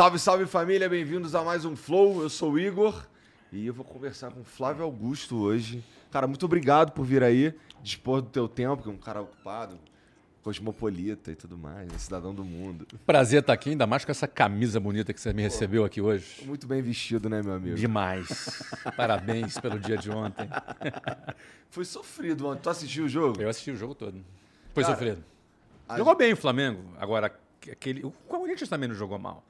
Salve, salve família, bem-vindos a mais um Flow. Eu sou o Igor e eu vou conversar com o Flávio Augusto hoje. Cara, muito obrigado por vir aí, dispor do teu tempo, que é um cara ocupado, cosmopolita e tudo mais, cidadão do mundo. Prazer estar aqui, ainda mais com essa camisa bonita que você me recebeu aqui hoje. Muito bem vestido, né, meu amigo? Demais. Parabéns pelo dia de ontem. Foi sofrido ontem. Tu assistiu o jogo? Eu assisti o jogo todo. Foi cara, sofrido. Jogou a... bem o Flamengo. Agora, aquele... o Corinthians também não jogou mal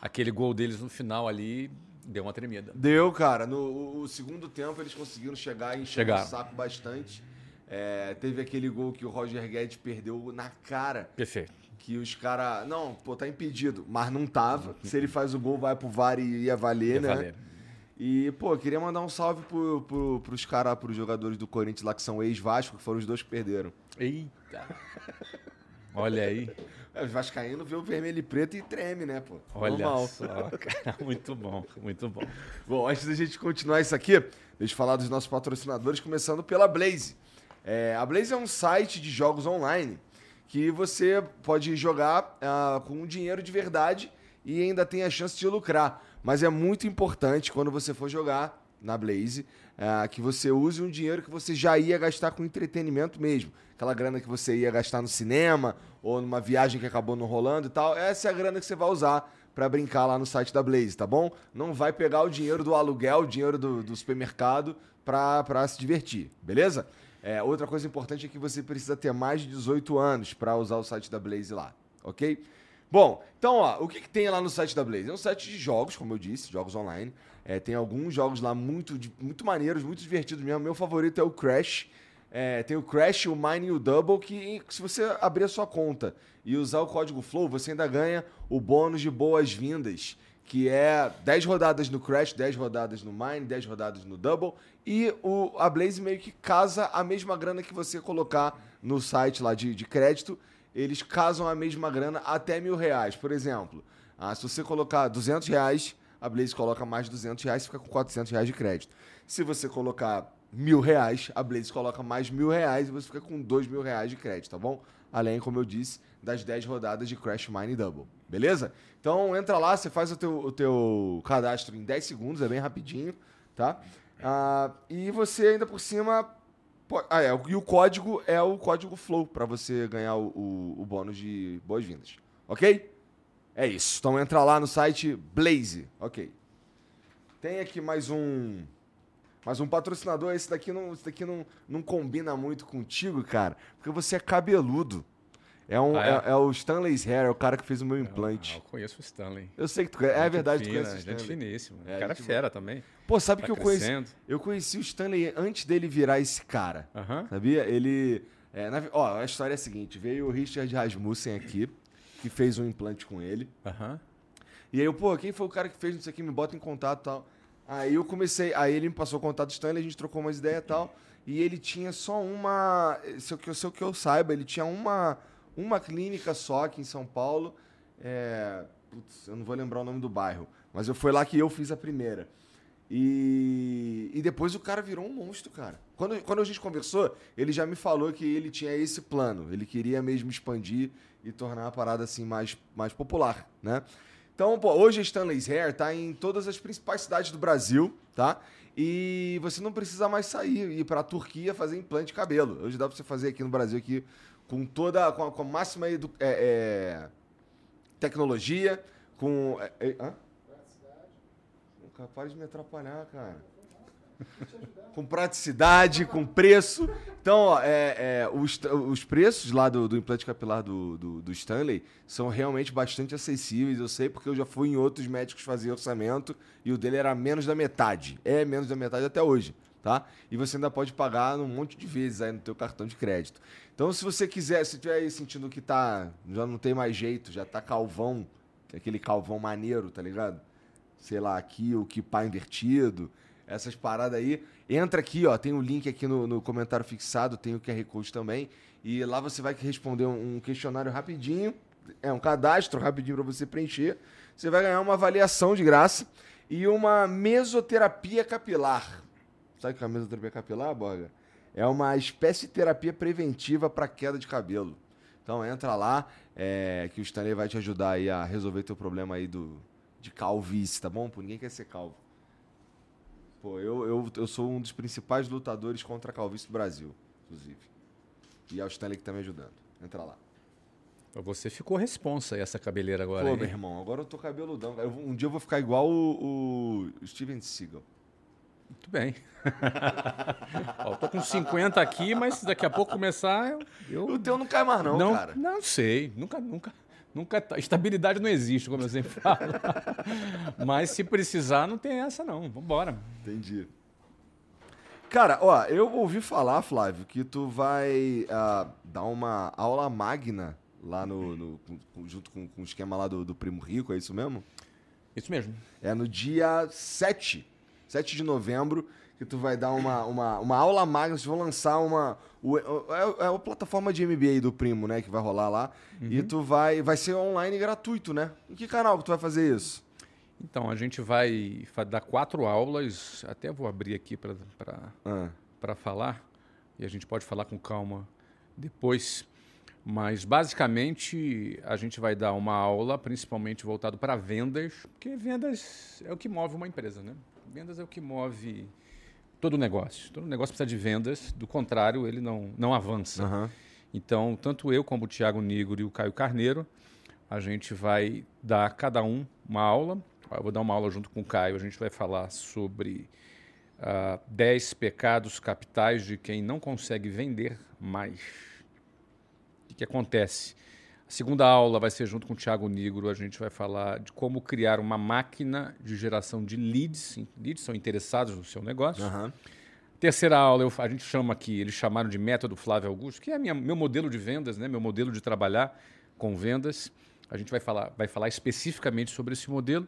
aquele gol deles no final ali deu uma tremida. Deu, cara. No o segundo tempo eles conseguiram chegar e encher o saco bastante. É, teve aquele gol que o Roger Guedes perdeu na cara. Perfeito. Que os caras. Não, pô, tá impedido. Mas não tava. Se ele faz o gol, vai pro VAR e ia valer, ia né? Valer. E, pô, queria mandar um salve pro, pro, pros caras, pros jogadores do Corinthians lá que são ex-Vasco, que foram os dois que perderam. Eita! Olha aí. É, os vascaínos vê o vermelho e preto e treme, né, pô? Olha Normal. só, cara. Muito bom, muito bom. Bom, antes da gente continuar isso aqui, deixa eu falar dos nossos patrocinadores, começando pela Blaze. É, a Blaze é um site de jogos online que você pode jogar uh, com dinheiro de verdade e ainda tem a chance de lucrar. Mas é muito importante quando você for jogar na Blaze uh, que você use um dinheiro que você já ia gastar com entretenimento mesmo aquela grana que você ia gastar no cinema ou numa viagem que acabou não rolando e tal, essa é a grana que você vai usar para brincar lá no site da Blaze, tá bom? Não vai pegar o dinheiro do aluguel, o dinheiro do, do supermercado para se divertir, beleza? É, outra coisa importante é que você precisa ter mais de 18 anos para usar o site da Blaze lá, ok? Bom, então, ó, o que, que, tem lá no site da Blaze? É um site de jogos, como eu disse, jogos online. É, tem alguns jogos lá muito, muito maneiros, muito divertidos mesmo. Meu favorito é o Crash, é, tem o Crash, o Mine e o Double, que se você abrir a sua conta e usar o código Flow, você ainda ganha o bônus de boas-vindas, que é 10 rodadas no Crash, 10 rodadas no Mine, 10 rodadas no Double. E o, a Blaze meio que casa a mesma grana que você colocar no site lá de, de crédito. Eles casam a mesma grana até mil reais. Por exemplo, ah, se você colocar 200 reais, a Blaze coloca mais 200 reais fica com 400 reais de crédito. Se você colocar mil reais, a Blaze coloca mais mil reais e você fica com dois mil reais de crédito, tá bom? Além, como eu disse, das 10 rodadas de Crash Mine Double, beleza? Então entra lá, você faz o teu, o teu cadastro em 10 segundos, é bem rapidinho, tá? Ah, e você ainda por cima. Ah, é, e o código é o código Flow para você ganhar o, o, o bônus de boas-vindas, ok? É isso. Então entra lá no site Blaze, ok. Tem aqui mais um mas um patrocinador, esse daqui não, esse daqui não, não combina muito contigo, cara, porque você é cabeludo. É, um, ah, é? É, é? o Stanley's Hair, é o cara que fez o meu implante. Eu, eu conheço o Stanley. Eu sei que tu conhece. É verdade, fina, tu conhece o Stanley. Gente finíssimo. É, cara é fera também. Pô, sabe tá que eu conheci. Eu conheci o Stanley antes dele virar esse cara. Uh -huh. Sabia? Ele. É, na, ó, a história é a seguinte: veio o Richard Rasmussen aqui, que fez um implante com ele. Uh -huh. E aí eu, pô, quem foi o cara que fez isso aqui? Me bota em contato e tal. Aí eu comecei, aí ele me passou o contato do Stanley, a gente trocou umas ideias e tal. e ele tinha só uma. Se eu, se eu, que eu saiba, ele tinha uma, uma clínica só aqui em São Paulo. É, putz, eu não vou lembrar o nome do bairro, mas eu foi lá que eu fiz a primeira. E, e depois o cara virou um monstro, cara. Quando, quando a gente conversou, ele já me falou que ele tinha esse plano. Ele queria mesmo expandir e tornar a parada assim mais, mais popular, né? Então, pô, hoje a Stanley's Hair tá em todas as principais cidades do Brasil, tá? E você não precisa mais sair e ir para a Turquia fazer implante de cabelo. Hoje dá para você fazer aqui no Brasil aqui com toda com a, com a máxima edu, é, é, tecnologia, com é, é hã? Capaz de me atrapalhar, cara com praticidade, com preço. Então, ó, é, é, os, os preços lá do, do implante capilar do, do, do, Stanley são realmente bastante acessíveis. Eu sei porque eu já fui em outros médicos fazer orçamento e o dele era menos da metade. É menos da metade até hoje, tá? E você ainda pode pagar um monte de vezes aí no teu cartão de crédito. Então, se você quiser, se tiver aí sentindo que tá, já não tem mais jeito, já tá calvão, aquele calvão maneiro, tá ligado? Sei lá, aqui o que pá invertido, essas paradas aí. Entra aqui, ó, tem o um link aqui no, no, comentário fixado, tem o QR Code também. E lá você vai responder um, questionário rapidinho, é um cadastro rapidinho para você preencher. Você vai ganhar uma avaliação de graça e uma mesoterapia capilar. Sabe o que é a mesoterapia capilar, Borga? É uma espécie de terapia preventiva para queda de cabelo. Então entra lá, é, que o Stanley vai te ajudar aí a resolver teu problema aí do, de calvície, tá bom? Pô, ninguém quer ser calvo. Pô, eu, eu, eu sou um dos principais lutadores contra a calvície do Brasil, inclusive. E é o Stanley que tá me ajudando. Entra lá. Você ficou responsa essa cabeleira agora. Pô, hein? meu irmão, agora eu tô cabeludão. Eu, um dia eu vou ficar igual o, o Steven Seagal. Muito bem. Ó, tô com 50 aqui, mas daqui a pouco começar. Eu... O teu não cai mais, não, não cara. Não sei. Nunca, nunca. Nunca, tá, estabilidade não existe, como eu sempre falo. Mas se precisar, não tem essa não. Vambora. Entendi. Cara, ó, eu ouvi falar, Flávio, que tu vai uh, dar uma aula magna lá no, no junto com, com, o esquema lá do, do Primo Rico, é isso mesmo? Isso mesmo. É no dia 7, 7 de novembro, que tu vai dar uma, uma, uma aula magna, vocês vão lançar uma. O, é, é a plataforma de MBA do Primo, né? Que vai rolar lá. Uhum. E tu vai. Vai ser online gratuito, né? Em que canal que tu vai fazer isso? Então, a gente vai dar quatro aulas, até vou abrir aqui para ah. falar, e a gente pode falar com calma depois. Mas, basicamente, a gente vai dar uma aula, principalmente voltado para vendas, porque vendas é o que move uma empresa, né? Vendas é o que move todo negócio. Todo negócio precisa de vendas, do contrário, ele não, não avança. Uhum. Então, tanto eu como o Tiago Nigro e o Caio Carneiro, a gente vai dar cada um uma aula. Eu vou dar uma aula junto com o Caio, a gente vai falar sobre uh, ah, 10 pecados capitais de quem não consegue vender mais. O que, que acontece? A segunda aula vai ser junto com o Thiago Nigro. A gente vai falar de como criar uma máquina de geração de leads. Leads são interessados no seu negócio. Uhum. Terceira aula, eu, a gente chama aqui, eles chamaram de método Flávio Augusto, que é minha, meu modelo de vendas, né? meu modelo de trabalhar com vendas. A gente vai falar, vai falar especificamente sobre esse modelo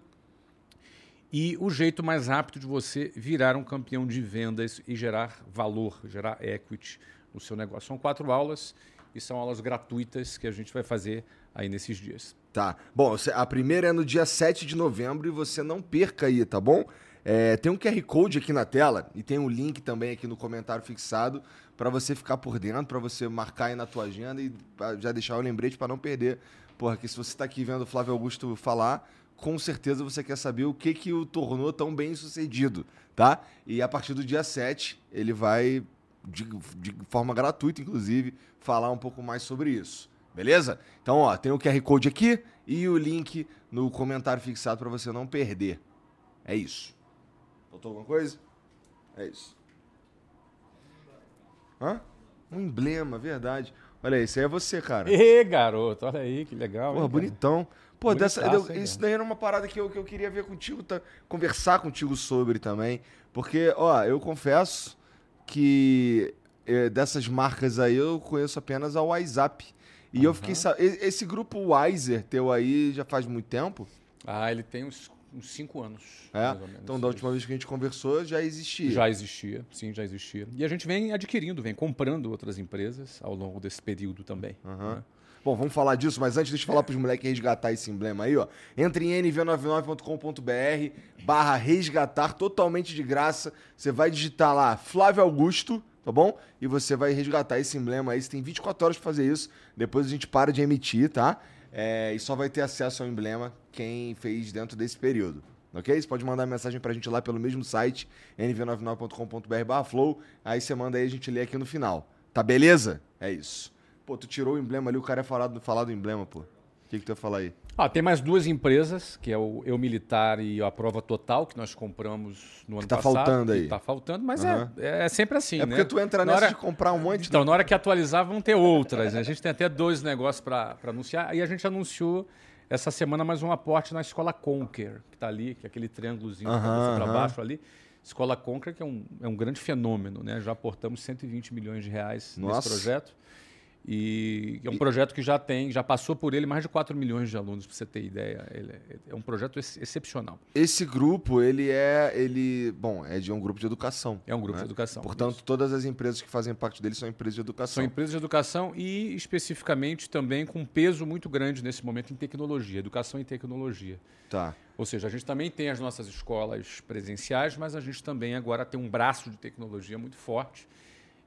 e o jeito mais rápido de você virar um campeão de vendas e gerar valor, gerar equity no seu negócio. São quatro aulas e são aulas gratuitas que a gente vai fazer aí nesses dias. Tá. Bom, a primeira é no dia 7 de novembro e você não perca aí, tá bom? É, tem um QR Code aqui na tela e tem um link também aqui no comentário fixado para você ficar por dentro, para você marcar aí na tua agenda e já deixar o lembrete para não perder. Porra, que se você está aqui vendo o Flávio Augusto falar, com certeza você quer saber o que que o tornou tão bem sucedido, tá? E a partir do dia 7, ele vai de, de forma gratuita, inclusive, falar um pouco mais sobre isso. Beleza? Então, ó, tem o QR Code aqui e o link no comentário fixado para você não perder. É isso. Faltou alguma coisa? É isso. Hã? Um emblema, verdade. Olha aí, isso aí é você, cara. Ê, garoto, olha aí, que legal. Porra, hein, bonitão. Pô, dessa, eu, isso daí era uma parada que eu, que eu queria ver contigo, tá, conversar contigo sobre também. Porque, ó, eu confesso que dessas marcas aí eu conheço apenas a WhatsApp. E uhum. eu fiquei Esse grupo Wiser teu aí já faz muito tempo? Ah, ele tem uns uns cinco anos. É? Então, da última vez que a gente conversou, já existia. Já existia, sim, já existia. E a gente vem adquirindo, vem comprando outras empresas ao longo desse período também. Uhum. Né? Bom, vamos falar disso, mas antes deixa eu falar para os moleques resgatar esse emblema aí, ó. Entre em nv99.com.br barra resgatar, totalmente de graça. Você vai digitar lá Flávio Augusto, tá bom? E você vai resgatar esse emblema aí. Você tem 24 horas para fazer isso. Depois a gente para de emitir, tá? É, e só vai ter acesso ao emblema quem fez dentro desse período. Ok? Você pode mandar mensagem pra gente lá pelo mesmo site, nv99.com.br flow. Aí você manda aí, a gente lê aqui no final. Tá beleza? É isso. Pô, tu tirou o emblema ali, o cara é falado, falar do emblema, pô. O que, que tu ia falar aí? Ah, tem mais duas empresas, que é o Eu Militar e a Prova Total, que nós compramos no ano tá passado. Tá faltando aí. Tá faltando, mas uhum. é, é sempre assim, é né? porque tu entra nessa hora... de comprar um monte. Então, na hora que atualizar, vão ter outras. Né? A gente tem até dois negócios para anunciar. E a gente anunciou essa semana mais um aporte na Escola Conquer, que está ali, que é aquele triângulozinho uhum, para uhum. baixo ali. Escola Conquer, que é um, é um grande fenômeno, né? Já aportamos 120 milhões de reais Nossa. nesse projeto. E é um projeto que já tem, já passou por ele mais de 4 milhões de alunos, para você ter ideia. Ele é, é um projeto ex excepcional. Esse grupo, ele é, ele, bom, é de um grupo de educação. É um grupo né? de educação. Portanto, isso. todas as empresas que fazem parte dele são empresas de educação. São empresas de educação e especificamente também com um peso muito grande nesse momento em tecnologia, educação e tecnologia. Tá. Ou seja, a gente também tem as nossas escolas presenciais, mas a gente também agora tem um braço de tecnologia muito forte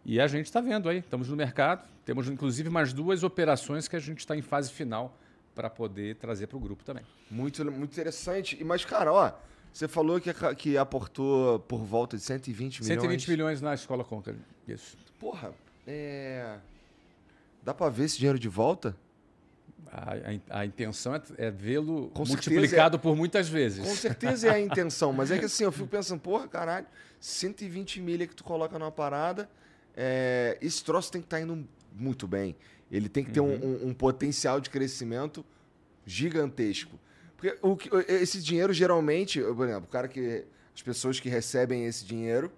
e a gente está vendo aí, estamos no mercado, temos inclusive mais duas operações que a gente está em fase final para poder trazer para o grupo também. Muito, muito interessante. E mas, cara, ó, você falou que, que aportou por volta de 120 milhões. 120 milhões na escola Conca, isso. Porra, é... dá para ver esse dinheiro de volta? A, a, a intenção é, é vê-lo multiplicado é, por muitas vezes. Com certeza é a intenção, mas é que assim, eu fico pensando, porra, caralho, 120 milha que tu coloca numa parada é, esse troço tem que estar tá indo muito bem. Ele tem que ter uhum. um, um, um, potencial de crescimento gigantesco. Porque o, esse dinheiro geralmente, por exemplo, o cara que. As pessoas que recebem esse dinheiro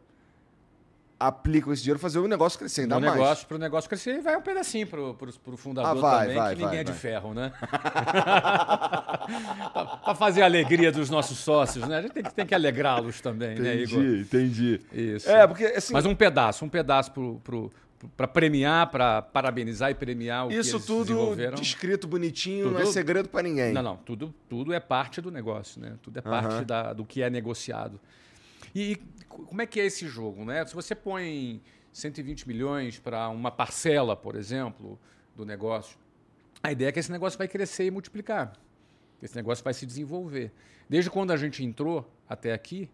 aplicam esse dinheiro fazer o negócio crescer ainda o mais. Negócio, para o negócio crescer, vai um pedacinho para o fundador ah, vai, também, vai, que ninguém vai, é de ferro, né? para fazer a alegria dos nossos sócios, né? A gente tem que, tem que alegrá-los também, entendi, né, Igor? Entendi, Isso. É, porque assim... Mas um pedaço, um pedaço para premiar, para parabenizar e premiar o Isso que tudo desenvolveram. descrito bonitinho, tudo... não é segredo para ninguém. Não, não, tudo, tudo é parte do negócio, né? Tudo é parte uhum. da, do que é negociado. E como é que é esse jogo, né? Se você põe 120 milhões para uma parcela, por exemplo, do negócio, a ideia é que esse negócio vai crescer e multiplicar. Esse negócio vai se desenvolver. Desde quando a gente entrou até aqui,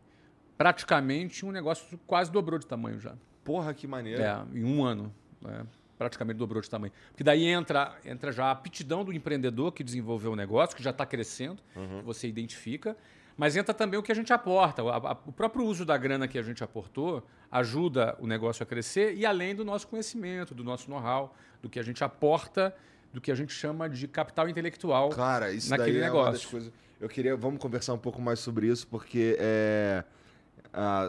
praticamente um negócio quase dobrou de tamanho já. Porra, que maneiro. É, em um ano. Né? Praticamente dobrou de tamanho. Porque daí entra, entra já a aptidão do empreendedor que desenvolveu o negócio, que já está crescendo, uhum. você identifica. Mas entra também o que a gente aporta. O próprio uso da grana que a gente aportou ajuda o negócio a crescer e além do nosso conhecimento, do nosso know-how, do que a gente aporta, do que a gente chama de capital intelectual Cara, isso naquele daí negócio. É uma das coisas... Eu queria, vamos conversar um pouco mais sobre isso, porque é,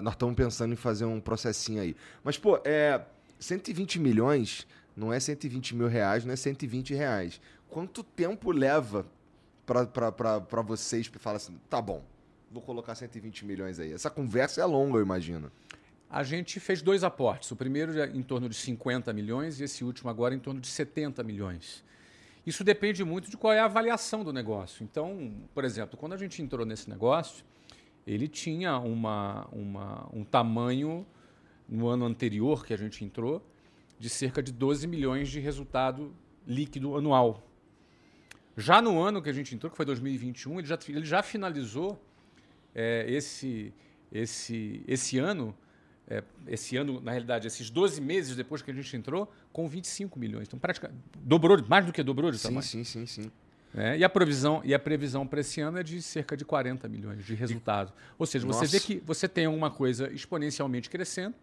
nós estamos pensando em fazer um processinho aí. Mas, pô, é, 120 milhões não é 120 mil reais, não é 120 reais. Quanto tempo leva para vocês falar assim, tá bom, vou colocar 120 milhões aí. Essa conversa é longa, eu imagino. A gente fez dois aportes. O primeiro em torno de 50 milhões e esse último agora em torno de 70 milhões. Isso depende muito de qual é a avaliação do negócio. Então, por exemplo, quando a gente entrou nesse negócio, ele tinha uma, uma, um tamanho no ano anterior que a gente entrou de cerca de 12 milhões de resultado líquido anual. Já no ano que a gente entrou, que foi 2021, ele já, ele já finalizou é, esse, esse, esse ano, é, esse ano, na realidade, esses 12 meses depois que a gente entrou, com 25 milhões. Então, praticamente, dobrou, mais do que dobrou de sim, tamanho. Sim, sim, sim. É, e a previsão e a previsão para esse ano é de cerca de 40 milhões de resultado. Ou seja, Nossa. você vê que você tem uma coisa exponencialmente crescendo,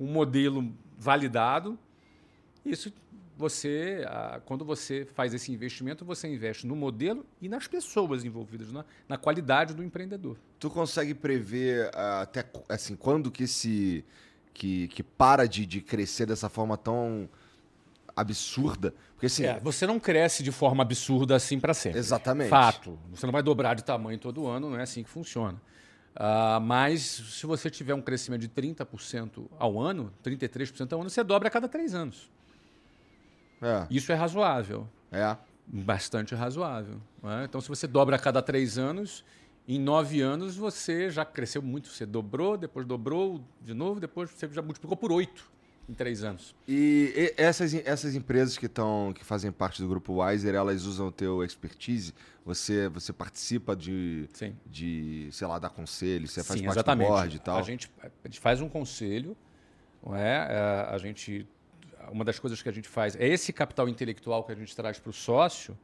um modelo validado. Isso você, quando você faz esse investimento, você investe no modelo e nas pessoas envolvidas, na, na qualidade do empreendedor. Tu consegue prever uh, até assim quando que se que, que para de, de crescer dessa forma tão absurda. Porque assim. É, você não cresce de forma absurda assim para sempre. Exatamente. Fato. Você não vai dobrar de tamanho todo ano, não é assim que funciona. Uh, mas se você tiver um crescimento de 30% ao ano, 33% ao ano, você dobra a cada três anos. É. Isso é razoável. É. Bastante razoável. É? Então, se você dobra a cada três anos, em nove anos você já cresceu muito. Você dobrou, depois dobrou de novo, depois você já multiplicou por oito em três anos. E, essas, essas empresas que, tão, que fazem parte do grupo Wiser, elas usam o teu expertise? Você, você participa de, Sim. de, sei lá, dar conselho? Você faz Sim, parte exatamente. do board e tal? A gente, a gente faz um conselho, não é? é? A gente, uma das coisas que a gente faz é esse capital intelectual que a gente traz para o sócio,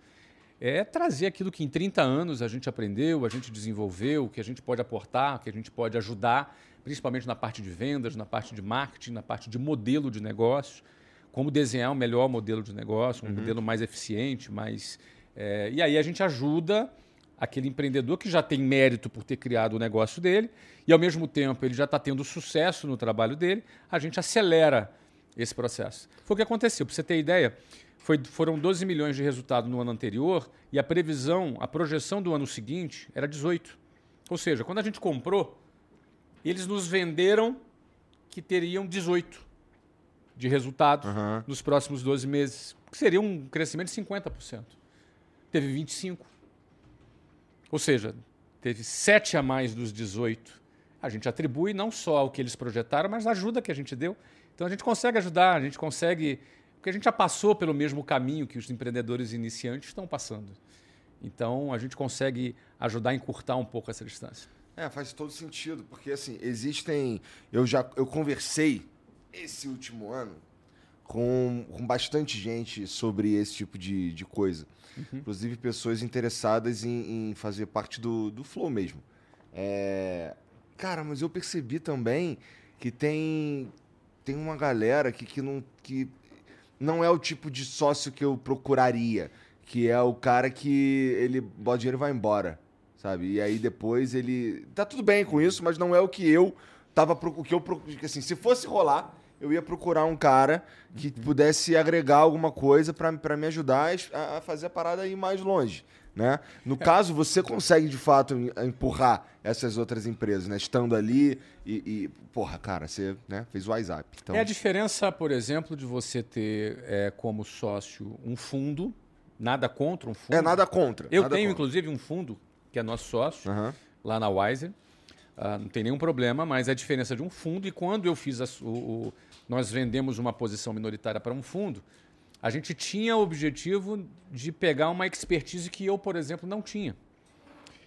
é trazer aquilo que em 30 anos a gente aprendeu, a gente desenvolveu, que a gente pode aportar, que a gente pode ajudar, principalmente na parte de vendas, na parte de marketing, na parte de modelo de negócios, como desenhar um melhor modelo de negócio, um uhum. modelo mais eficiente, mais. É, e aí a gente ajuda aquele empreendedor que já tem mérito por ter criado o negócio dele e, ao mesmo tempo, ele já está tendo sucesso no trabalho dele, a gente acelera esse processo. Foi o que aconteceu. Para você ter ideia, foi, foram 12 milhões de resultado no ano anterior e a previsão, a projeção do ano seguinte era 18. Ou seja, quando a gente comprou, eles nos venderam que teriam 18 de resultado uhum. nos próximos 12 meses, que seria um crescimento de 50%. Teve 25. Ou seja, teve 7 a mais dos 18. A gente atribui não só ao que eles projetaram, mas a ajuda que a gente deu. Então a gente consegue ajudar, a gente consegue porque a gente já passou pelo mesmo caminho que os empreendedores iniciantes estão passando. Então, a gente consegue ajudar a encurtar um pouco essa distância. É, faz todo sentido, porque assim, existem. Eu já eu conversei esse último ano com, com bastante gente sobre esse tipo de, de coisa. Uhum. Inclusive pessoas interessadas em, em, fazer parte do, do Flow mesmo. É... Cara, mas eu percebi também que tem, tem uma galera que, que, não, que não é o tipo de sócio que eu procuraria. Que é o cara que ele bota dinheiro e vai embora. Sabe? E aí depois ele. Tá tudo bem com isso, mas não é o que eu tava. O que eu assim, se fosse rolar, eu ia procurar um cara que pudesse agregar alguma coisa para me ajudar a fazer a parada ir mais longe. Né? No caso, você consegue de fato empurrar essas outras empresas, né? Estando ali e, e porra, cara, você né, fez o WhatsApp. Então... É a diferença, por exemplo, de você ter é, como sócio um fundo, nada contra um fundo. É, nada contra. Eu nada tenho, contra. inclusive, um fundo que é nosso sócio, uhum. lá na Wiser. Uh, não tem nenhum problema, mas é a diferença de um fundo. E quando eu fiz a, o, o, nós vendemos uma posição minoritária para um fundo, a gente tinha o objetivo de pegar uma expertise que eu, por exemplo, não tinha.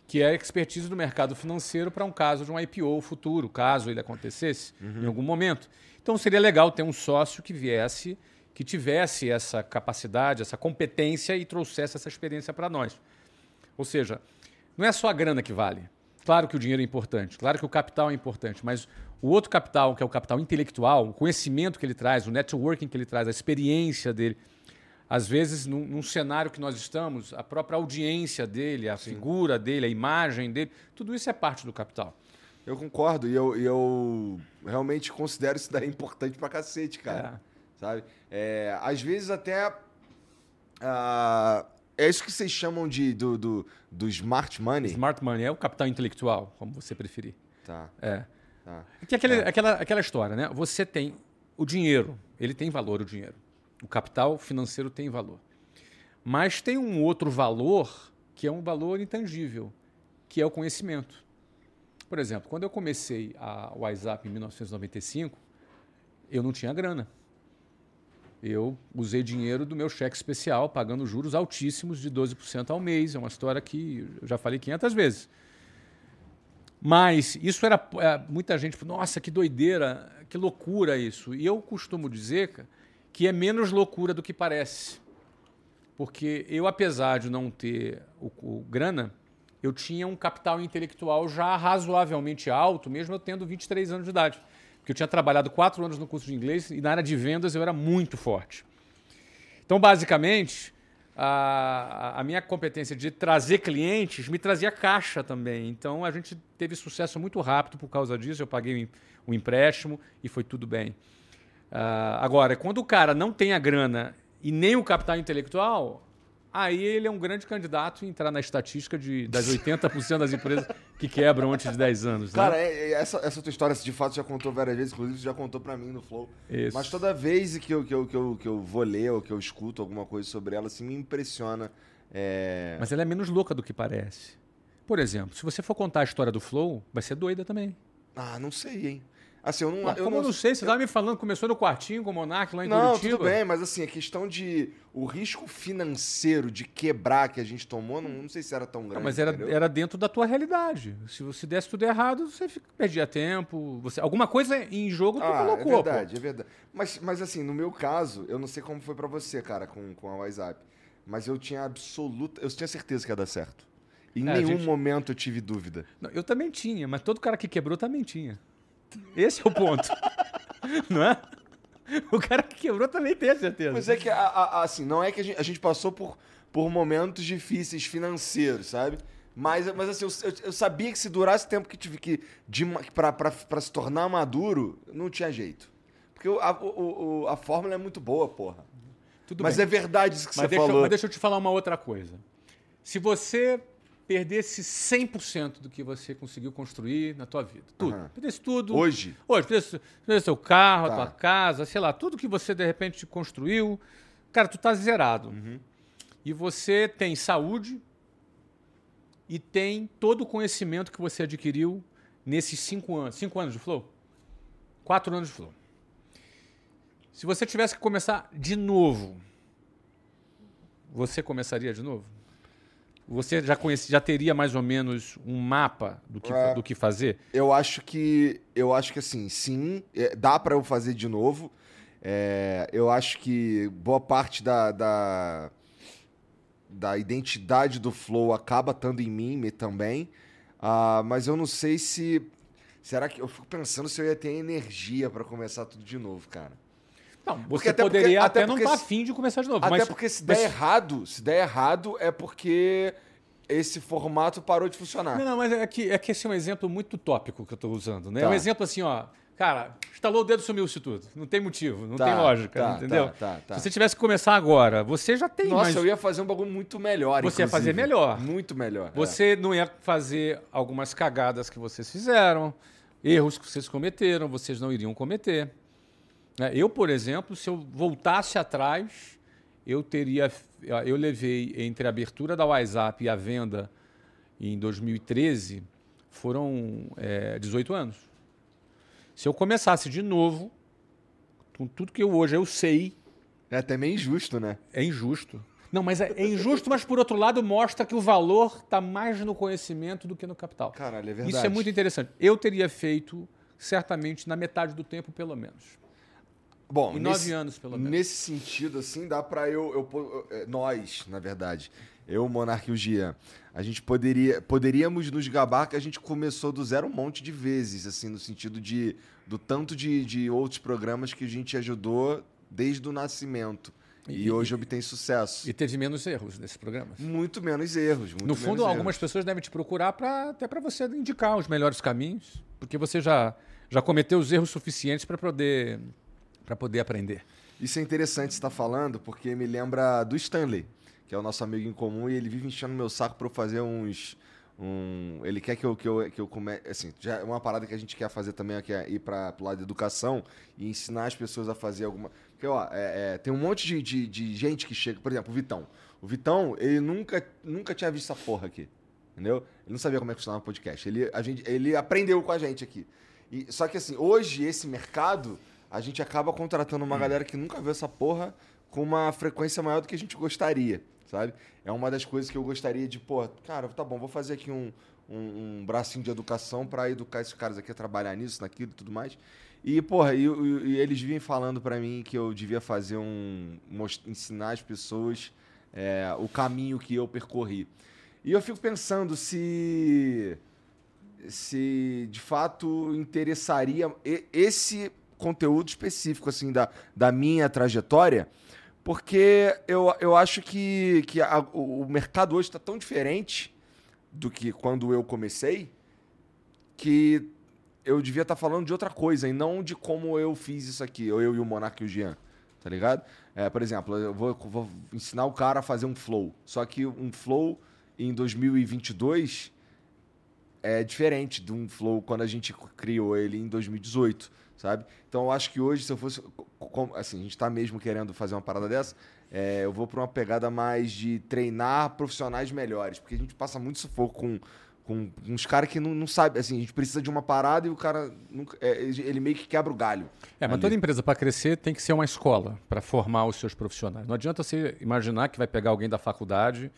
Que é a expertise do mercado financeiro para um caso de um IPO futuro, caso ele acontecesse uhum. em algum momento. Então seria legal ter um sócio que viesse, que tivesse essa capacidade, essa competência e trouxesse essa experiência para nós. Ou seja, não é só a grana que vale. Claro que o dinheiro é importante, claro que o capital é importante, mas o outro capital, que é o capital intelectual, o conhecimento que ele traz, o networking que ele traz, a experiência dele. Às vezes, num, num cenário que nós estamos, a própria audiência dele, a Sim. figura dele, a imagem dele, tudo isso é parte do capital. Eu concordo, e eu, eu realmente considero isso daí importante pra cacete, cara. É. Sabe? É, às vezes até. Uh, é isso que vocês chamam de do, do, do smart money? Smart money é o capital intelectual, como você preferir. Tá. É. É que aquele, aquela, aquela história, né? Você tem o dinheiro, ele tem valor, o dinheiro. O capital financeiro tem valor. Mas tem um outro valor que é um valor intangível, que é o conhecimento. Por exemplo, quando eu comecei a WhatsApp em 1995, eu não tinha grana. Eu usei dinheiro do meu cheque especial, pagando juros altíssimos de 12% ao mês. É uma história que eu já falei 500 vezes. Mas isso era. É, muita gente nossa, que doideira, que loucura isso. E eu costumo dizer que é menos loucura do que parece. Porque eu, apesar de não ter o, o grana, eu tinha um capital intelectual já razoavelmente alto, mesmo eu tendo 23 anos de idade. Porque eu tinha trabalhado quatro anos no curso de inglês e na área de vendas eu era muito forte. Então, basicamente, a, a minha competência de trazer clientes me trazia caixa também. Então a gente teve sucesso muito rápido por causa disso. Eu paguei um empréstimo e foi tudo bem. Uh, agora, quando o cara não tem a grana e nem o capital intelectual, aí ele é um grande candidato a entrar na estatística de, das 80% das empresas que quebram antes de 10 anos. Né? Cara, é, é, essa, essa tua história de fato já contou várias vezes, inclusive já contou para mim no Flow. Isso. Mas toda vez que eu, que, eu, que, eu, que eu vou ler ou que eu escuto alguma coisa sobre ela, assim, me impressiona. É... Mas ela é menos louca do que parece. Por exemplo, se você for contar a história do Flow, vai ser doida também. Ah, não sei, hein? Assim, eu não. eu como não, eu não sei, você estava me falando, começou no quartinho com o Monark lá em não, Curitiba. Não, tudo bem, mas assim, a questão de. O risco financeiro de quebrar que a gente tomou, não, não sei se era tão grande. Não, mas era, era dentro da tua realidade. Se você desse tudo errado, você perdia tempo. Você, alguma coisa em jogo tu ah, colocou. É verdade, pô. é verdade. Mas, mas assim, no meu caso, eu não sei como foi para você, cara, com, com a WhatsApp. Mas eu tinha absoluta. Eu tinha certeza que ia dar certo. Em é, nenhum gente... momento eu tive dúvida. Não, eu também tinha, mas todo cara que quebrou também tinha. Esse é o ponto. não é? O cara que quebrou também tem a certeza. Mas é que, a, a, assim, não é que a gente, a gente, passou por, por momentos difíceis financeiros, sabe? Mas, mas assim, eu, eu, sabia que se durasse o tempo que tive que. De, pra, pra, pra se tornar maduro, não tinha jeito. Porque a, o, a fórmula é muito boa, porra. Tudo mas bem. é verdade isso que mas você deixa, falou. Mas deixa eu te falar uma outra coisa. Se você perdesse 100% do que você conseguiu construir na tua vida. Tudo. Uhum. Perdesse tudo. Hoje? Hoje. Perdesse, perdesse seu carro, tá. a tua casa, sei lá, tudo que você de repente construiu. Cara, tu tá zerado. Uhum. E você tem saúde e tem todo o conhecimento que você adquiriu nesses cinco anos. Cinco anos de Flow? Quatro anos de Flow. Se você tivesse que começar de novo, você começaria de novo? Você já conhece, já teria mais ou menos um mapa do que, é, do que fazer? Eu acho que eu acho que assim, sim, é, dá para eu fazer de novo. É, eu acho que boa parte da, da, da identidade do flow acaba estando em mim também. Uh, mas eu não sei se será que eu fico pensando se eu ia ter energia para começar tudo de novo, cara. Não, você porque até poderia porque, até, até não estar tá afim de começar de novo. Até mas, porque se der errado, se der errado é porque esse formato parou de funcionar. Não, não mas é que, é que esse é um exemplo muito tópico que eu estou usando. Né? Tá. É um exemplo assim, ó. Cara, instalou o dedo sumiu-se tudo. Não tem motivo, não tá, tem lógica, tá, entendeu? Tá, tá, Se você tivesse que começar agora, você já tem Nossa, eu ia fazer um bagulho muito melhor, Você inclusive. ia fazer melhor. Muito melhor. É. Você é. não ia fazer algumas cagadas que vocês fizeram, erros que vocês cometeram, vocês não iriam cometer. É, eu, por exemplo, se eu voltasse atrás, eu teria, eu levei entre a abertura da WhatsApp e a venda em 2013 foram é, 18 anos. Se eu começasse de novo, com tudo que eu hoje eu sei, é até meio injusto, né? É injusto. Não, mas é, é injusto, mas por outro lado mostra que o valor está mais no conhecimento do que no capital. Caralho, é verdade. Isso é muito interessante. Eu teria feito certamente na metade do tempo, pelo menos. Bom, em nesse, nove anos, pelo menos. Nesse sentido, assim, dá para eu, eu, é, Nós, na verdade, eu, Monarque e o Gian, a gente poderia, poderíamos nos gabar que a gente começou do zero um monte de vezes, assim, no sentido de do tanto de, de outros programas que a gente ajudou desde o nascimento. E, e hoje obtém sucesso. E teve menos erros nesse programa. Muito menos erros. Muito no fundo, algumas erros. pessoas devem te procurar para até para você indicar os melhores caminhos, porque você já, já cometeu os erros suficientes para poder para poder aprender. Isso é interessante estar tá falando, porque me lembra do Stanley, que é o nosso amigo em comum, e ele vive enchendo meu saco para eu fazer uns. Um, ele quer que eu, que eu, que eu come... assim, já é uma parada que a gente quer fazer também, que é ir para o lado da educação e ensinar as pessoas a fazer alguma. Porque, ó, é, é, tem um monte de, de, de, gente que chega, por exemplo, o Vitão. O Vitão, ele nunca, nunca tinha visto essa porra aqui. Entendeu? Ele não sabia como é que funcionava o podcast. Ele, a gente, ele aprendeu com a gente aqui. E, só que assim, hoje esse mercado a gente acaba contratando uma galera que nunca viu essa porra com uma frequência maior do que a gente gostaria, sabe? É uma das coisas que eu gostaria de, pô, cara, tá bom, vou fazer aqui um, um, um bracinho de educação para educar esses caras aqui a trabalhar nisso, naquilo e tudo mais. E, porra, e, e, eles vinham falando para mim que eu devia fazer um. ensinar as pessoas é, o caminho que eu percorri. E eu fico pensando se. se de fato interessaria esse conteúdo específico assim da, da minha trajetória, porque eu, eu acho que, que a, o mercado hoje está tão diferente do que quando eu comecei que eu devia estar tá falando de outra coisa e não de como eu fiz isso aqui, eu, eu e o Monark e o Jean. tá ligado? É, por exemplo, eu vou, vou ensinar o cara a fazer um flow. Só que um flow em 2022 é diferente de um flow quando a gente criou ele em 2018, sabe? Então eu acho que hoje, se eu fosse. Assim, a gente tá mesmo querendo fazer uma parada dessa, é, eu vou para uma pegada mais de treinar profissionais melhores, porque a gente passa muito sufoco com com uns caras que não, não sabem, assim, a gente precisa de uma parada e o cara, nunca, é, ele meio que quebra o galho. É, mas ali. toda empresa para crescer tem que ser uma escola para formar os seus profissionais. Não adianta você imaginar que vai pegar alguém da faculdade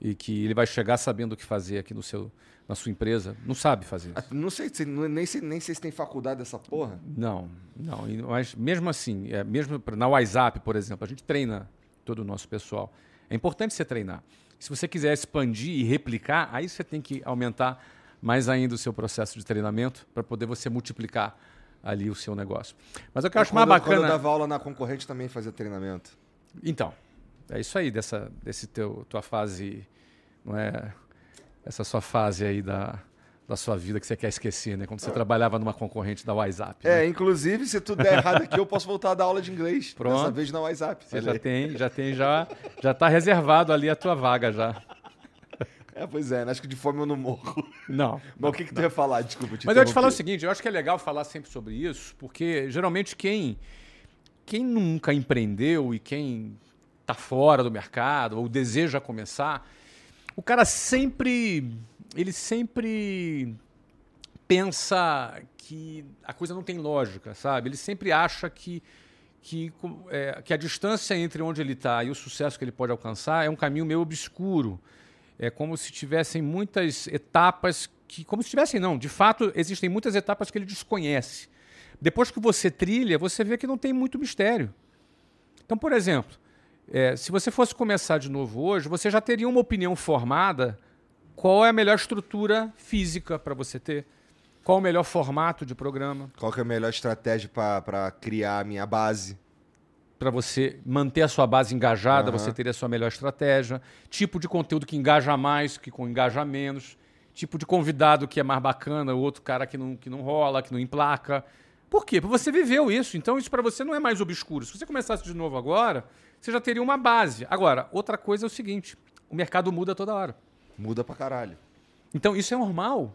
e que ele vai chegar sabendo o que fazer aqui no seu, na sua empresa. Não sabe fazer isso. Não sei, nem sei, nem sei se tem faculdade dessa porra. Não, não. Mas mesmo assim, é, mesmo na WhatsApp, por exemplo, a gente treina todo o nosso pessoal. É importante você treinar. Se você quiser expandir e replicar, aí você tem que aumentar mais ainda o seu processo de treinamento para poder você multiplicar ali o seu negócio. Mas o que eu acho mais bacana. Quando eu dava aula na concorrente também fazia treinamento. Então, é isso aí dessa desse teu tua fase, não é? Essa sua fase aí da da sua vida que você quer esquecer, né? Quando você é. trabalhava numa concorrente da WhatsApp. É, né? inclusive, se tudo der errado aqui, eu posso voltar a dar aula de inglês. Pronto. Dessa vez na WhatsApp. já tem, já tem, já, já tá reservado ali a tua vaga já. É, pois é, né? acho que de fome eu não morro. Não. Mas o que, que tu ia falar? Desculpa, te Mas eu ia te falar o seguinte, eu acho que é legal falar sempre sobre isso, porque geralmente quem, quem nunca empreendeu e quem tá fora do mercado ou deseja começar, o cara sempre ele sempre pensa que a coisa não tem lógica, sabe? Ele sempre acha que, que, é, que a distância entre onde ele está e o sucesso que ele pode alcançar é um caminho meio obscuro. É como se tivessem muitas etapas que, como se tivessem não, de fato existem muitas etapas que ele desconhece. Depois que você trilha, você vê que não tem muito mistério. Então, por exemplo, é, se você fosse começar de novo hoje, você já teria uma opinião formada qual é a melhor estrutura física para você ter? Qual o melhor formato de programa? Qual é a melhor estratégia para criar a minha base? Para você manter a sua base engajada, uhum. você teria a sua melhor estratégia. Tipo de conteúdo que engaja mais, que engaja menos. Tipo de convidado que é mais bacana, o outro cara que não, que não rola, que não emplaca. Por quê? Porque você viveu isso. Então isso para você não é mais obscuro. Se você começasse de novo agora, você já teria uma base. Agora, outra coisa é o seguinte: o mercado muda toda hora. Muda pra caralho. Então, isso é normal.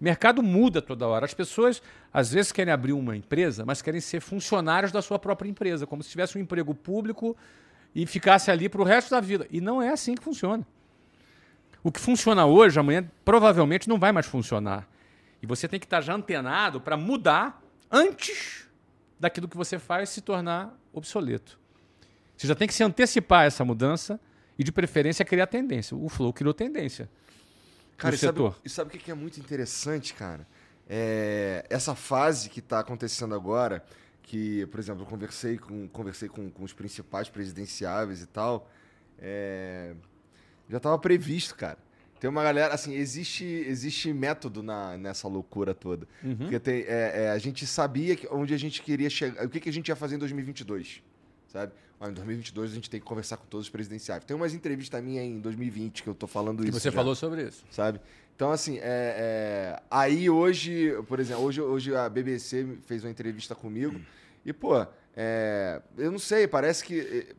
O mercado muda toda hora. As pessoas, às vezes, querem abrir uma empresa, mas querem ser funcionários da sua própria empresa, como se tivesse um emprego público e ficasse ali para o resto da vida. E não é assim que funciona. O que funciona hoje, amanhã, provavelmente não vai mais funcionar. E você tem que estar já antenado para mudar antes daquilo que você faz se tornar obsoleto. Você já tem que se antecipar a essa mudança e de preferência criar tendência. O Flow criou tendência. Cara, e sabe, e sabe o que é muito interessante, cara? É, essa fase que está acontecendo agora, que, por exemplo, eu conversei com, conversei com, com os principais presidenciáveis e tal, é, já estava previsto, cara. Tem uma galera, assim, existe, existe método na, nessa loucura toda. Uhum. Porque tem, é, é, a gente sabia que, onde a gente queria chegar, o que, que a gente ia fazer em 2022, sabe? em 2022 a gente tem que conversar com todos os presidenciais. Tem umas entrevistas minha em 2020 que eu tô falando que isso. você já, falou sobre isso. Sabe? Então, assim, é, é, aí hoje, por exemplo, hoje, hoje a BBC fez uma entrevista comigo e, pô, é, eu não sei, parece que. É,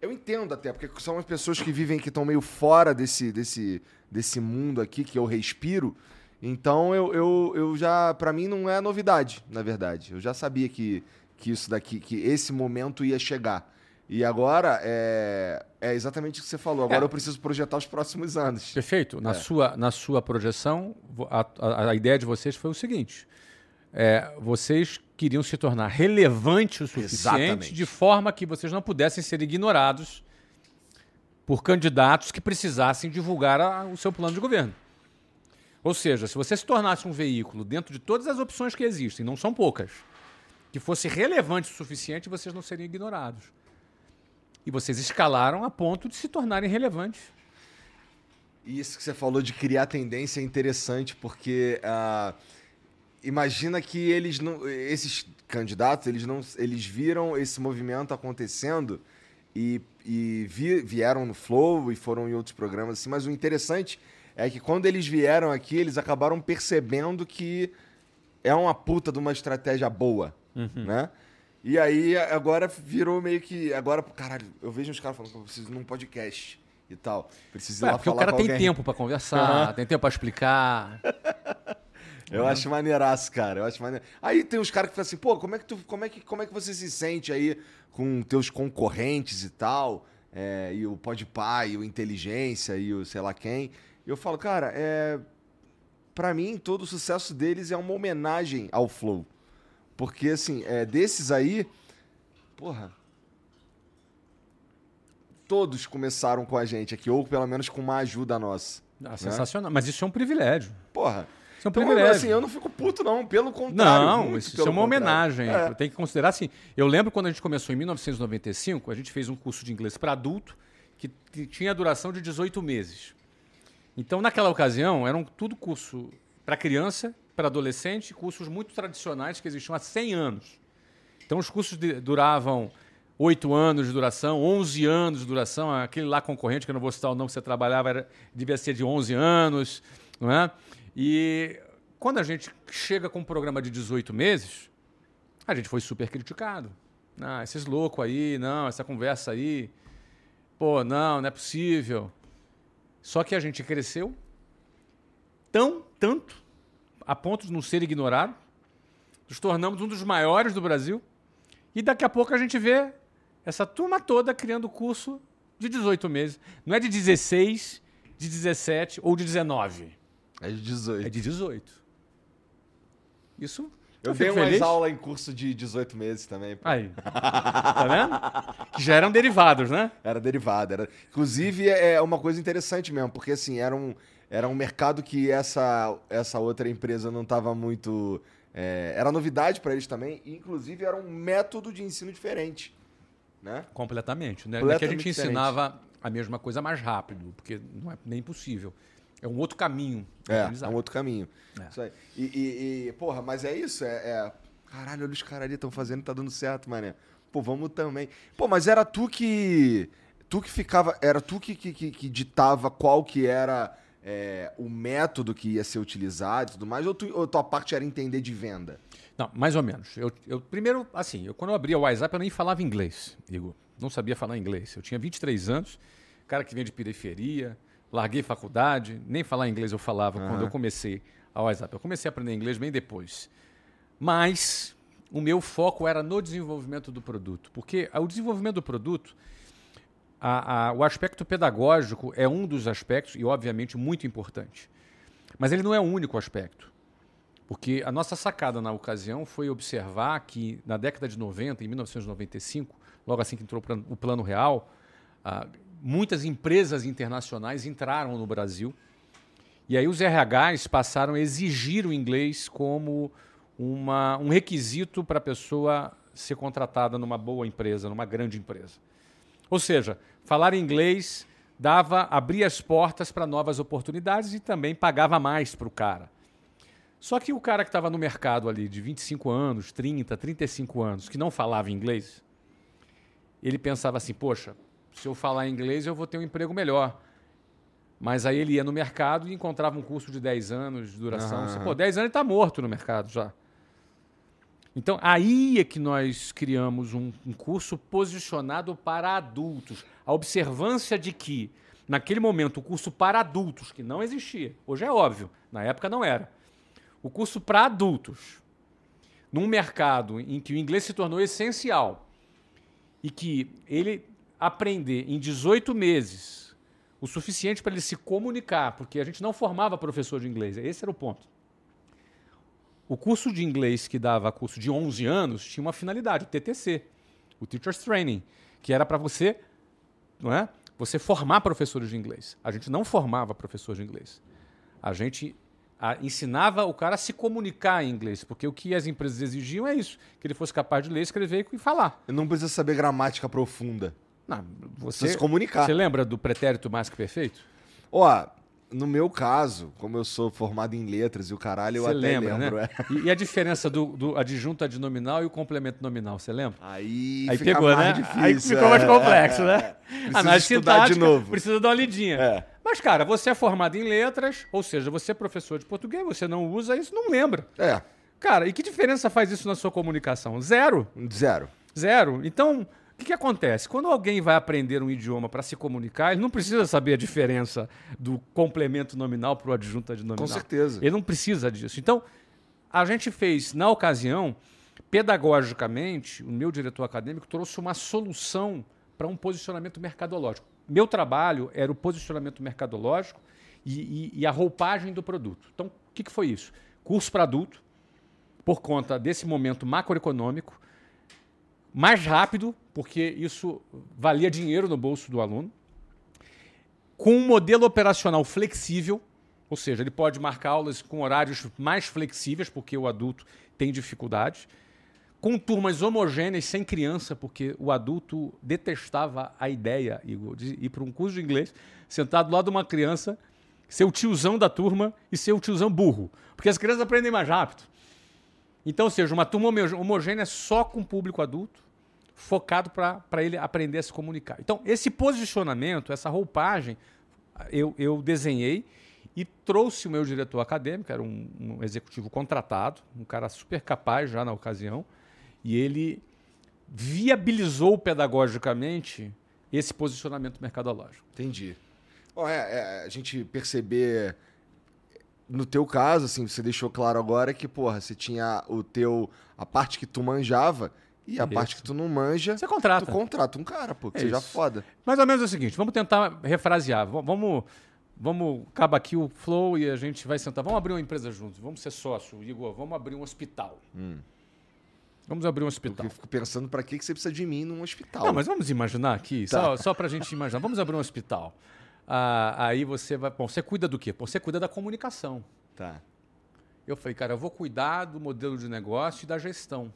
eu entendo até, porque são as pessoas que vivem, que estão meio fora desse, desse, desse mundo aqui que eu respiro. Então, eu, eu, eu já. para mim, não é novidade, na verdade. Eu já sabia que que isso daqui, que esse momento ia chegar. E agora é, é exatamente o que você falou. Agora é. eu preciso projetar os próximos anos. Perfeito. Na, é. sua, na sua projeção, a, a, a, ideia de vocês foi o seguinte: é, vocês queriam se tornar relevantes o suficiente exatamente. de forma que vocês não pudessem ser ignorados por candidatos que precisassem divulgar a, o seu plano de governo. Ou seja, se você se tornasse um veículo dentro de todas as opções que existem, não são poucas que fosse relevante o suficiente, vocês não seriam ignorados. E vocês escalaram a ponto de se tornarem relevantes. Isso que você falou de criar tendência é interessante, porque uh, imagina que eles não, esses candidatos eles não, eles viram esse movimento acontecendo e, e vi, vieram no Flow e foram em outros programas assim. Mas o interessante é que quando eles vieram aqui, eles acabaram percebendo que é uma puta de uma estratégia boa uhum. né? E aí agora virou meio que. Agora, caralho, eu vejo os caras falando que eu preciso num podcast e tal. Preciso ir é, lá porque falar o cara tem alguém. tempo para conversar, uhum. tem tempo para explicar. Eu uhum. acho maneiraço, cara. Eu acho maneiro. Aí tem os caras que falam assim, pô, como é que tu, como é que, como é que você se sente aí com teus concorrentes e tal? É, e o Podpah, e o Inteligência, e o sei lá quem. E eu falo, cara, é, para mim todo o sucesso deles é uma homenagem ao Flow. Porque, assim, é, desses aí, porra, todos começaram com a gente aqui, ou pelo menos com uma ajuda nossa. Ah, né? Sensacional. Mas isso é um privilégio. Porra. Isso é um privilégio. Então, assim, eu não fico puto, não. Pelo contrário. Não, isso é uma homenagem. É. Tem que considerar assim. Eu lembro quando a gente começou em 1995, a gente fez um curso de inglês para adulto que tinha duração de 18 meses. Então, naquela ocasião, eram tudo curso para criança para adolescente, cursos muito tradicionais que existiam há 100 anos. Então, os cursos de, duravam 8 anos de duração, 11 anos de duração. Aquele lá concorrente, que eu não vou citar o nome que você trabalhava, era, devia ser de 11 anos. Não é? E quando a gente chega com um programa de 18 meses, a gente foi super criticado. Ah, esses loucos aí, não, essa conversa aí. Pô, não, não é possível. Só que a gente cresceu tão, tanto, a ponto de não ser ignorado. Nos tornamos um dos maiores do Brasil. E daqui a pouco a gente vê essa turma toda criando curso de 18 meses. Não é de 16, de 17 ou de 19. É de 18. É de 18. Isso. Eu, eu dei umas feliz. aulas em curso de 18 meses também. Pô. Aí. Tá vendo? Que já eram derivados, né? Era derivado. Era... Inclusive, é uma coisa interessante mesmo, porque assim, era um, era um mercado que essa, essa outra empresa não estava muito. É, era novidade para eles também, e inclusive era um método de ensino diferente. Né? Completamente. Né? Completamente que a gente diferente. ensinava a mesma coisa mais rápido, porque não é nem possível. É um outro caminho. É, é um outro caminho. É. Isso aí. E, e, e, porra, mas é isso? É, é... Caralho, olha os caras ali estão fazendo e tá dando certo, mané. Pô, vamos também. Pô, mas era tu que. Tu que ficava. Era tu que, que, que, que ditava qual que era é, o método que ia ser utilizado e tudo mais, ou, tu, ou tua parte era entender de venda? Não, mais ou menos. Eu, eu primeiro, assim, eu, quando eu abria o WhatsApp, eu nem falava inglês, Igor. Não sabia falar inglês. Eu tinha 23 anos, cara que vem de periferia, larguei faculdade, nem falar inglês eu falava uhum. quando eu comecei a WhatsApp. Eu comecei a aprender inglês bem depois. Mas o meu foco era no desenvolvimento do produto, porque o desenvolvimento do produto a, a, o aspecto pedagógico é um dos aspectos, e obviamente muito importante. Mas ele não é o único aspecto. Porque a nossa sacada na ocasião foi observar que na década de 90, em 1995, logo assim que entrou o Plano Real, ah, muitas empresas internacionais entraram no Brasil. E aí os RHs passaram a exigir o inglês como uma, um requisito para a pessoa ser contratada numa boa empresa, numa grande empresa. Ou seja, falar inglês dava, abria as portas para novas oportunidades e também pagava mais para o cara. Só que o cara que estava no mercado ali de 25 anos, 30, 35 anos, que não falava inglês, ele pensava assim: poxa, se eu falar inglês eu vou ter um emprego melhor. Mas aí ele ia no mercado e encontrava um curso de 10 anos de duração. Uhum. Pô, 10 anos ele está morto no mercado já. Então, aí é que nós criamos um, um, curso posicionado para adultos. A observância de que, naquele momento, o curso para adultos, que não existia, hoje é óbvio, na época não era. O curso para adultos, num mercado em que o inglês se tornou essencial e que ele aprender em 18 meses o suficiente para ele se comunicar, porque a gente não formava professor de inglês, esse era o ponto. O curso de inglês que dava curso de 11 anos tinha uma finalidade, o TTC, o Teacher's Training, que era para você, não é? Você formar professores de inglês. A gente não formava professores de inglês. A gente a, ensinava o cara a se comunicar em inglês, porque o que as empresas exigiam é isso, que ele fosse capaz de ler, escrever e falar. Não precisa saber gramática profunda. Não, você se comunicar. Você lembra do pretérito mais que perfeito? Ó, no meu caso, como eu sou formado em letras e o caralho, eu até lembra, lembro. Né? É. E, e, a diferença do, do adjunto adnominal e o complemento nominal, você lembra? Aí, Aí pegou, né? Difícil, Aí ficou é, mais complexo, é, né? É. Análise sintática, de novo. precisa dar uma lidinha. É. Mas, cara, você é formado em letras, ou seja, você é professor de português, você não usa isso, não lembra. É. Cara, e que diferença faz isso na sua comunicação? Zero. Zero. Zero. Então, que, que acontece? Quando alguém vai aprender um idioma para se comunicar, ele não precisa saber a diferença do complemento nominal para o adjunto adnominal. Com certeza. Ele não precisa disso. Então, a gente fez, na ocasião, pedagogicamente, o meu diretor acadêmico trouxe uma solução para um posicionamento mercadológico. Meu trabalho era o posicionamento mercadológico e, e, e a roupagem do produto. Então, o que, que foi isso? Curso para adulto, por conta desse momento macroeconômico, mais rápido, porque isso valia dinheiro no bolso do aluno, com um modelo operacional flexível, ou seja, ele pode marcar aulas com horários mais flexíveis, porque o adulto tem dificuldades, com turmas homogêneas, sem criança, porque o adulto detestava a ideia, Igor, de ir para um curso de inglês, sentado lá de uma criança, ser o tiozão da turma e ser o tiozão burro, porque as crianças aprendem mais rápido. Então, seja, uma turma homogênea só com público adulto, focado para ele aprender a se comunicar. Então, esse posicionamento, essa roupagem, eu, eu desenhei e trouxe o meu diretor acadêmico, era um, um, executivo contratado, um cara super capaz já na ocasião, e ele viabilizou pedagogicamente esse posicionamento mercadológico. Entendi. É, é, a gente perceber no teu caso, assim, você deixou claro agora que, porra, você tinha o teu. a parte que tu manjava e a isso. parte que tu não manja. Você contrata. Tu contrata um cara, pô, que é seja isso. foda. Mais ou menos é o seguinte: vamos tentar refrasear. Vamos. Vamos acabar aqui o flow e a gente vai sentar. Vamos abrir uma empresa juntos. Vamos ser sócio, Igor. Vamos abrir um hospital. Hum. Vamos abrir um hospital. Eu fico pensando para que você precisa de mim num hospital. Não, mas vamos imaginar aqui, tá. só, só para a gente imaginar. Vamos abrir um hospital. Ah, aí você vai. Bom, você cuida do quê? Você cuida da comunicação. Tá. Eu falei, cara, eu vou cuidar do modelo de negócio e da gestão.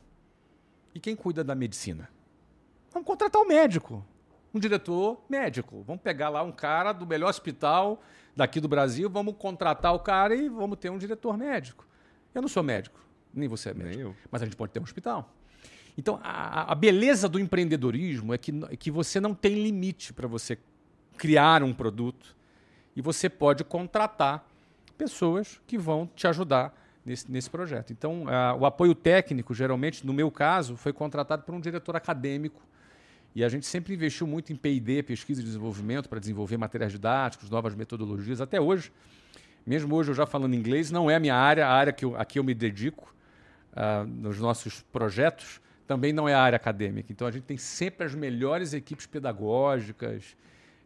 E quem cuida da medicina? Vamos contratar um médico, um diretor médico. Vamos pegar lá um cara do melhor hospital daqui do Brasil, vamos contratar o cara e vamos ter um diretor médico. Eu não sou médico, nem você é médico, nem mas a gente pode ter um hospital. Então, a, a beleza do empreendedorismo é que, é que você não tem limite para você criar um produto e você pode contratar pessoas que vão te ajudar nesse, nesse projeto. Então, uh, o apoio técnico, geralmente, no meu caso, foi contratado por um diretor acadêmico. E a gente sempre investiu muito em P&D, pesquisa e desenvolvimento, para desenvolver materiais didáticos, novas metodologias. Até hoje, mesmo hoje eu já falando inglês, não é a minha área, a área que eu, a que eu me dedico uh, nos nossos projetos, também não é a área acadêmica. Então, a gente tem sempre as melhores equipes pedagógicas,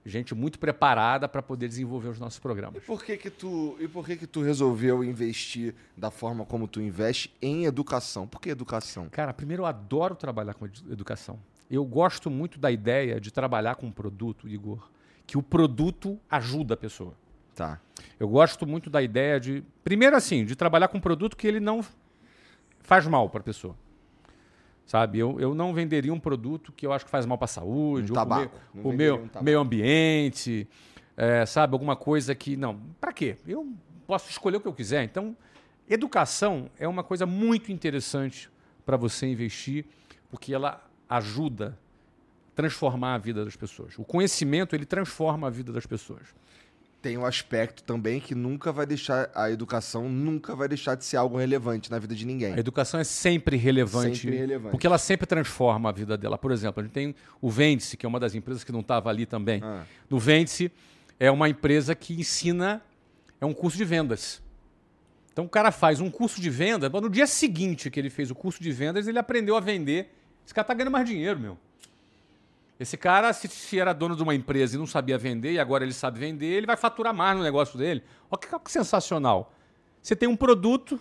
gente muito preparada para poder desenvolver os nossos programas. E por que que tu e por que que tu resolveu investir da forma como tu investe em educação? Por que educação? Cara, primeiro eu adoro trabalhar com educação. Eu gosto muito da ideia de trabalhar com um produto, Igor, que o produto ajuda a pessoa. Tá. Eu gosto muito da ideia de, primeiro assim, de trabalhar com um produto que ele não faz mal para a pessoa. Sabe, eu, eu não venderia um produto que eu acho que faz mal para a saúde, um tabaco, o meu, um meio ambiente, é, sabe, alguma coisa que. Não, para quê? Eu posso escolher o que eu quiser. Então, educação é uma coisa muito interessante para você investir, porque ela ajuda a transformar a vida das pessoas. O conhecimento, ele transforma a vida das pessoas tem um aspecto também que nunca vai deixar a educação nunca vai deixar de ser algo relevante na vida de ninguém. A educação é sempre relevante, sempre relevante. porque ela sempre transforma a vida dela. Por exemplo, a gente tem o Ventice, que é uma das empresas que não estava ali também. Ah. No Ventice é uma empresa que ensina é um curso de vendas. Então o cara faz um curso de venda, no dia seguinte que ele fez o curso de vendas, ele aprendeu a vender. Esse cara está ganhando mais dinheiro, meu. Esse cara, se, se, era dono de uma empresa e não sabia vender, e agora ele sabe vender, ele vai faturar mais no negócio dele. Olha que, que sensacional. Você tem um produto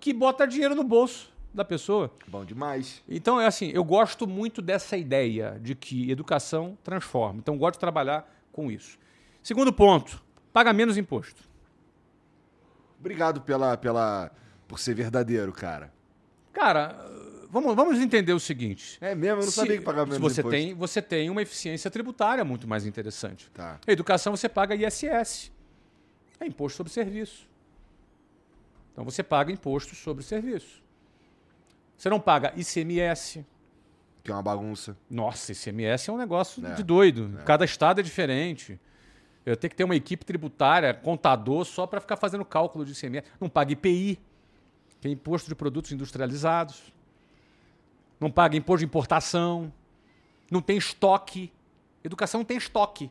que bota dinheiro no bolso da pessoa. Bom demais. Então, é assim, eu gosto muito dessa ideia de que educação transforma. Então, gosto de trabalhar com isso. Segundo ponto, paga menos imposto. Obrigado pela, pela, por ser verdadeiro, cara. Cara, vamos, vamos entender o seguinte. É mesmo, eu não se, sabia que pagava menos você imposto. tem Você tem uma eficiência tributária muito mais interessante. Tá. A educação você paga ISS. É imposto sobre serviço. Então você paga imposto sobre serviço. Você não paga ICMS. Que é uma bagunça. Nossa, ICMS é um negócio é. de doido. É. Cada estado é diferente. Eu tenho que ter uma equipe tributária, contador, só para ficar fazendo cálculo de ICMS. Não paga IPI. tem imposto de produtos industrializados, não paga imposto de importação, não tem estoque. Educação não tem estoque.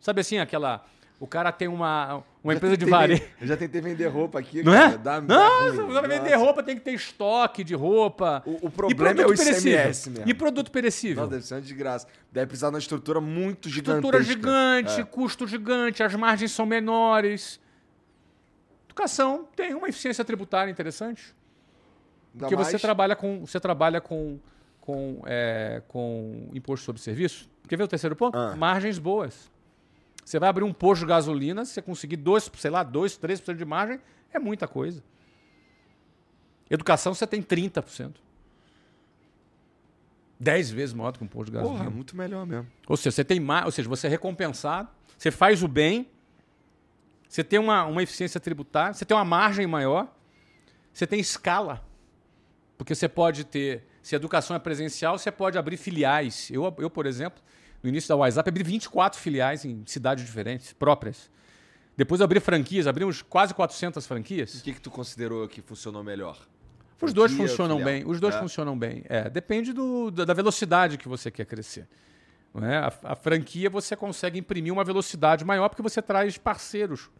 Sabe assim, aquela. O cara tem uma, uma empresa de varejo. Eu já tentei vender roupa aqui. Não cara, é? Dá, não, se você vender roupa tem que ter estoque de roupa. O, o problema é o ICMS mesmo. E produto perecível? Não, deve ser uma desgraça. Deve precisar de uma estrutura muito gigante. Estrutura gigante, é. custo gigante, as margens são menores. Educação tem uma eficiência tributária interessante. Porque mais... você trabalha com. Você trabalha com, com, é, com imposto sobre serviço. Quer ver o terceiro ponto? Ah. Margens boas. Você vai abrir um posto de gasolina, se você conseguir 2, sei lá, 2, 3% de margem, é muita coisa. Educação você tem 30%. 10 vezes maior do que um posto de gasolina. Porra, muito melhor mesmo. Ou seja, você tem mais, ou seja, você é recompensado, você faz o bem, você tem uma, uma eficiência tributária, você tem uma margem maior, você tem escala. Porque você pode ter, se a educação é presencial, você pode abrir filiais. Eu, eu por exemplo, no início da WhatsApp, abri 24 filiais em cidades diferentes, próprias. Depois abri franquias, abrimos quase 400 franquias. O que, que tu considerou que funcionou melhor? Os dois funcionam filial? bem. Os dois é. funcionam bem. É, depende do, da velocidade que você quer crescer. É? A, a, franquia você consegue imprimir uma velocidade maior porque você traz parceiros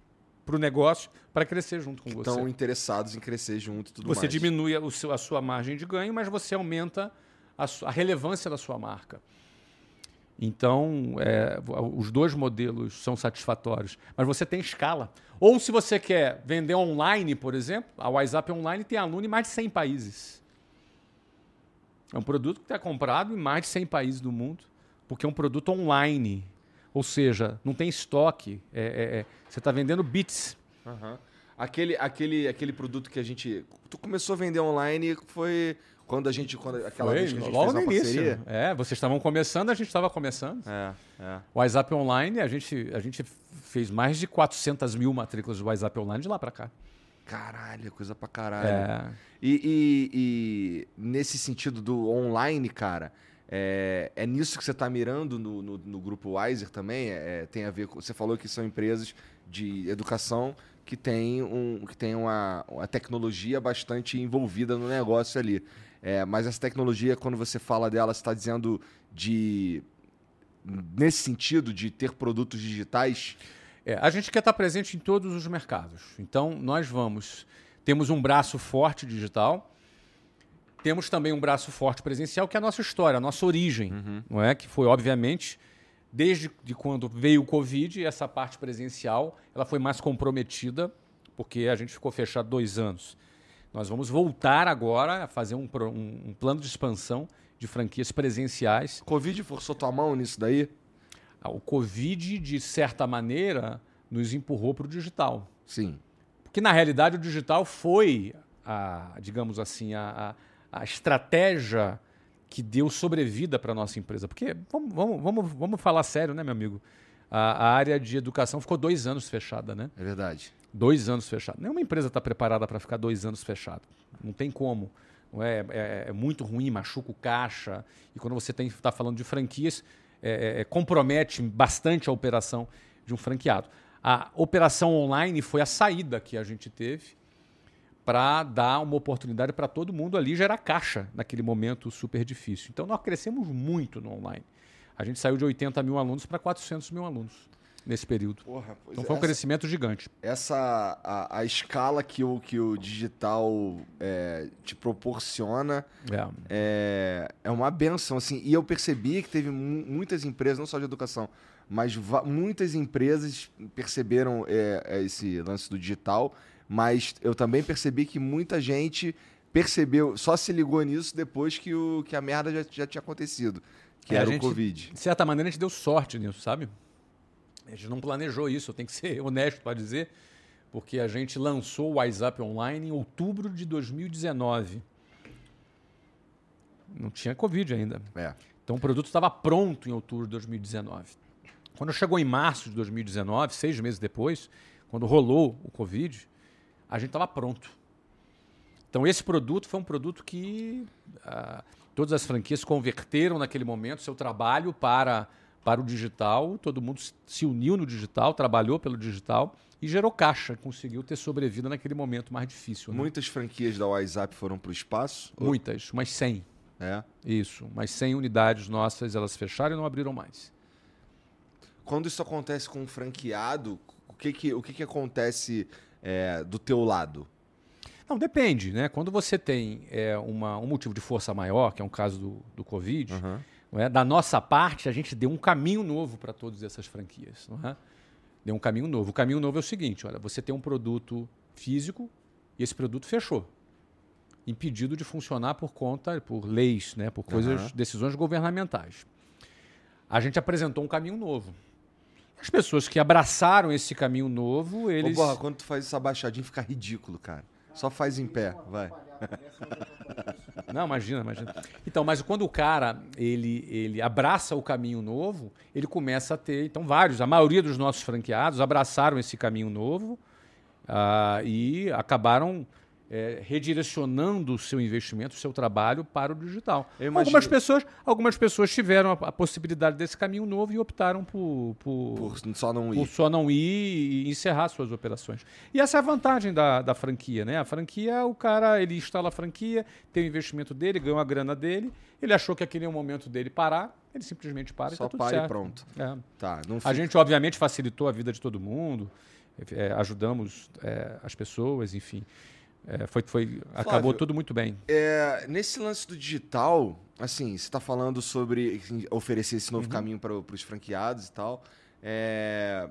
para o negócio para crescer junto com que você. Estão interessados em crescer junto e tudo você mais. Você diminui a, seu, a, sua margem de ganho, mas você aumenta a, a relevância da sua marca. Então, é, os dois modelos são satisfatórios, mas você tem escala. Ou se você quer vender online, por exemplo, a WhatsApp Online tem aluno em mais de 100 países. É um produto que está comprado em mais de 100 países do mundo, porque é um produto online. Ou seja, não tem estoque. É, é, é você está vendendo bits. Uhum. Aquele, aquele, aquele produto que a gente. Tu começou a vender online foi quando a gente. Quando, aquela foi, vez que a gente logo fez no início. É, vocês estavam começando, a gente estava começando. É, é. O WhatsApp Online, a gente, a gente fez mais de 400 mil matrículas do WhatsApp Online de lá para cá. Caralho, coisa pra caralho. É. E, e, e, nesse sentido do online, cara, é, é nisso que você está mirando no, no, no, grupo Wiser também? É, é, tem a ver com. Você falou que são empresas de educação que tem, um, que tem uma, uma tecnologia bastante envolvida no negócio ali. É, mas essa tecnologia, quando você fala dela, você está dizendo de. nesse sentido, de ter produtos digitais? É, a gente quer estar presente em todos os mercados. Então, nós vamos. Temos um braço forte digital temos também um braço forte presencial, que é a nossa história, a nossa origem, uhum. não é? Que foi, obviamente, desde de quando veio o Covid, essa parte presencial ela foi mais comprometida, porque a gente ficou fechado dois anos. Nós vamos voltar agora a fazer um, um, um plano de expansão de franquias presenciais. O Covid forçou tua mão nisso daí? Ah, o Covid, de certa maneira, nos empurrou para o digital. Sim. Porque, na realidade, o digital foi, a, digamos assim, a, a a estratégia que deu sobrevida para a nossa empresa. Porque, vamos, vamos, vamos, vamos falar sério, né, meu amigo? A, a, área de educação ficou dois anos fechada, né? É verdade. Dois anos fechada. Nenhuma empresa está preparada para ficar dois anos fechada. Não tem como. É, é, é, muito ruim, machuca o caixa. E quando você está falando de franquias, é, é, é, compromete bastante a operação de um franqueado. A operação online foi a saída que a gente teve para dar uma oportunidade para todo mundo ali gerar caixa naquele momento super difícil. Então nós crescemos muito no online. A gente saiu de 80 mil alunos para 400 mil alunos nesse período. Porra, então foi um essa, crescimento gigante. Essa a, a, escala que o, que o digital é, te proporciona é. é. É, uma benção assim. E eu percebi que teve muitas empresas, não só de educação, mas muitas empresas perceberam é, é, esse lance do digital mas eu também percebi que muita gente percebeu, só se ligou nisso depois que, o, que a merda já, já tinha acontecido, que é, era gente, o Covid. De certa maneira, a gente deu sorte nisso, sabe? A gente não planejou isso, eu tenho que ser honesto para dizer, porque a gente lançou o WhatsApp Online em outubro de 2019. Não tinha Covid ainda. É. Então o produto estava pronto em outubro de 2019. Quando chegou em março de 2019, seis meses depois, quando rolou o Covid, a gente estava pronto. Então, esse produto foi um produto que ah, todas as franquias converteram naquele momento seu trabalho para, para o digital, todo mundo se uniu no digital, trabalhou pelo digital e gerou caixa, conseguiu ter sobrevivido naquele momento mais difícil. Né? Muitas franquias da WhatsApp foram para o espaço? Muitas, umas 100. É? Isso, umas 100 unidades nossas, elas fecharam e não abriram mais. Quando isso acontece com um franqueado, o que, que, o que, que acontece é, do teu lado? Não, depende, né? Quando você tem é, uma, um motivo de força maior, que é um caso do, do Covid, uhum. é? da nossa parte, a gente deu um caminho novo para todas essas franquias. Não é? Deu um caminho novo. O caminho novo é o seguinte: olha, você tem um produto físico e esse produto fechou. Impedido de funcionar por conta, por leis, né? por coisas, uhum. decisões governamentais. A gente apresentou um caminho novo. As pessoas que abraçaram esse caminho novo, eles. Ô, porra, quando tu faz essa baixadinha, fica ridículo, cara. Só faz em pé, vai. Não, imagina, imagina. Então, mas quando o cara ele, ele abraça o caminho novo, ele começa a ter. Então, vários, a maioria dos nossos franqueados abraçaram esse caminho novo uh, e acabaram é, redirecionando o seu investimento, o seu trabalho para o digital. Algumas pessoas, algumas pessoas tiveram a, a, possibilidade desse caminho novo e optaram por, por, por, só, não por ir. só não ir e encerrar suas operações. E essa é a vantagem da, da franquia, né? A franquia, o cara ele instala a franquia, tem o investimento dele, ganha a grana dele. Ele achou que aquele é o momento dele parar, ele simplesmente para só e tá tudo para certo. e pronto. É. Tá, a gente obviamente facilitou a vida de todo mundo, é, ajudamos é, as pessoas, enfim. É, foi, foi, Flávio, acabou tudo muito bem. É, nesse lance do digital, assim, você está falando sobre oferecer esse novo uhum. caminho para os franqueados e tal. É,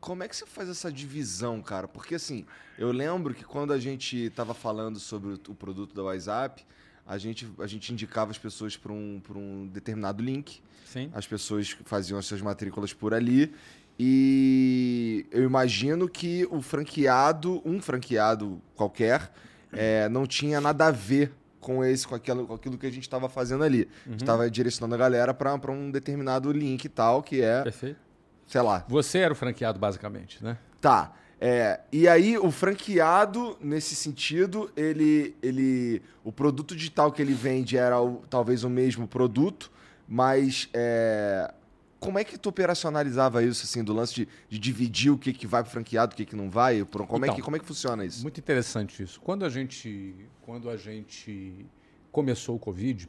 como é que você faz essa divisão, cara? Porque assim, eu lembro que quando a gente estava falando sobre o, o, produto da WhatsApp, a gente, a gente indicava as pessoas para um, um determinado link. Sim. As pessoas faziam as suas matrículas por ali e eu imagino que o franqueado, um franqueado qualquer, é, não tinha nada a ver com esse, com aquilo, com aquilo que a gente estava fazendo ali. Uhum. estava direcionando a galera para um determinado link e tal, que é. Perfeito. Sei lá. Você era o franqueado, basicamente, né? Tá. É, e aí, o franqueado, nesse sentido, ele, ele. O produto digital que ele vende era o, talvez o mesmo produto, mas é, como é que tu operacionalizava isso, assim, do lance de, de dividir o que, que vai para franqueado, o que, que não vai? Como, então, é que, então, como é que funciona isso? Muito interessante isso. Quando a gente, quando a gente começou o Covid,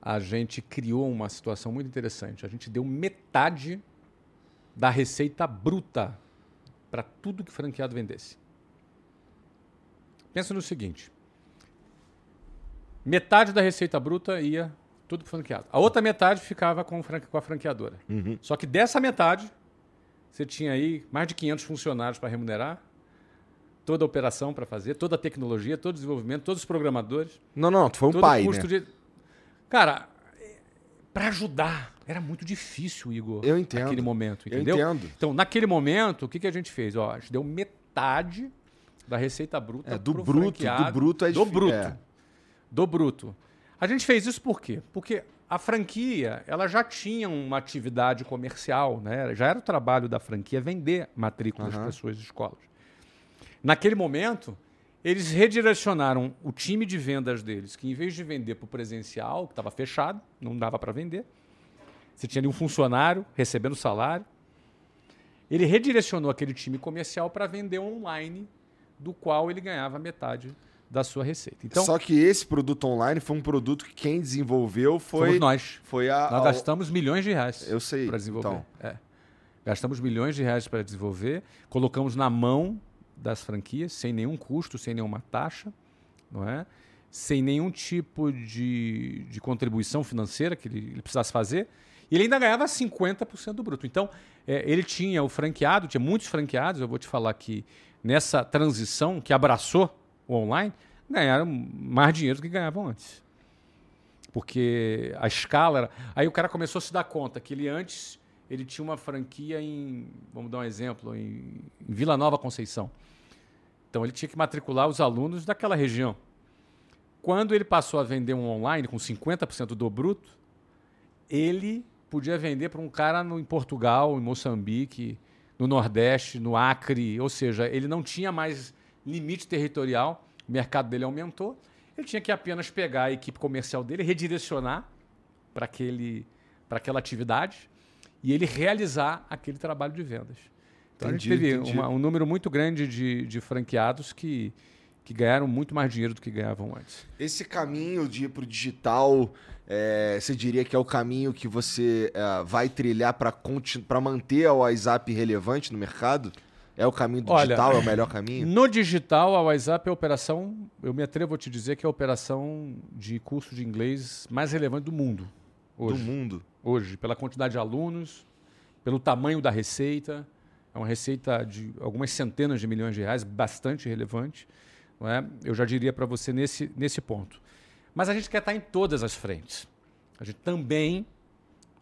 a gente criou uma situação muito interessante. A gente deu metade da receita bruta para tudo que franqueado vendesse. Pensa no seguinte: metade da receita bruta ia tudo franqueado. A outra metade ficava com, com a franqueadora. Uhum. Só que dessa metade, você tinha aí mais de 500 funcionários para remunerar, toda a operação para fazer, toda a tecnologia, todo o desenvolvimento, todos os programadores. Não, não, tu foi um pai, né? De... Cara, para ajudar, era muito difícil, Igor. Eu entendo. Naquele momento, entendeu? Eu entendo. Então, naquele momento, o que, que a gente fez? Ó, a gente deu metade da receita bruta é, do bruto, do bruto é do bruto. É. Do bruto. A gente fez isso por quê? Porque a franquia ela já tinha uma atividade comercial, né? já era o trabalho da franquia vender matrículas uhum. para suas escolas. Naquele momento, eles redirecionaram o time de vendas deles, que em vez de vender para o presencial, que estava fechado, não dava para vender, você tinha ali um funcionário recebendo salário, ele redirecionou aquele time comercial para vender online, do qual ele ganhava metade da sua receita. Então, Só que esse produto online foi um produto que quem desenvolveu foi nós. Foi a, nós gastamos milhões de reais. Eu sei. Para desenvolver. Então. É. Gastamos milhões de reais para desenvolver, colocamos na mão das franquias sem nenhum custo, sem nenhuma taxa, não é? Sem nenhum tipo de, de contribuição financeira que ele, ele precisasse fazer. E ele ainda ganhava 50% do bruto. Então, é, ele tinha o franqueado, tinha muitos franqueados, eu vou te falar que nessa transição que abraçou o online, ganharam mais dinheiro do que ganhavam antes. Porque a escala era... Aí o cara começou a se dar conta que ele antes ele tinha uma franquia em, vamos dar um exemplo, em, Vila Nova Conceição. Então ele tinha que matricular os alunos daquela região. Quando ele passou a vender um online com 50% do bruto, ele podia vender para um cara no, em Portugal, em Moçambique, no Nordeste, no Acre, ou seja, ele não tinha mais limite territorial, o mercado dele aumentou, ele tinha que apenas pegar a equipe comercial dele, redirecionar para aquela atividade e ele realizar aquele trabalho de vendas. Então entendi, a gente teve uma, um número muito grande de, de franqueados que, que ganharam muito mais dinheiro do que ganhavam antes. Esse caminho de ir para o digital, é, você diria que é o caminho que você é, vai trilhar para manter o WhatsApp relevante no mercado? É o caminho do Olha, digital, é o melhor caminho? No digital, a WhatsApp é a operação, eu me atrevo a te dizer que é a operação de curso de inglês mais relevante do mundo. Hoje. Do mundo? Hoje, pela quantidade de alunos, pelo tamanho da receita. É uma receita de algumas centenas de milhões de reais, bastante relevante. Não é? Eu já diria para você nesse, nesse ponto. Mas a gente quer estar em todas as frentes. A gente também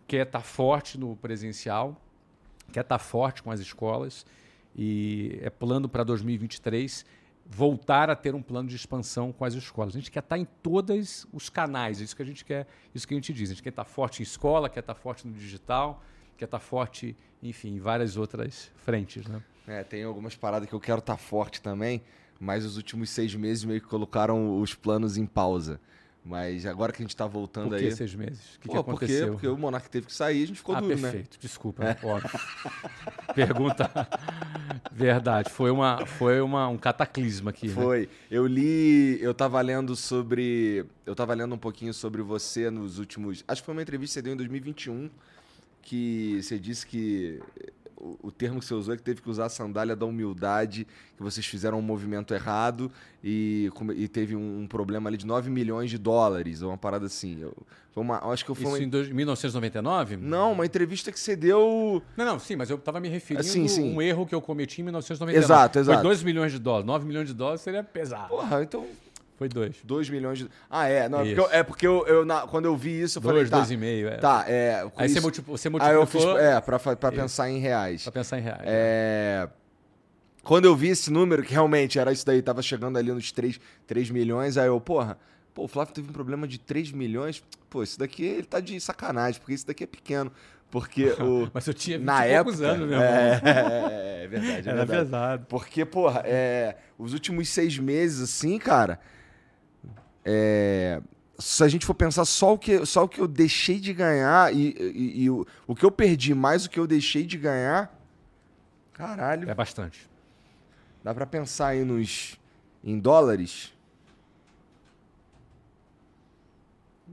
quer estar forte no presencial, quer estar forte com as escolas e é plano para 2023 voltar a ter um plano de expansão com as escolas. A gente quer estar em todos os canais, isso que a gente quer, isso que a gente diz. A gente quer estar forte em escola, quer estar forte no digital, quer estar forte, enfim, em várias outras frentes, né? É, tem algumas paradas que eu quero estar forte também, mas os últimos seis meses meio que colocaram os planos em pausa. Mas agora que a gente está voltando Por que aí. seis meses? O que, Pô, que aconteceu? Por quê? Porque o Monark teve que sair a gente ficou ah, duro, perfeito. né? Perfeito, desculpa, é. óbvio. Pergunta. Verdade, foi, uma, foi uma, um cataclisma aqui. Né? Foi. Né? Eu li, eu estava lendo sobre. Eu estava lendo um pouquinho sobre você nos últimos. Acho que foi uma entrevista que você deu em 2021, que você disse que o, termo que você usou é que teve que usar a sandália da humildade, que vocês fizeram um movimento errado e, e teve um, problema ali de 9 milhões de dólares, ou uma parada assim. Eu, foi uma, acho que foi Isso uma... em 1999? Não, uma entrevista que você deu... Não, não, sim, mas eu estava me referindo sim, sim. um erro que eu cometi em 1999. Exato, exato. Foi 2 milhões de dólares. 9 milhões de dólares seria pesado. Porra, então... Foi dois. Dois milhões de. Ah, é. Não, é porque, eu, é porque eu, eu na, quando eu vi isso, eu dois, falei. Tá, dois e meio, é. Tá, é. Aí isso, você, multiplicou, você multiplicou. Aí eu fiz. É, pra, pra pensar em reais. Pra pensar em reais. É. Quando eu vi esse número, que realmente era isso daí, tava chegando ali nos 3, 3 milhões, aí eu, porra, pô, o Flávio teve um problema de 3 milhões. Pô, isso daqui ele tá de sacanagem, porque isso daqui é pequeno. Porque o. Mas eu tinha 20 na época, anos, meu é, é, é, verdade. É Era verdade. pesado. Porque, porra, é, os últimos seis meses, assim, cara, é, se a gente for pensar só o que, só o que eu deixei de ganhar e, e, e o, o que eu perdi mais o que eu deixei de ganhar, caralho. É bastante. Dá para pensar aí nos em dólares?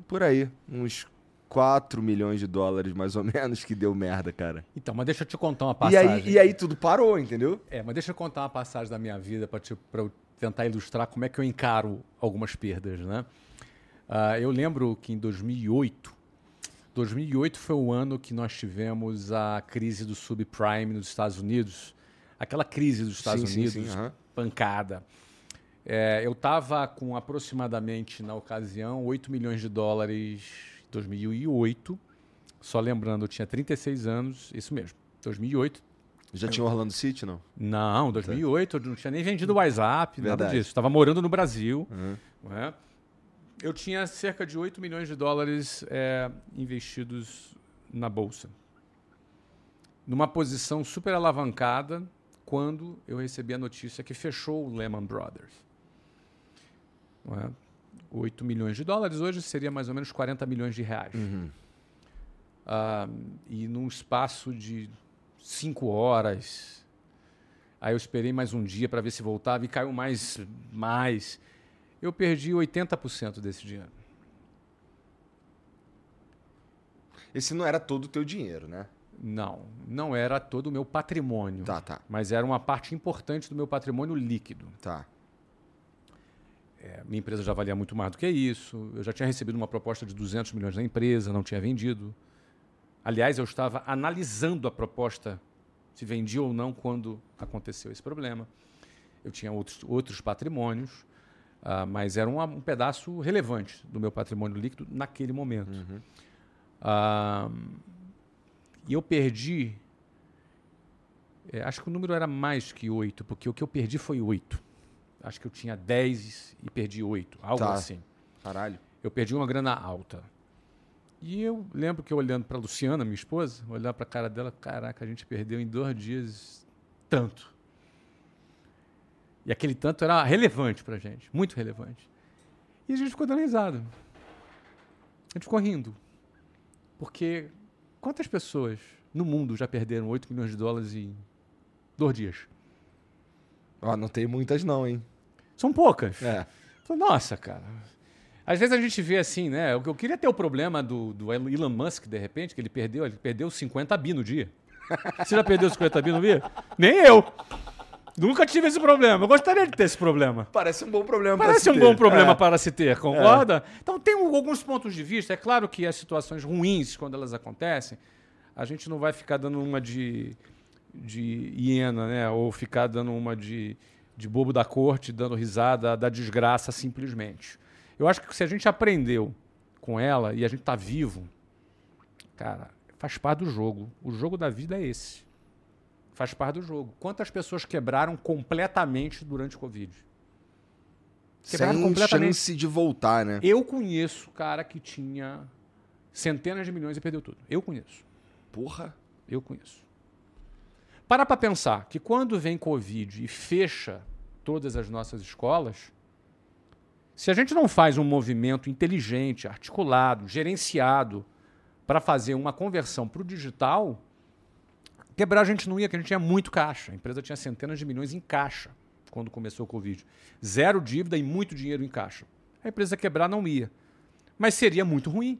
Por aí, uns 4 milhões de dólares, mais ou menos, que deu merda, cara. Então, mas deixa eu te contar uma passagem. E aí, e aí tudo parou, entendeu? É, mas deixa eu contar uma passagem da minha vida para eu tentar ilustrar como é que eu encaro algumas perdas, né? Uh, eu lembro que em 2008, 2008 foi o ano que nós tivemos a crise do subprime nos Estados Unidos, aquela crise dos Estados sim, Unidos, sim, sim, uhum. pancada. É, eu estava com aproximadamente, na ocasião, 8 milhões de dólares em 2008. Só lembrando, eu tinha 36 anos, isso mesmo, 2008, já tinha Orlando City, não? Não, 2008 eu não tinha nem vendido o WhatsApp, Verdade. nada disso. Estava morando no Brasil. Uhum. É? Eu tinha cerca de 8 milhões de dólares é, investidos na Bolsa. Numa posição super alavancada quando eu recebi a notícia que fechou o Lehman Brothers. Não é? 8 milhões de dólares hoje seria mais ou menos 40 milhões de reais. Uhum. Ah, e num espaço de cinco horas. Aí eu esperei mais um dia para ver se voltava e caiu mais, mais. Eu perdi 80% desse dinheiro. Esse não era todo o teu dinheiro, né? Não, não era todo o meu patrimônio. Tá, tá. Mas era uma parte importante do meu patrimônio líquido. Tá. É, minha empresa já valia muito mais do que isso. Eu já tinha recebido uma proposta de 200 milhões da empresa, não tinha vendido. Aliás, eu estava analisando a proposta, se vendia ou não, quando aconteceu esse problema. Eu tinha outros, outros patrimônios, uh, mas era um, um, pedaço relevante do meu patrimônio líquido naquele momento. Uhum. Uh, e eu perdi. É, acho que o número era mais que oito, porque o que eu perdi foi oito. Acho que eu tinha dez e perdi oito, algo tá. assim. Caralho. Eu perdi uma grana alta. E eu lembro que eu olhando para Luciana, minha esposa, olhar para a cara dela, caraca, a gente perdeu em dois dias tanto. E aquele tanto era relevante para a gente, muito relevante. E a gente ficou dando risada. A gente ficou rindo. Porque quantas pessoas no mundo já perderam 8 milhões de dólares em dois dias. Ó, não tem muitas não, hein? São poucas. É. Nossa, cara. Às vezes a gente vê assim, né? Eu queria ter o problema do, do Elon Musk, de repente, que ele perdeu, ele perdeu 50 bi no dia. Você já perdeu 50 bi no dia? Nem eu. Nunca tive esse problema. Eu gostaria de ter esse problema. Parece um bom problema Parece um ter. bom problema é. para se ter, concorda? É. Então tem alguns pontos de vista. É claro que as situações ruins, quando elas acontecem, a gente não vai ficar dando uma de, de hiena, né? Ou ficar dando uma de, de bobo da corte, dando risada da desgraça simplesmente. Eu acho que se a gente aprendeu com ela e a gente está vivo, cara, faz parte do jogo. O jogo da vida é esse. Faz parte do jogo. Quantas pessoas quebraram completamente durante o Covid? Quebraram Sem completamente. chance de voltar, né? Eu conheço cara que tinha centenas de milhões e perdeu tudo. Eu conheço. Porra. Eu conheço. Para para pensar que quando vem Covid e fecha todas as nossas escolas, se a gente não faz um movimento inteligente, articulado, gerenciado para fazer uma conversão para o digital, quebrar a gente não ia, porque a gente tinha muito caixa. A empresa tinha centenas de milhões em caixa quando começou o Covid. Zero dívida e muito dinheiro em caixa. A empresa quebrar não ia. Mas seria muito ruim.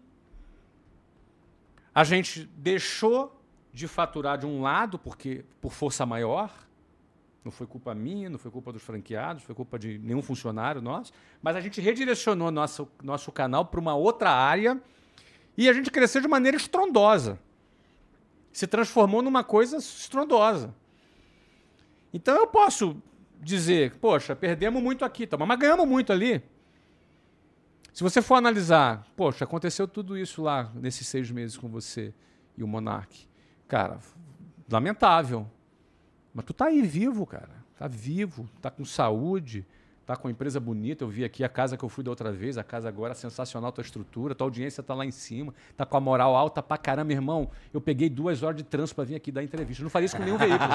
A gente deixou de faturar de um lado, porque por força maior, não foi culpa minha, não foi culpa dos franqueados, foi culpa de nenhum funcionário nosso. Mas a gente redirecionou nosso, nosso canal para uma outra área e a gente cresceu de maneira estrondosa. Se transformou numa coisa estrondosa. Então eu posso dizer, poxa, perdemos muito aqui, tá, mas ganhamos muito ali. Se você for analisar, poxa, aconteceu tudo isso lá nesses seis meses com você e o Monark. Cara, lamentável. Mas tu tá aí vivo, cara. Tá vivo, tá com saúde, tá com uma empresa bonita. Eu vi aqui a casa que eu fui da outra vez, a casa agora é sensacional, tua estrutura, tua audiência tá lá em cima, tá com a moral alta pra caramba, irmão. Eu peguei duas horas de trânsito pra vir aqui dar entrevista. Eu não faria isso com nenhum veículo.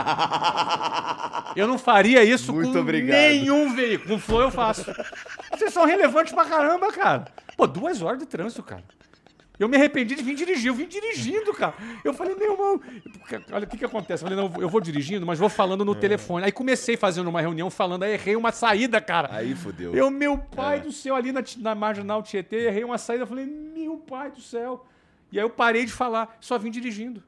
Eu não faria isso Muito com obrigado. nenhum veículo. Com o Flow eu faço. Vocês são relevantes pra caramba, cara. Pô, duas horas de trânsito, cara. Eu me arrependi de vir dirigir. Eu vim dirigindo, cara. Eu falei, meu irmão, olha o que, que acontece. Eu falei, não, eu vou dirigindo, mas vou falando no é. telefone. Aí comecei fazendo uma reunião falando, aí errei uma saída, cara. Aí fodeu. Eu, meu pai é. do céu, ali na, na marginal Tietê, errei uma saída. Eu falei, meu pai do céu. E aí eu parei de falar, só vim dirigindo.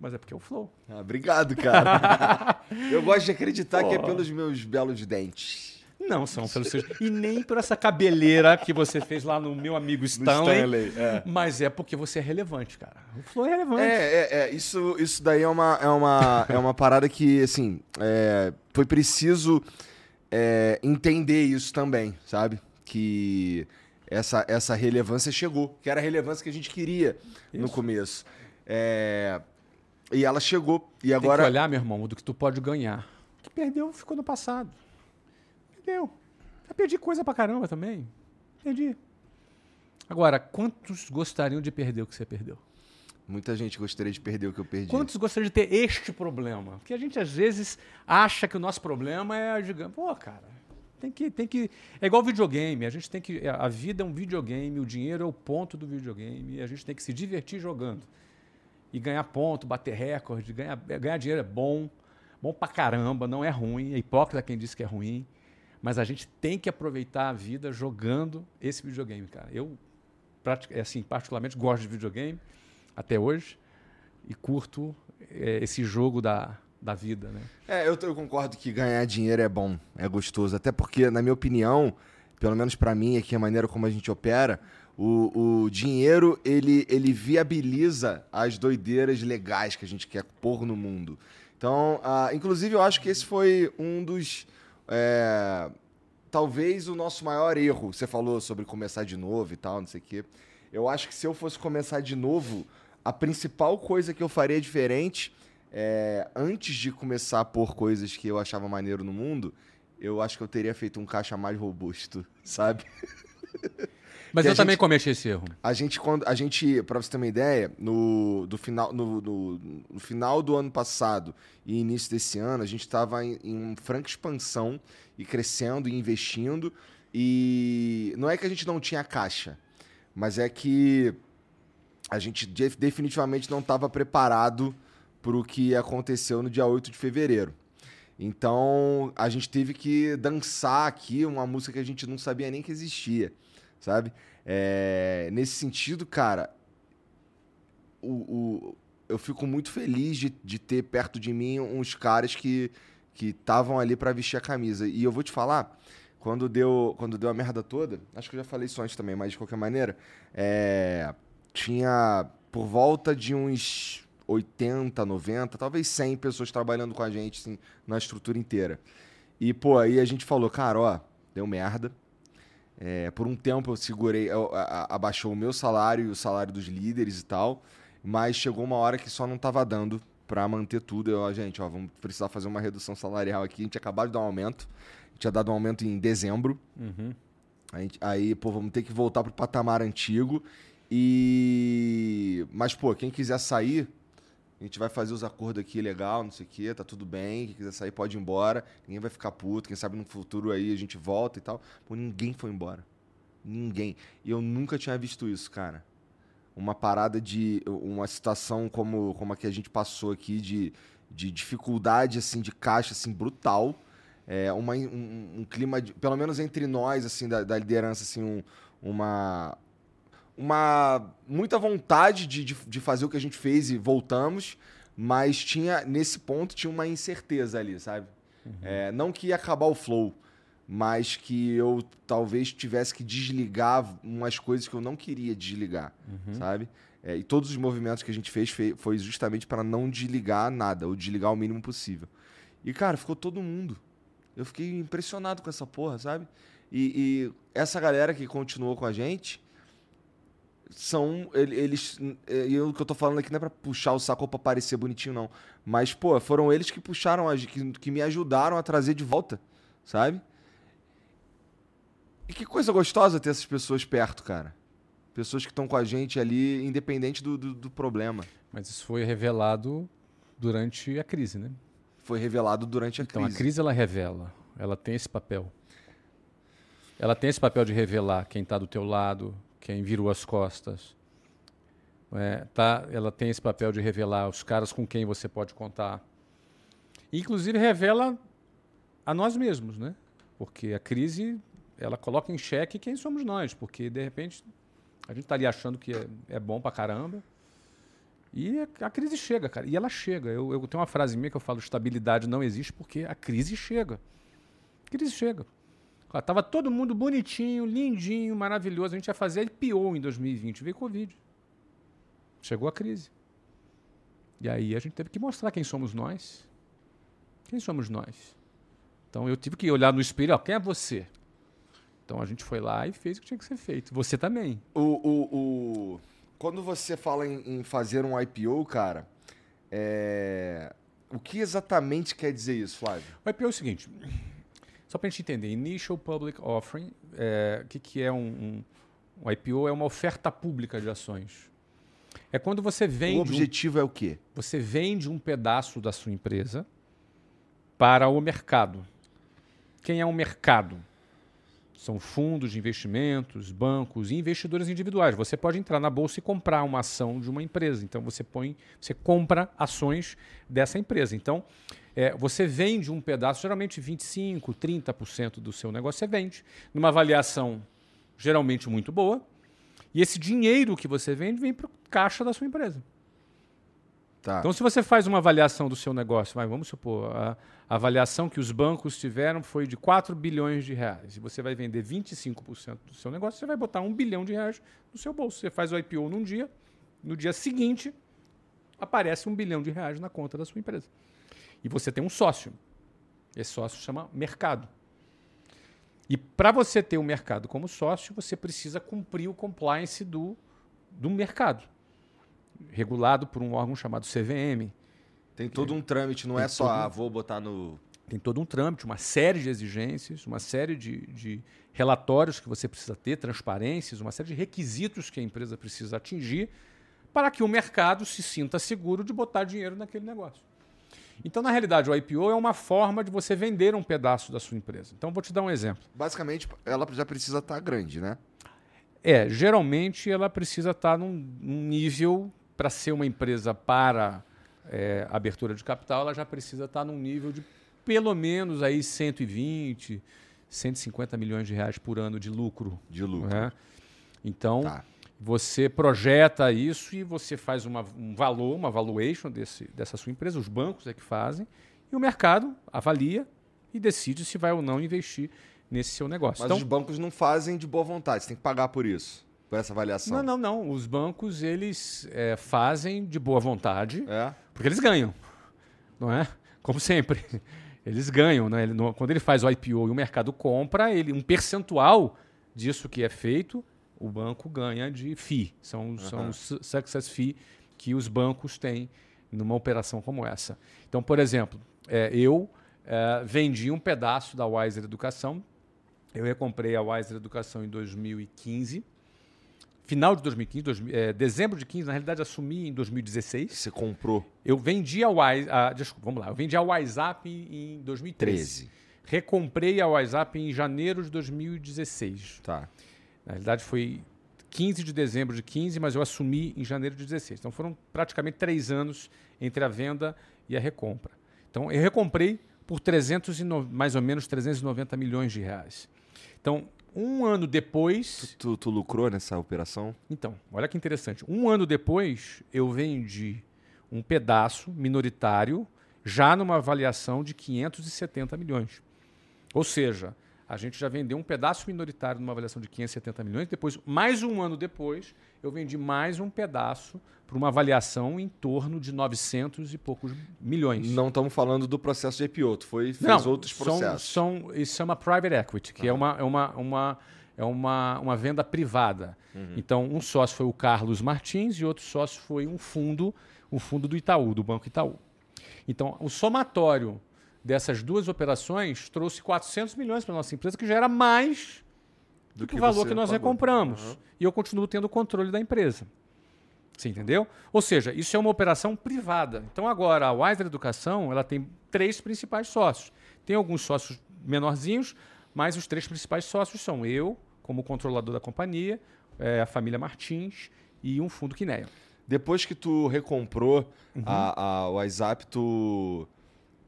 Mas é porque é o flow. Ah, obrigado, cara. eu gosto de acreditar Pô. que é pelos meus belos dentes. Não são pelos seus. E nem por essa cabeleira que você fez lá no meu amigo Stanley. Stanley é. Mas é porque você é relevante, cara. O Flow é relevante. É, é, é. Isso, isso daí é uma, é, uma, é uma parada que, assim, é, foi preciso é, entender isso também, sabe? Que essa, essa relevância chegou, que era a relevância que a gente queria isso. no começo. É, e ela chegou. E agora. Tem que olhar, meu irmão, do que tu pode ganhar. O que perdeu ficou no passado. Perdeu. Já perdi coisa pra caramba também. Perdi. Agora, quantos gostariam de perder o que você perdeu? Muita gente gostaria de perder o que eu perdi. Quantos gostariam de ter este problema? Porque a gente às vezes acha que o nosso problema é gigante. Pô, cara, tem que, tem que. É igual videogame. A gente tem que. A vida é um videogame, o dinheiro é o ponto do videogame. E a gente tem que se divertir jogando. E ganhar ponto, bater recorde, ganhar, ganhar dinheiro é bom. Bom pra caramba, não é ruim. É hipócrita quem disse que é ruim. Mas a gente tem que aproveitar a vida jogando esse videogame, cara. Eu, é assim, particularmente gosto de videogame até hoje e curto é, esse jogo da, da vida, né? É, eu, eu, concordo que ganhar dinheiro é bom, é gostoso. Até porque, na minha opinião, pelo menos para mim, aqui a maneira como a gente opera, o, o dinheiro, ele, ele viabiliza as doideiras legais que a gente quer pôr no mundo. Então, uh, inclusive, eu acho que esse foi um dos é, talvez o nosso maior erro, você falou sobre começar de novo e tal, não sei o quê. Eu acho que se eu fosse começar de novo, a principal coisa que eu faria diferente, é, antes de começar a pôr coisas que eu achava maneiro no mundo, eu acho que eu teria feito um caixa mais robusto, sabe? Mas eu gente, também cometi esse erro. A gente, quando, a gente, pra você ter uma ideia, no, do final, no, no, no final do ano passado e início desse ano, a gente estava em, em franca expansão e crescendo e investindo. E não é que a gente não tinha caixa, mas é que a gente definitivamente não estava preparado para o que aconteceu no dia 8 de fevereiro. Então a gente teve que dançar aqui uma música que a gente não sabia nem que existia, sabe? É, nesse sentido, cara, o, o, eu fico muito feliz de, de ter perto de mim uns caras que estavam ali para vestir a camisa. E eu vou te falar, quando deu, quando deu a merda toda, acho que eu já falei isso antes também, mas de qualquer maneira, é, tinha por volta de uns 80, 90, talvez 100 pessoas trabalhando com a gente, assim, na estrutura inteira. E, pô, aí a gente falou, cara, ó, deu merda. É, por um tempo eu segurei, eu, a, a, abaixou o meu salário e o salário dos líderes e tal, mas chegou uma hora que só não tava dando para manter tudo. Eu, ó, gente, ó, vamos precisar fazer uma redução salarial aqui. A gente acabou de dar um aumento. A gente tinha dado um aumento em dezembro. Uhum. Gente, aí, pô, vamos ter que voltar pro patamar antigo. E. Mas, pô, quem quiser sair, a gente vai fazer os acordos aqui legal, não sei o quê, tá tudo bem. Quem quiser sair pode ir embora. Ninguém vai ficar puto. Quem sabe no futuro aí a gente volta e tal. Pô, ninguém foi embora. Ninguém. E eu nunca tinha visto isso, cara. Uma parada de. Uma situação como, como a que a gente passou aqui de, de dificuldade, assim, de caixa, assim, brutal. É, uma, um, um clima, de, pelo menos entre nós, assim, da, da liderança, assim, um, uma, uma muita vontade de, de, de, fazer o que a gente fez e voltamos, mas tinha nesse ponto tinha uma incerteza ali, sabe? Uhum. É, não que ia acabar o flow, mas que eu talvez tivesse que desligar umas coisas que eu não queria desligar, uhum. sabe? É, e todos os movimentos que a gente fez foi justamente para não desligar nada, ou desligar o mínimo possível. E, cara, ficou todo mundo. Eu fiquei impressionado com essa porra, sabe? E, e essa galera que continuou com a gente, são eles e o que eu tô falando aqui não é para puxar o saco para parecer bonitinho não, mas pô, foram eles que puxaram que, que me ajudaram a trazer de volta, sabe? E que coisa gostosa ter essas pessoas perto, cara. Pessoas que estão com a gente ali, independente do, do, do, problema. Mas isso foi revelado durante a crise, né? Foi revelado durante a então, crise. Então, a crise ela revela. Ela tem esse papel. Ela tem esse papel de revelar quem está do teu lado, quem virou as costas. É, tá, ela tem esse papel de revelar os caras com quem você pode contar. Inclusive revela a nós mesmos, né? Porque a crise ela coloca em xeque quem somos nós, porque de repente a gente está ali achando que é, é, bom pra caramba. E a, a, crise chega, cara. E ela chega. Eu, eu tenho uma frase minha que eu falo: estabilidade não existe porque a crise chega. A crise chega. Tava todo mundo bonitinho, lindinho, maravilhoso. A gente ia fazer IPO em 2020. Veio Covid. Chegou a crise. E aí a gente teve que mostrar quem somos nós. Quem somos nós? Então eu tive que olhar no espelho, ó, quem é você? Então a gente foi lá e fez o que tinha que ser feito. Você também. O, o, o... Quando você fala em, em fazer um IPO, cara, é... o que exatamente quer dizer isso, Flávio? O IPO é o seguinte: só para a gente entender, Initial Public Offering, é, o que, que é um, um, um, IPO? É uma oferta pública de ações. É quando você vende. O objetivo um, é o quê? Você vende um pedaço da sua empresa para o mercado. Quem é o mercado? São fundos de investimentos, bancos e investidores individuais. Você pode entrar na bolsa e comprar uma ação de uma empresa. Então você põe, você compra ações dessa empresa. Então, é, você vende um pedaço, geralmente 25%, 30% do seu negócio você vende, numa avaliação geralmente muito boa, e esse dinheiro que você vende vem para o caixa da sua empresa. Tá. Então, se você faz uma avaliação do seu negócio, vai, vamos supor, a, a, avaliação que os bancos tiveram foi de 4 bilhões de reais, e você vai vender 25% do seu negócio, você vai botar 1 bilhão de reais no seu bolso. Você faz o IPO num dia, no dia seguinte, aparece 1 bilhão de reais na conta da sua empresa. E você tem um sócio. Esse sócio chama mercado. E para você ter o um mercado como sócio, você precisa cumprir o compliance do, do mercado, regulado por um órgão chamado CVM. Tem todo um trâmite, não é só, ah, vou botar no. Tem todo um trâmite, uma série de exigências, uma série de, de relatórios que você precisa ter, transparências, uma série de requisitos que a empresa precisa atingir para que o mercado se sinta seguro de botar dinheiro naquele negócio. Então, na realidade, o IPO é uma forma de você vender um pedaço da sua empresa. Então, vou te dar um exemplo. Basicamente, ela já precisa estar tá grande, né? É, geralmente ela precisa estar tá num, num nível para ser uma empresa para é, abertura de capital, ela já precisa estar tá num nível de pelo menos aí 120, 150 milhões de reais por ano de lucro. De lucro. Né? Então, tá. você projeta isso e você faz uma, um valor, uma valuation desse, dessa sua empresa, os bancos é que fazem, e o mercado avalia e decide se vai ou não investir nesse seu negócio. Mas então, os bancos não fazem de boa vontade, você tem que pagar por isso, por essa avaliação. Não, não, não. Os bancos, eles é, fazem de boa vontade, é. porque eles ganham, não é? Como sempre. Eles ganham, né? Ele, no, quando ele faz o IPO e o mercado compra, ele um percentual disso que é feito, o banco ganha de FII. São, uhum. são os success fee que os bancos têm numa operação como essa. Então, por exemplo, é, eu é, vendi um pedaço da Wiser Educação. Eu recomprei a Wiser Educação em 2015 final de 2015, dois, é, dezembro de 15, na realidade assumi em 2016. Você comprou? Eu vendi a Wise, a, desculpa, vamos lá, eu vendi a WhatsApp em 2013. 13. Recomprei a WhatsApp em janeiro de 2016. Tá. Na realidade foi 15 de dezembro de 15, mas eu assumi em janeiro de 16. Então foram praticamente três anos entre a venda e a recompra. Então eu recomprei por 300 no, mais ou menos 390 milhões de reais. Então um ano depois. Tu, tu, tu, lucrou nessa operação? Então, olha que interessante. Um ano depois, eu vendi um pedaço minoritário já numa avaliação de 570 milhões. Ou seja, a gente já vendeu um pedaço minoritário numa avaliação de 570 milhões. Depois, mais um ano depois, eu vendi mais um pedaço para uma avaliação em torno de 900 e poucos milhões. Não estamos falando do processo de IPO, tu foi, fez Não, outros processos. São, são, isso chama private equity, que uhum. é, uma, é, uma, uma, é uma, uma venda privada. Uhum. Então, um sócio foi o Carlos Martins e outro sócio foi um fundo, o fundo do Itaú, do Banco Itaú. Então, o somatório dessas duas operações trouxe 400 milhões para a nossa empresa, que já era mais do, do que o valor que nós pagou. recompramos. Uhum. E eu continuo tendo o controle da empresa. Você entendeu? Ou seja, isso é uma operação privada. Então agora a Wiser Educação ela tem três principais sócios. Tem alguns sócios menorzinhos, mas os três principais sócios são eu, como controlador da companhia, é, a família Martins e um fundo Quinéia. Depois que tu recomprou uhum. a, a WhatsApp, tu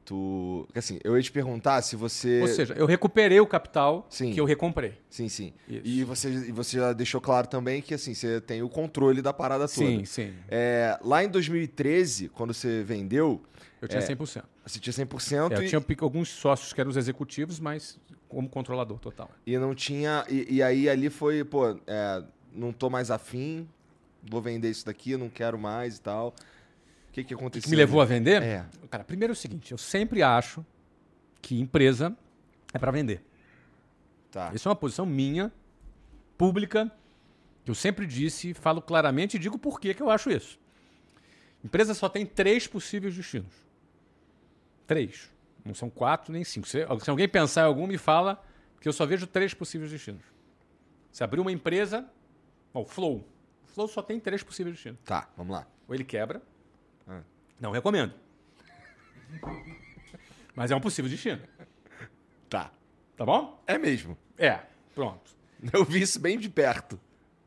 Tu. Assim, eu ia te perguntar se você. Ou seja, eu recuperei o capital sim. que eu recomprei. Sim, sim. E você, e você já deixou claro também que assim, você tem o controle da parada toda. Sim, sim. É, lá em 2013, quando você vendeu. Eu tinha é, 100%. Você tinha 100%. É, eu tinha alguns sócios que eram os executivos, mas como controlador total. E não tinha. E, e aí ali foi, pô, é, não tô mais afim, vou vender isso daqui, não quero mais e tal. O que, que aconteceu? Que me levou a vender? É. Cara, primeiro é o seguinte, eu sempre acho que empresa é para vender. Tá. Isso é uma posição minha, pública, que eu sempre disse, falo claramente e digo por que, que eu acho isso. Empresa só tem três possíveis destinos. Três. Não são quatro nem cinco. Se, se alguém pensar em algum, me fala que eu só vejo três possíveis destinos. Se abrir uma empresa, o Flow. O Flow só tem três possíveis destinos. Tá, vamos lá. Ou ele quebra. Não recomendo. Mas é um possível destino. Tá. Tá bom? É mesmo. É. Pronto. Eu vi isso bem de perto.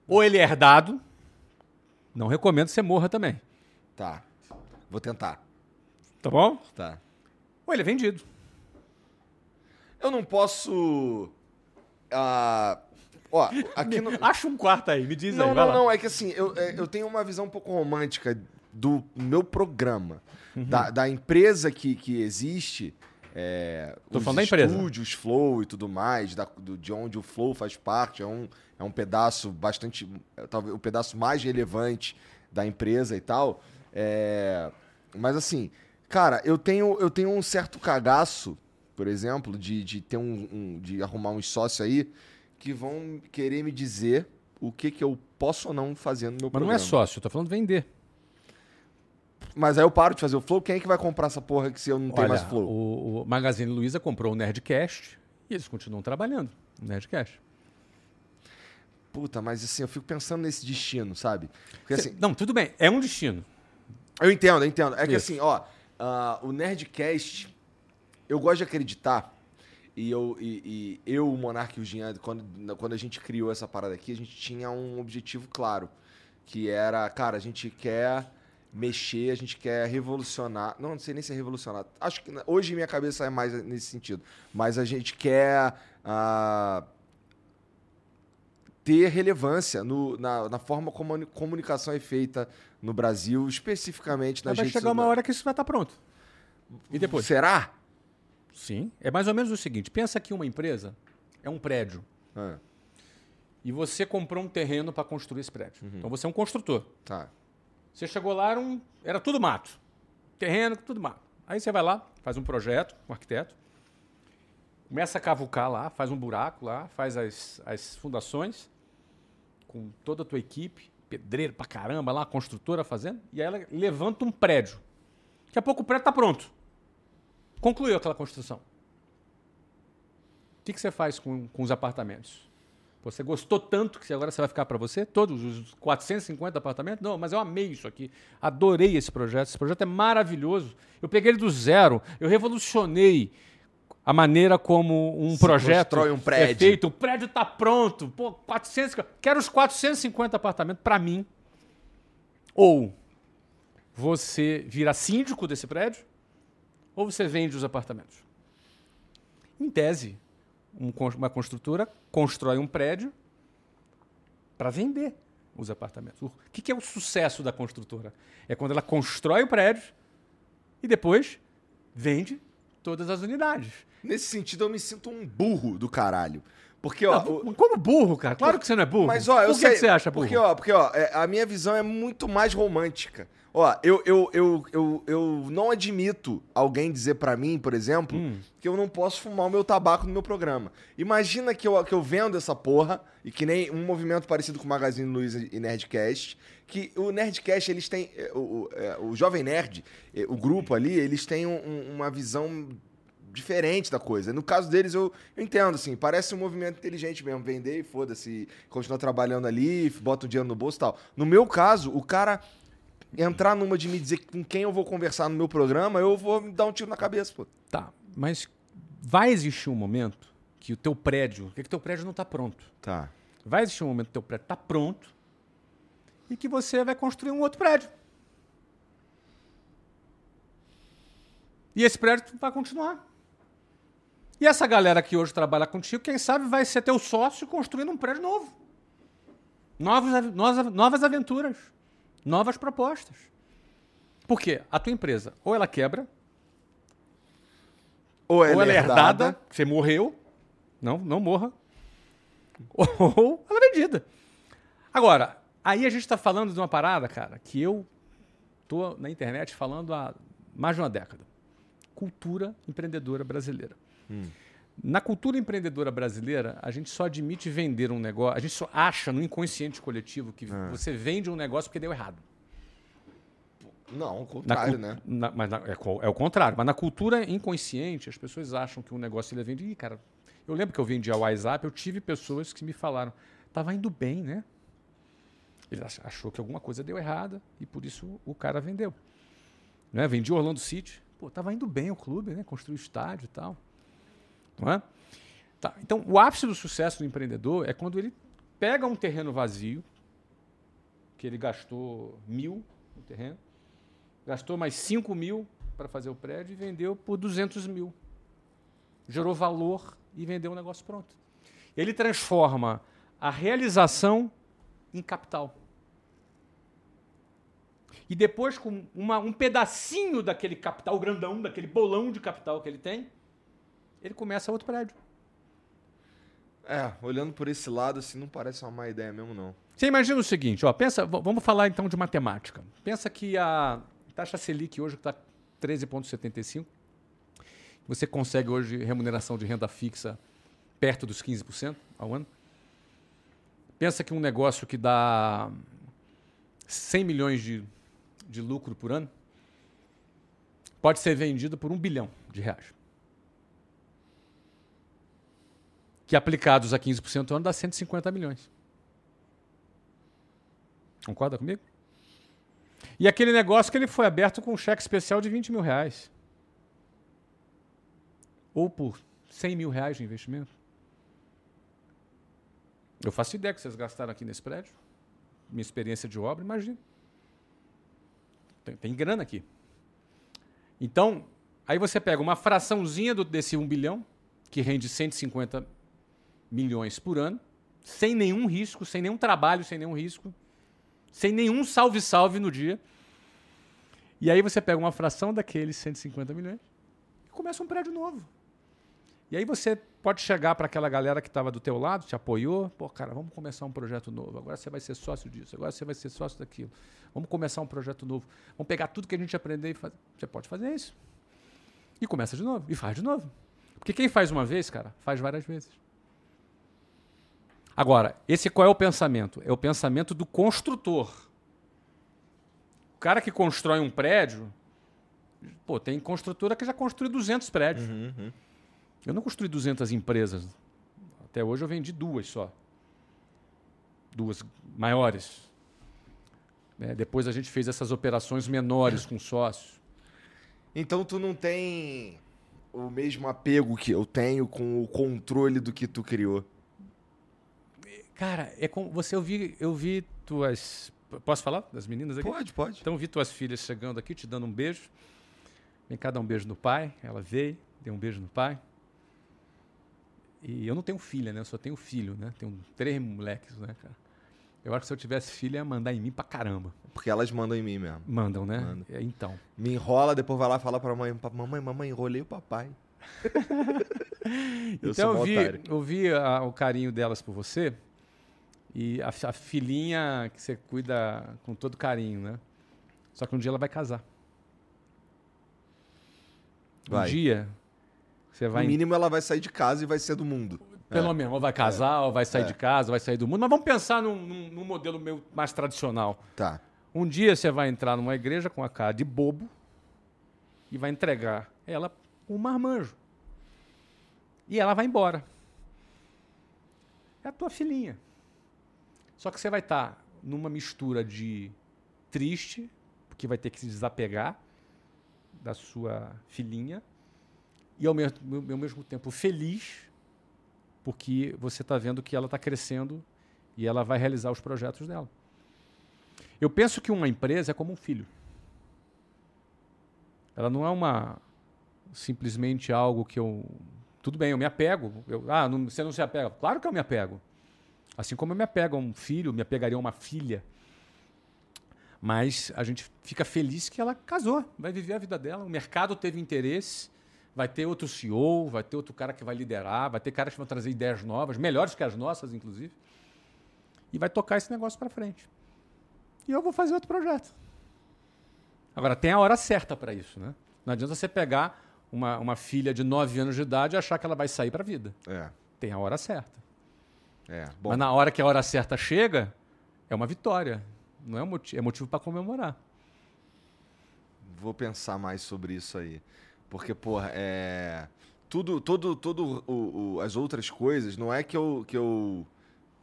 Ou ele é herdado. Não recomendo que você morra também. Tá. Vou tentar. Tá bom? Tá. Ou ele é vendido. Eu não posso. Uh, ó, aqui no... Acha um quarto aí, me diz não, aí. Não, não, não. É que assim, eu, é, eu tenho uma visão um pouco romântica do meu programa, uhum. da, da, empresa que, que existe. É, Tô os falando da estúdios, Flow e tudo mais, da, do, de onde o Flow faz parte, é um, é um pedaço bastante. Talvez o pedaço mais relevante da empresa e tal. É, mas assim, cara, eu tenho, eu tenho um certo cagaço, por exemplo, de, de ter um, um de arrumar uns sócios aí que vão querer me dizer o que, que eu posso ou não fazer no meu Mas programa. Mas não é sócio, eu tô falando vender. Mas aí eu paro de fazer o Flow. Quem é que vai comprar essa porra que se eu não tenho mais Flow? O, o Magazine Luiza comprou o Nerdcast e eles continuam trabalhando no Nerdcast. Puta, mas assim, eu fico pensando nesse destino, sabe? Porque, assim, não, tudo bem, é um destino. Eu entendo, eu entendo. É Isso. que assim, ó, uh, o Nerdcast, eu gosto de acreditar. E eu, e, e eu o Monark e o Jean, quando, quando a gente criou essa parada aqui, a gente tinha um objetivo claro. Que era, cara, a gente quer mexer, a gente quer revolucionar. Não, não sei nem se é revolucionar. Acho que hoje minha cabeça é mais nesse sentido. Mas a gente quer uh, ter relevância no, na, na, forma como a comunicação é feita no Brasil, especificamente nas Mas vai chegar uma hora que isso vai estar pronto. E depois? Será? Sim. É mais ou menos o seguinte: pensa que uma empresa é um prédio. É. E você comprou um terreno para construir esse prédio. Uhum. Então você é um construtor. Tá. Você chegou lá, era, um, era tudo mato. Terreno, tudo mato. Aí você vai lá, faz um projeto com um arquiteto, começa a cavucar lá, faz um buraco lá, faz as, as fundações com toda a tua equipe, pedreiro pra caramba lá, construtora fazendo, e aí ela levanta um prédio. Daqui a pouco o prédio está pronto. Concluiu aquela construção. O que, que você faz com, com os apartamentos? Você gostou tanto que agora você vai ficar para você? Todos os 450 apartamentos? Não, mas eu amei isso aqui. Adorei esse projeto. Esse projeto é maravilhoso. Eu peguei ele do zero. Eu revolucionei a maneira como um Se projeto um prédio. é feito. O prédio está pronto. Pô, 400, quero os 450 apartamentos para mim. Ou você vira síndico desse prédio, ou você vende os apartamentos. Em tese, uma construtora constrói um prédio para vender os apartamentos. O que é o sucesso da construtora? É quando ela constrói o prédio e depois vende todas as unidades. Nesse sentido, eu me sinto um burro do caralho. Porque, ó. Não, o... Como burro, cara? Claro que você não é burro. Mas, ó, eu Por sei. que você acha burro? Porque, ó, porque, ó é, a minha visão é muito mais romântica. Ó, eu, eu, eu, eu, eu não admito alguém dizer para mim, por exemplo, hum. que eu não posso fumar o meu tabaco no meu programa. Imagina que eu, que eu vendo essa porra, e que nem um movimento parecido com o Magazine Luiza e Nerdcast, que o Nerdcast, eles têm. É, o, o, é, o Jovem Nerd, é, o grupo ali, eles têm um, uma visão diferente da coisa. No caso deles, eu, eu, entendo, assim, parece um movimento inteligente mesmo, vender e foda-se, continuar trabalhando ali, bota o dinheiro no bolso e tal. No meu caso, o cara entrar numa de me dizer com quem eu vou conversar no meu programa, eu vou me dar um tiro na cabeça, pô. Tá, mas vai existir um momento que o teu prédio, que o teu prédio não está pronto. Tá. Vai existir um momento que o teu prédio está pronto e que você vai construir um outro prédio. E esse prédio vai continuar. E essa galera que hoje trabalha contigo, quem sabe vai ser teu sócio construindo um prédio novo. Novos, novas, novas aventuras novas propostas. Por quê? A tua empresa, ou ela quebra, ou ela, ou ela é herdada, herdada, você morreu, não, não morra, ou ela é vendida. Agora, aí a gente está falando de uma parada, cara, que eu tô na internet falando há mais de uma década. Cultura empreendedora brasileira. Hum. Na cultura empreendedora brasileira, a gente só admite vender um negócio, a gente só acha no inconsciente coletivo que ah. você vende um negócio porque deu errado. Não, o contrário, na, né? Na, mas na, é, é, o contrário. Mas na cultura inconsciente, as pessoas acham que um negócio ele vende. Ih, cara, eu lembro que eu vendi a WhatsApp, eu tive pessoas que me falaram, tava indo bem, né? Ele achou que alguma coisa deu errada e por isso o cara vendeu. Né? Vendi Orlando City, pô, tava indo bem o clube, né? Construiu estádio e tal. Não é? Tá. Então, o ápice do sucesso do empreendedor é quando ele pega um terreno vazio, que ele gastou mil no terreno, gastou mais cinco mil para fazer o prédio e vendeu por 200 mil. Gerou valor e vendeu o negócio pronto. Ele transforma a realização em capital. E depois, com uma, um pedacinho daquele capital grandão, daquele bolão de capital que ele tem, ele começa outro prédio. É, olhando por esse lado, assim, não parece uma má ideia mesmo, não. Você imagina o seguinte, ó, pensa, vamos falar então de matemática. Pensa que a taxa Selic hoje está 13,75. Você consegue hoje remuneração de renda fixa perto dos 15% ao ano. Pensa que um negócio que dá 100 milhões de, de lucro por ano pode ser vendido por um bilhão de reais. Que aplicados a 15% ao ano dá 150 milhões. Concorda comigo? E aquele negócio que ele foi aberto com um cheque especial de 20 mil reais. Ou por 100 mil reais de investimento. Eu faço ideia que vocês gastaram aqui nesse prédio. Minha experiência de obra, imagina. Tem, tem grana aqui. Então, aí você pega uma fraçãozinha do, desse 1 bilhão, que rende 150 milhões por ano, sem nenhum risco, sem nenhum trabalho, sem nenhum risco, sem nenhum salve-salve no dia. E aí você pega uma fração daqueles 150 milhões e começa um prédio novo. E aí você pode chegar para aquela galera que estava do teu lado, te apoiou, pô, cara, vamos começar um projeto novo. Agora você vai ser sócio disso, agora você vai ser sócio daquilo. Vamos começar um projeto novo. Vamos pegar tudo que a gente aprendeu e fazer. Você pode fazer isso. E começa de novo, e faz de novo. Porque quem faz uma vez, cara, faz várias vezes. Agora, esse qual é o pensamento? É o pensamento do construtor. O cara que constrói um prédio, pô, tem construtora que já construiu 200 prédios. Uhum, uhum. Eu não construí 200 empresas. Até hoje eu vendi duas só. Duas maiores. É, depois a gente fez essas operações menores com sócios. Então tu não tem o mesmo apego que eu tenho com o controle do que tu criou. Cara, é como você eu vi, eu vi tuas Posso falar das meninas aqui? Pode, pode. Então vi tuas filhas chegando aqui, te dando um beijo. Vem cá dar um beijo no pai. Ela veio, deu um beijo no pai. E eu não tenho filha, né? Eu só tenho filho, né? Tenho três moleques, né, cara? Eu acho que se eu tivesse filha, ia mandar em mim pra caramba. Porque elas mandam em mim mesmo. Mandam, né? Mandam. É, então. Me enrola, depois vai lá falar pra mãe, mamãe, mamãe, enrolei o papai. eu então eu vi, eu vi a, o carinho delas por você e a, a, filhinha que você cuida com todo carinho, né? Só que um dia ela vai casar. Vai. Um dia você vai. No mínimo ela vai sair de casa e vai ser do mundo. Pelo é. menos, ou vai casar, é. ou vai sair é. de casa, ou vai sair do mundo. Mas vamos pensar num, num, num modelo meio mais tradicional. Tá. Um dia você vai entrar numa igreja com a cara de bobo e vai entregar ela um marmanjo. E ela vai embora. É a tua filhinha. Só que você vai estar tá numa mistura de triste, porque vai ter que se desapegar da sua filhinha, e ao mesmo, ao mesmo tempo feliz, porque você está vendo que ela está crescendo e ela vai realizar os projetos dela. Eu penso que uma empresa é como um filho. Ela não é uma simplesmente algo que eu. Tudo bem, eu me apego. Eu, ah, não, você não se apega? Claro que eu me apego. Assim como eu me apego a um filho, me apegaria a uma filha. Mas a gente fica feliz que ela casou, vai viver a vida dela. O mercado teve interesse, vai ter outro CEO, vai ter outro cara que vai liderar, vai ter caras que vão trazer ideias novas, melhores que as nossas, inclusive. E vai tocar esse negócio para frente. E eu vou fazer outro projeto. Agora, tem a hora certa para isso, né? Não adianta você pegar uma, uma filha de 9 anos de idade e achar que ela vai sair para a vida. É. Tem a hora certa. É, Mas na hora que a hora certa chega, é uma vitória. Não é, um motivo, é motivo para comemorar. Vou pensar mais sobre isso aí. Porque, porra, é. Tudo, todo, todo o, o, as outras coisas, não é que eu, que eu,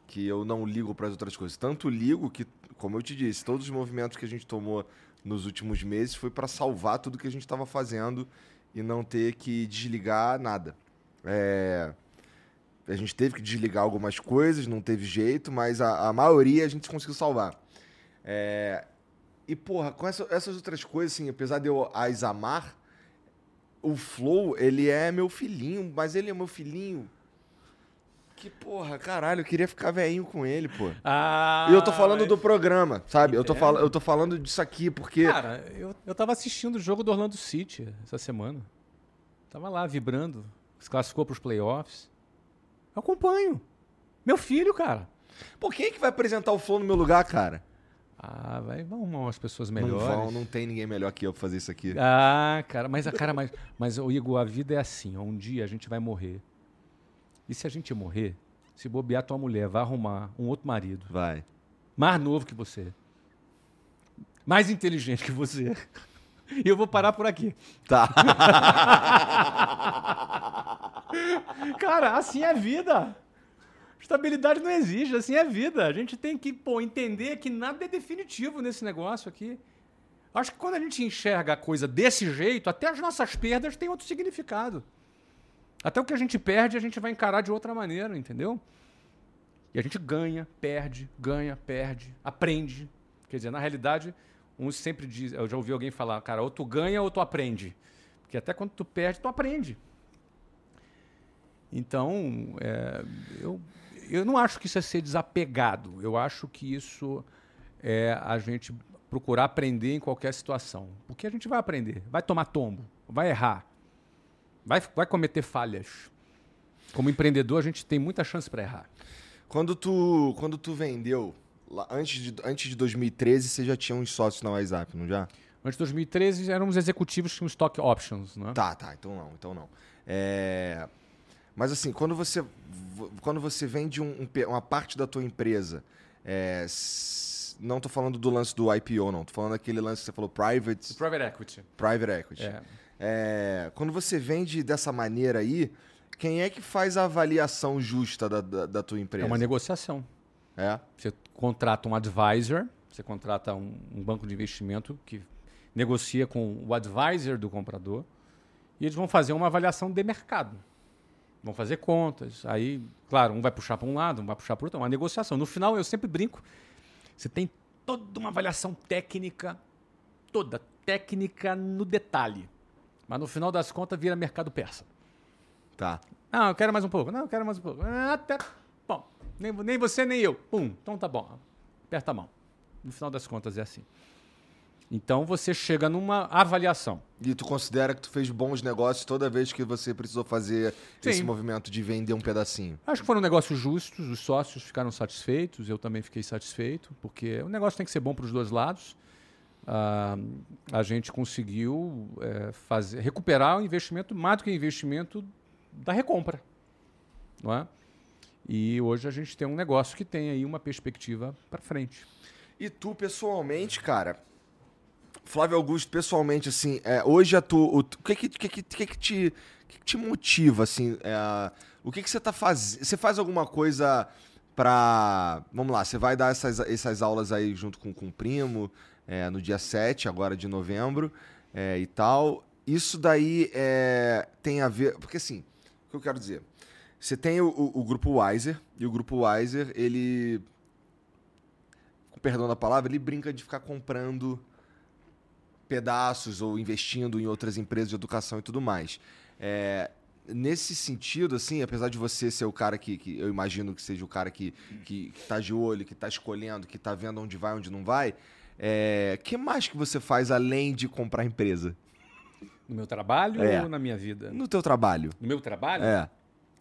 que eu não ligo para as outras coisas. Tanto ligo que, como eu te disse, todos os movimentos que a gente tomou nos últimos meses foi para salvar tudo que a gente estava fazendo e não ter que desligar nada. É, a gente teve que desligar algumas coisas, não teve jeito, mas a, a maioria a gente conseguiu salvar. É, e, porra, com essa, essas outras coisas, assim, apesar de eu as amar, o Flow, ele é meu filhinho, mas ele é meu filhinho. Que porra, caralho, eu queria ficar velhinho com ele, pô. Ah, e eu tô falando mas... do programa, sabe? Eu tô, fal... eu tô falando disso aqui porque. Cara, eu, eu tava assistindo o jogo do Orlando City essa semana. Tava lá vibrando. Se classificou pros playoffs. Eu acompanho. Meu filho, cara. Por quem é que vai apresentar o Flow no meu lugar, cara? Ah, vai, vão umas pessoas melhores. Não vão, não tem ninguém melhor que eu pra fazer isso aqui. Ah, cara, mas a cara, mas, mas o Igor, a vida é assim, ó, um dia a gente vai morrer. E se a gente morrer, se bobear tua mulher, vai arrumar um outro marido. Vai. Mais novo que você. Mais inteligente que você. E eu vou parar por aqui. Tá. Cara, assim é vida. Estabilidade não existe, assim é vida. A gente tem que pô, entender que nada é definitivo nesse negócio aqui. Acho que quando a gente enxerga a coisa desse jeito, até as nossas perdas têm outro significado. Até o que a gente perde, a gente vai encarar de outra maneira, entendeu? E a gente ganha, perde, ganha, perde, aprende. Quer dizer, na realidade, uns sempre dizem, eu já ouvi alguém falar, cara, ou tu ganha ou tu aprende. Porque até quando tu perde, tu aprende. Então, é, eu, eu não acho que isso é ser desapegado. Eu acho que isso é a gente procurar aprender em qualquer situação. Porque a gente vai aprender, vai tomar tombo, vai errar, vai, vai cometer falhas. Como empreendedor, a gente tem muita chance para errar. Quando tu, quando tu vendeu, antes, de, antes de 2013, você já tinha uns sócios na WhatsApp, não já? Antes de 2013, éramos executivos com stock options, né? Tá, tá, então não, então não. É... Mas assim, quando você, quando você vende um, uma parte da tua empresa, é... não tô falando do lance do IPO, não. Tô falando daquele lance que você falou, private... Private equity. Private equity. É. É... Quando você vende dessa maneira aí, quem é que faz a avaliação justa da, da, da tua empresa? É uma negociação. É? Você contrata um advisor, você contrata um, um banco de investimento que negocia com o advisor do comprador e eles vão fazer uma avaliação de mercado. Vão fazer contas. Aí, claro, um vai puxar para um lado, um vai puxar para o outro. É uma negociação. No final, eu sempre brinco. Você tem toda uma avaliação técnica, toda técnica no detalhe. Mas no final das contas, vira mercado persa. Tá. Não, eu quero mais um pouco. Não, eu quero mais um pouco. Ah, até. Bom, nem, nem você nem eu. Pum, então tá bom. Aperta a mão. No final das contas é assim. Então você chega numa avaliação. E tu considera que tu fez bons negócios toda vez que você precisou fazer Sim. esse movimento de vender um pedacinho? Acho que foram negócios justos, os sócios ficaram satisfeitos, eu também fiquei satisfeito, porque o negócio tem que ser bom para os dois lados. Ah, a gente conseguiu é, fazer, recuperar o investimento, mais do que investimento da recompra. Não é? E hoje a gente tem um negócio que tem aí uma perspectiva para frente. E tu, pessoalmente, cara, Flávio Augusto, pessoalmente, assim, é, hoje a tu, o, o que, que, que, que, que, te, que, te motiva, assim, é, o que, que você tá fazendo? Você faz alguma coisa para Vamos lá, você vai dar essas, essas aulas aí junto com, com o primo, é, no dia 7, agora de novembro, é, e tal. Isso daí é, tem a ver... Porque, assim, que eu quero dizer? Você tem o, o, o grupo Wiser, e o grupo Wiser, ele. Perdão da palavra, ele brinca de ficar comprando pedaços ou investindo em outras empresas de educação e tudo mais. É, nesse sentido, assim, apesar de você ser o cara que, que eu imagino que seja o cara que, que, que tá de olho, que está escolhendo, que está vendo onde vai, onde não vai, é, que mais que você faz além de comprar empresa? No meu trabalho é. ou na minha vida? No teu trabalho. No meu trabalho? É.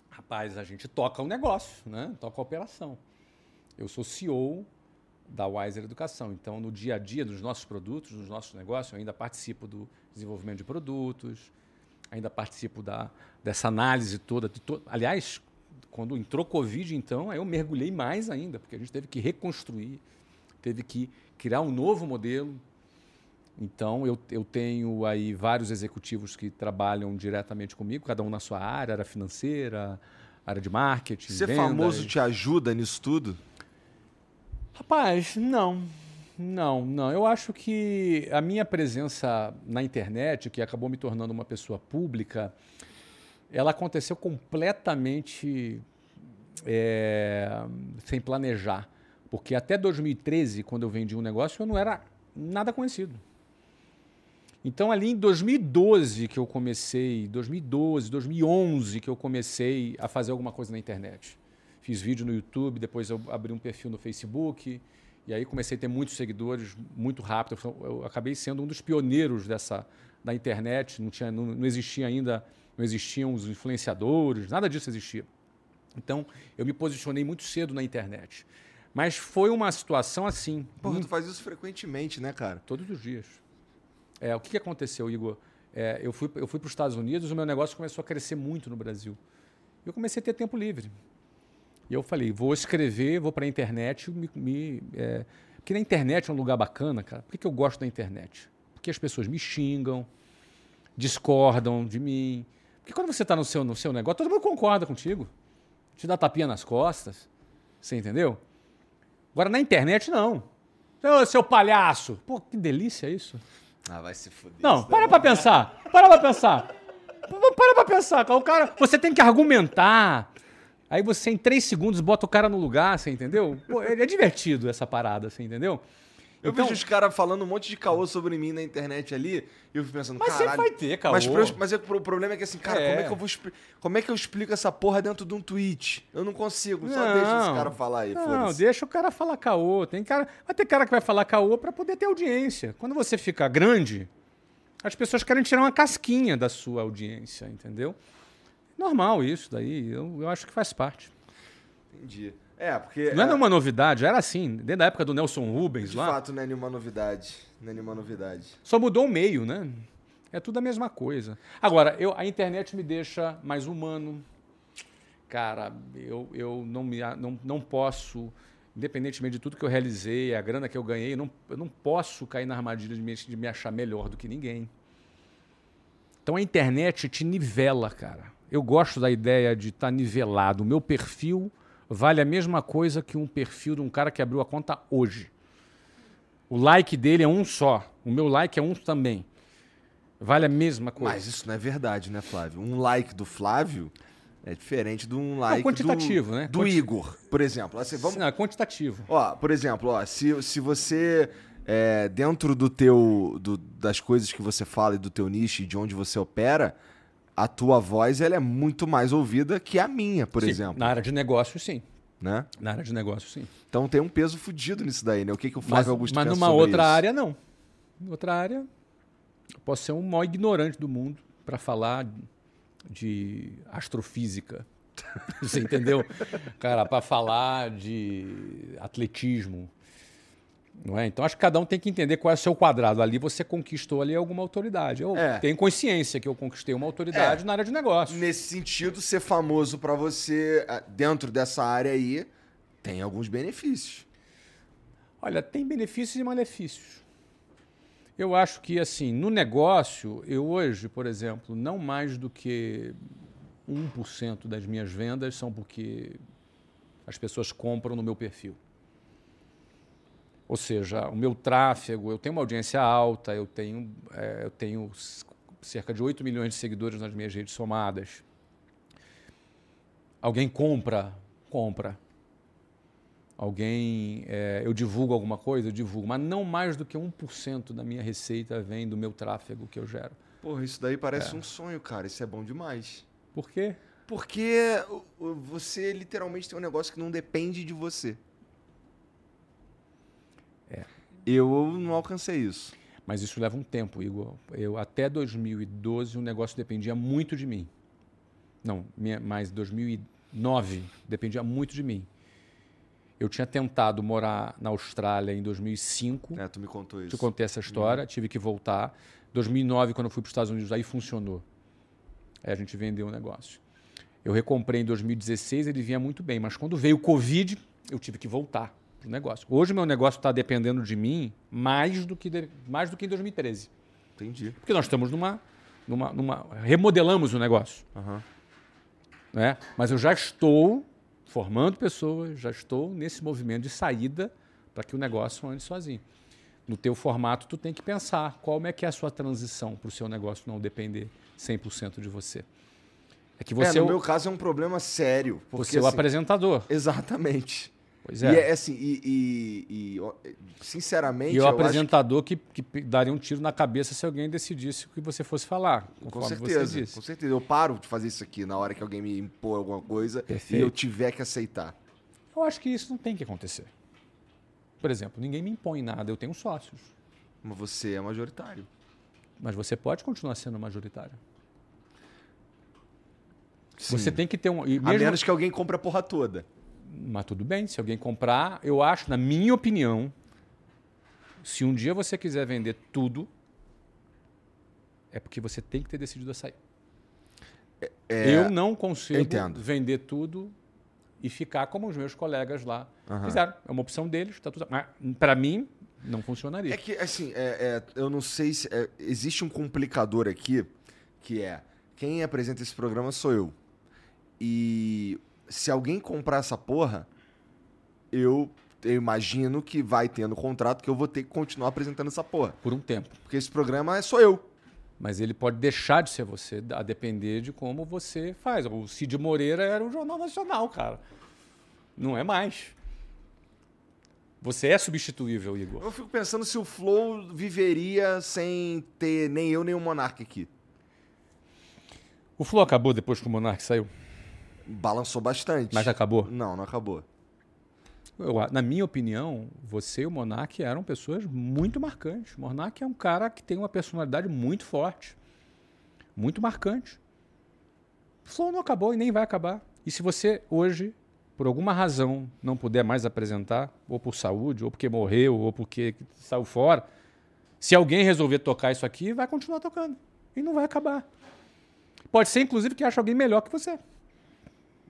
Rapaz, a gente toca o um negócio, né? Toca a operação. Eu sou CEO da Wiser Educação. Então, no dia a dia dos nossos produtos, dos nossos negócios, eu ainda participo do desenvolvimento de produtos, ainda participo da, dessa análise toda. De to... Aliás, quando entrou Covid, então, aí eu mergulhei mais ainda, porque a gente teve que reconstruir, teve que criar um novo modelo, então, eu, eu tenho aí vários executivos que trabalham diretamente comigo, cada um na sua área, área financeira, área de marketing. Ser vendas. famoso te ajuda nisso tudo? Rapaz, não. Não, não. Eu acho que a minha presença na internet, que acabou me tornando uma pessoa pública, ela aconteceu completamente é, sem planejar. Porque até 2013, quando eu vendi um negócio, eu não era nada conhecido. Então, ali em 2012 que eu comecei, 2012, 2011 que eu comecei a fazer alguma coisa na internet. Fiz vídeo no YouTube, depois eu abri um perfil no Facebook, e aí comecei a ter muitos seguidores muito rápido. Eu acabei sendo um dos pioneiros dessa da internet. Não tinha, não, não existia ainda, não existiam os influenciadores, nada disso existia. Então, eu me posicionei muito cedo na internet. Mas foi uma situação assim. Porra, tu faz isso frequentemente, né, cara? Todos os dias. É, o que, que aconteceu, Igor? É, eu fui, eu fui para os Estados Unidos, o meu negócio começou a crescer muito no Brasil. Eu comecei a ter tempo livre. E eu falei, vou escrever, vou para a internet. Me, me é... Porque na internet é um lugar bacana, cara. Por que, que eu gosto da internet? Porque as pessoas me xingam, discordam de mim. Porque quando você está no seu, no seu negócio, todo mundo concorda contigo. Te dá tapinha nas costas. Você entendeu? Agora na internet, não. Ô, seu palhaço! Pô, que delícia isso. Ah, vai se fuder. Não, para pra pensar. Para pra pensar. para pra pensar. O cara. Você tem que argumentar. Aí você, em três segundos, bota o cara no lugar, você entendeu? Pô, é, é divertido essa parada, você entendeu? Eu então, vejo os caras falando um monte de caô sobre mim na internet ali, e eu fico pensando, mas caralho... Mas sempre vai ter caô. Mas, mas é, o problema é que assim, cara, é. como é que eu vou como é que eu explico essa porra dentro de um tweet? Eu não consigo, só não, deixa esse cara falar aí, Não, deixa o cara falar caô. Tem cara, vai ter cara que vai falar caô para poder ter audiência. Quando você fica grande, as pessoas querem tirar uma casquinha da sua audiência, entendeu? Normal isso daí, eu, eu acho que faz parte. Entendi. É, porque. Não é, é nenhuma novidade, era assim, desde a época do Nelson Rubens de lá. De fato, não é nenhuma novidade. Não é nenhuma novidade. Só mudou o meio, né? É tudo a mesma coisa. Agora, eu, a internet me deixa mais humano. Cara, eu, eu não, me, não, não posso, independentemente de tudo que eu realizei, a grana que eu ganhei, eu não, eu não posso cair na armadilha de me, de me achar melhor do que ninguém. Então a internet te nivela, cara. Eu gosto da ideia de estar tá nivelado. O meu perfil vale a mesma coisa que um perfil de um cara que abriu a conta hoje. O like dele é um só. O meu like é um também. Vale a mesma coisa. Mas isso não é verdade, né, Flávio? Um like do Flávio é diferente de um like não, quantitativo, do, né? do Quanti... Igor, por exemplo. Assim, vamos... Não, é quantitativo. Ó, por exemplo, ó, se, se você é, dentro do teu do, das coisas que você fala e do teu nicho e de onde você opera, a tua voz ela é muito mais ouvida que a minha, por sim, exemplo. Na área de negócio, sim. Né? Na área de negócio, sim. Então tem um peso fodido nisso daí, né? O que, que o Flávio mas, Augusto Mas numa outra isso? área, não. Outra área, eu posso ser o maior ignorante do mundo para falar de astrofísica. Você entendeu? Cara, para falar de atletismo, não é? Então acho que cada um tem que entender qual é o seu quadrado. Ali você conquistou ali alguma autoridade. Eu é. tenho consciência que eu conquistei uma autoridade é. na área de negócio. Nesse sentido, ser famoso para você ah, dentro dessa área aí tem alguns benefícios. Olha, tem benefícios e malefícios. Eu acho que assim, no negócio, eu hoje, por exemplo, não mais do que 1% das minhas vendas são porque as pessoas compram no meu perfil. Ou seja, o meu tráfego, eu tenho uma audiência alta, eu tenho, é, eu tenho cerca de 8 milhões de seguidores nas minhas redes somadas. Alguém compra, compra. Alguém, é, eu divulgo alguma coisa, eu divulgo, mas não mais do que 1% da minha receita vem do meu tráfego que eu gero. Porra, isso daí parece é. um sonho, cara. Isso é bom demais. Por quê? Porque você literalmente tem um negócio que não depende de você. Eu não alcancei isso. Mas isso leva um tempo, Igor. Eu, até 2012 o negócio dependia muito de mim. Não, minha, mas 2009 dependia muito de mim. Eu tinha tentado morar na Austrália em 2005. É, tu me contou isso. Te contei essa história, uhum. tive que voltar. 2009, quando eu fui para os Estados Unidos, aí funcionou. Aí a gente vendeu o negócio. Eu recomprei em 2016, ele vinha muito bem, mas quando veio o Covid, eu tive que voltar para o negócio. Hoje meu negócio está dependendo de mim mais do que, de, mais do que em 2013. Entendi. Porque nós estamos numa. numa, numa remodelamos o negócio. Uhum. Né? Mas eu já estou formando pessoas, já estou nesse movimento de saída para que o negócio ande sozinho. No teu formato, tu tem que pensar qual é que é a sua transição para o seu negócio não depender 100% de você. É que você é, no é o... meu caso é um problema sério. Porque, você é o assim, apresentador. Exatamente. Pois é. E é assim, e, e, e sinceramente. E o apresentador que, que daria um tiro na cabeça se alguém decidisse o que você fosse falar. Com certeza. Com certeza. Eu paro de fazer isso aqui na hora que alguém me impor alguma coisa Perfeito. e eu tiver que aceitar. Eu acho que isso não tem que acontecer. Por exemplo, ninguém me impõe nada, eu tenho sócios. Mas você é majoritário. Mas você pode continuar sendo majoritário. Sim. Você tem que ter um. Mesmo... A menos que alguém compre a porra toda. Mas tudo bem, se alguém comprar, eu acho, na minha opinião, se um dia você quiser vender tudo, é porque você tem que ter decidido a sair. É, é eu não consigo vender tudo e ficar como os meus colegas lá uhum. fizeram. É uma opção deles, tá tudo. Mas para mim não funcionaria. É que assim, é, é, eu não sei se é, existe um complicador aqui que é quem apresenta esse programa sou eu. E se alguém comprar essa porra, eu, eu imagino que vai tendo contrato que eu vou ter que continuar apresentando essa porra. Por um tempo. Porque esse programa é só eu. Mas ele pode deixar de ser você, a depender de como você faz. O Cid Moreira era o Jornal Nacional, cara. Não é mais. Você é substituível, Igor. Eu fico pensando se o Flow viveria sem ter nem eu nem o Monark aqui. O Flow acabou depois que o Monark saiu? Balançou bastante. Mas acabou? Não, não acabou. Eu, na minha opinião, você e o Monark eram pessoas muito marcantes. O Monark é um cara que tem uma personalidade muito forte, muito marcante. O Flow não acabou e nem vai acabar. E se você hoje, por alguma razão, não puder mais apresentar, ou por saúde, ou porque morreu, ou porque saiu fora, se alguém resolver tocar isso aqui, vai continuar tocando. E não vai acabar. Pode ser, inclusive, que ache alguém melhor que você.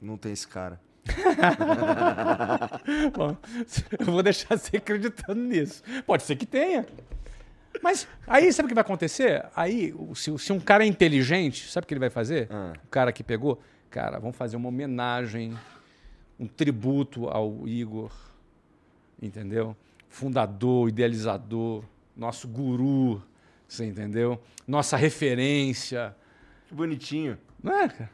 Não tem esse cara. Bom, eu vou deixar você acreditando nisso. Pode ser que tenha. Mas aí sabe o que vai acontecer? Aí, se, se um cara é inteligente, sabe o que ele vai fazer? Ah. O cara que pegou, cara, vamos fazer uma homenagem, um tributo ao Igor, entendeu? Fundador, idealizador, nosso guru, você entendeu? Nossa referência. Que bonitinho. Não é, cara?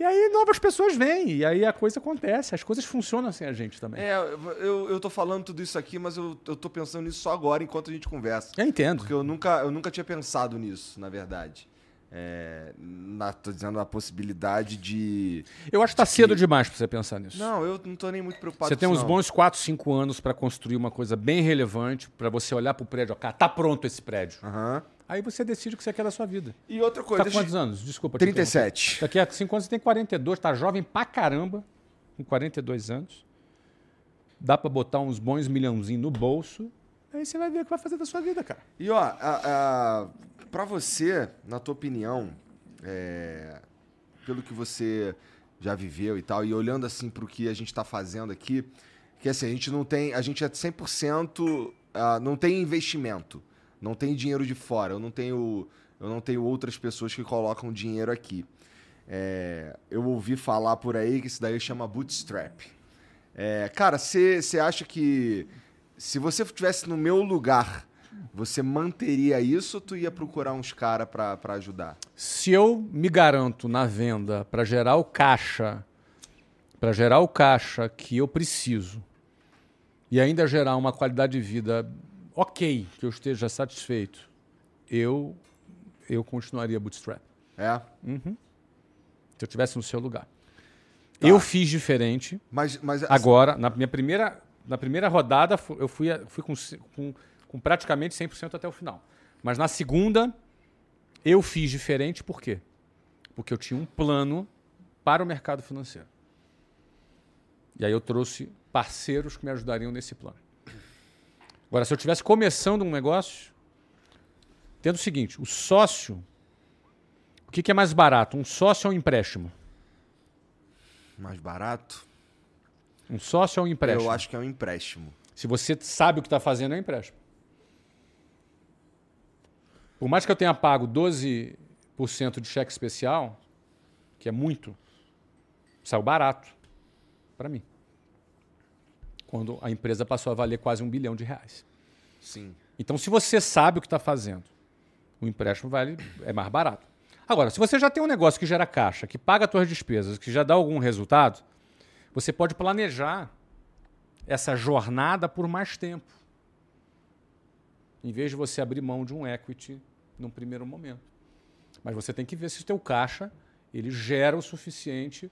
E aí novas pessoas vêm, e aí a coisa acontece, as coisas funcionam sem a gente também. É, eu, eu tô falando tudo isso aqui, mas eu, eu tô pensando nisso só agora, enquanto a gente conversa. Eu entendo. Porque eu nunca, eu nunca tinha pensado nisso, na verdade. É, na, tô dizendo a possibilidade de. Eu acho que tá de cedo demais para você pensar nisso. Não, eu não tô nem muito preocupado Você tem uns não. bons 4, 5 anos para construir uma coisa bem relevante, para você olhar pro prédio, ó, tá pronto esse prédio. Aham. Uhum. Aí você decide o que você quer da sua vida. E outra coisa. Tá com quantos anos? Desculpa. 37. Daqui a 5 anos você tem 42, tá jovem pra caramba, com 42 anos. Dá para botar uns bons milhãozinhos no bolso. Aí você vai ver o que vai fazer da sua vida, cara. E ó, a, a, pra você, na tua opinião, é, pelo que você já viveu e tal, e olhando assim pro que a gente tá fazendo aqui, que assim, a gente não tem. A gente é 100%. Uh, ah, não tem investimento. Não tem dinheiro de fora. Eu não tenho, eu não tenho outras pessoas que colocam dinheiro aqui. É, eu ouvi falar por aí que isso daí chama bootstrap. É, cara, você acha que se você estivesse no meu lugar, você manteria isso ou tu ia procurar uns caras para ajudar? Se eu me garanto na venda para gerar o caixa, para gerar o caixa que eu preciso e ainda gerar uma qualidade de vida ok, que eu esteja satisfeito, eu eu continuaria bootstrap. É? Uhum. Se eu estivesse no seu lugar. Tá. Eu fiz diferente. Mas, mas agora, na minha primeira, na primeira rodada, eu fui, fui com, com, com praticamente 100% até o final. Mas na segunda, eu fiz diferente por quê? Porque eu tinha um plano para o mercado financeiro. E aí eu trouxe parceiros que me ajudariam nesse plano. Agora, se eu estivesse começando um negócio, tendo o seguinte: o sócio. O que, que é mais barato? Um sócio ou um empréstimo? Mais barato? Um sócio ou um empréstimo? Eu acho que é um empréstimo. Se você sabe o que está fazendo, é um empréstimo. Por mais que eu tenha pago 12% de cheque especial, que é muito, saiu barato para mim quando a empresa passou a valer quase um bilhão de reais. Sim. Então, se você sabe o que está fazendo, o empréstimo vale, é mais barato. Agora, se você já tem um negócio que gera caixa, que paga as suas despesas, que já dá algum resultado, você pode planejar essa jornada por mais tempo. Em vez de você abrir mão de um equity num primeiro momento. Mas você tem que ver se o teu caixa ele gera o suficiente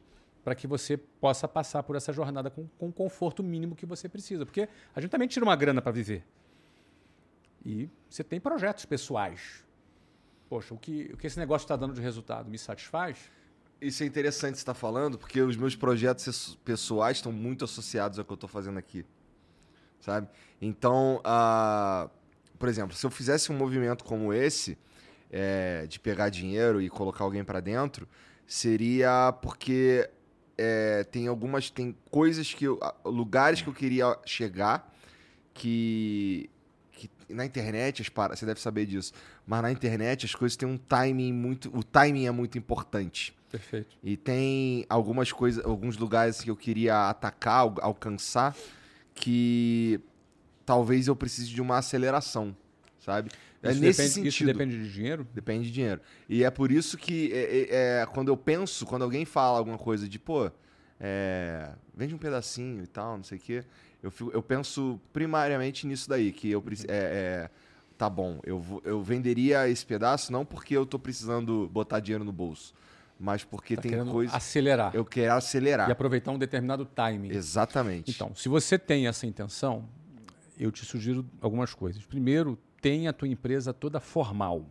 para que você possa passar por essa jornada com, com o conforto mínimo que você precisa. Porque a gente também tira uma grana para viver. E você tem projetos pessoais. Poxa, o que, o que esse negócio está dando de resultado me satisfaz? Isso é interessante você estar tá falando, porque os meus projetos pessoais estão muito associados ao que eu estou fazendo aqui. Sabe? Então, uh, por exemplo, se eu fizesse um movimento como esse, é, de pegar dinheiro e colocar alguém para dentro, seria porque é, tem algumas tem coisas que eu, lugares que eu queria chegar que, que na internet as para, você deve saber disso mas na internet as coisas têm um timing muito o timing é muito importante. Perfeito. E tem algumas coisas alguns lugares que eu queria atacar alcançar que talvez eu precise de uma aceleração sabe É isso nesse depende, sentido. Isso depende de dinheiro? Depende de dinheiro. E é por isso que é, é, é, quando eu penso, quando alguém fala alguma coisa de, pô, é, vende um pedacinho e tal, não sei o quê, eu, fico, eu penso primariamente nisso daí, que eu preciso. É, tá bom, eu, eu venderia esse pedaço não porque eu tô precisando botar dinheiro no bolso, mas porque tá tem coisa. Acelerar. Eu quero acelerar. E aproveitar um determinado timing. Exatamente. Então, se você tem essa intenção, eu te sugiro algumas coisas. Primeiro, tenha a tua empresa toda formal.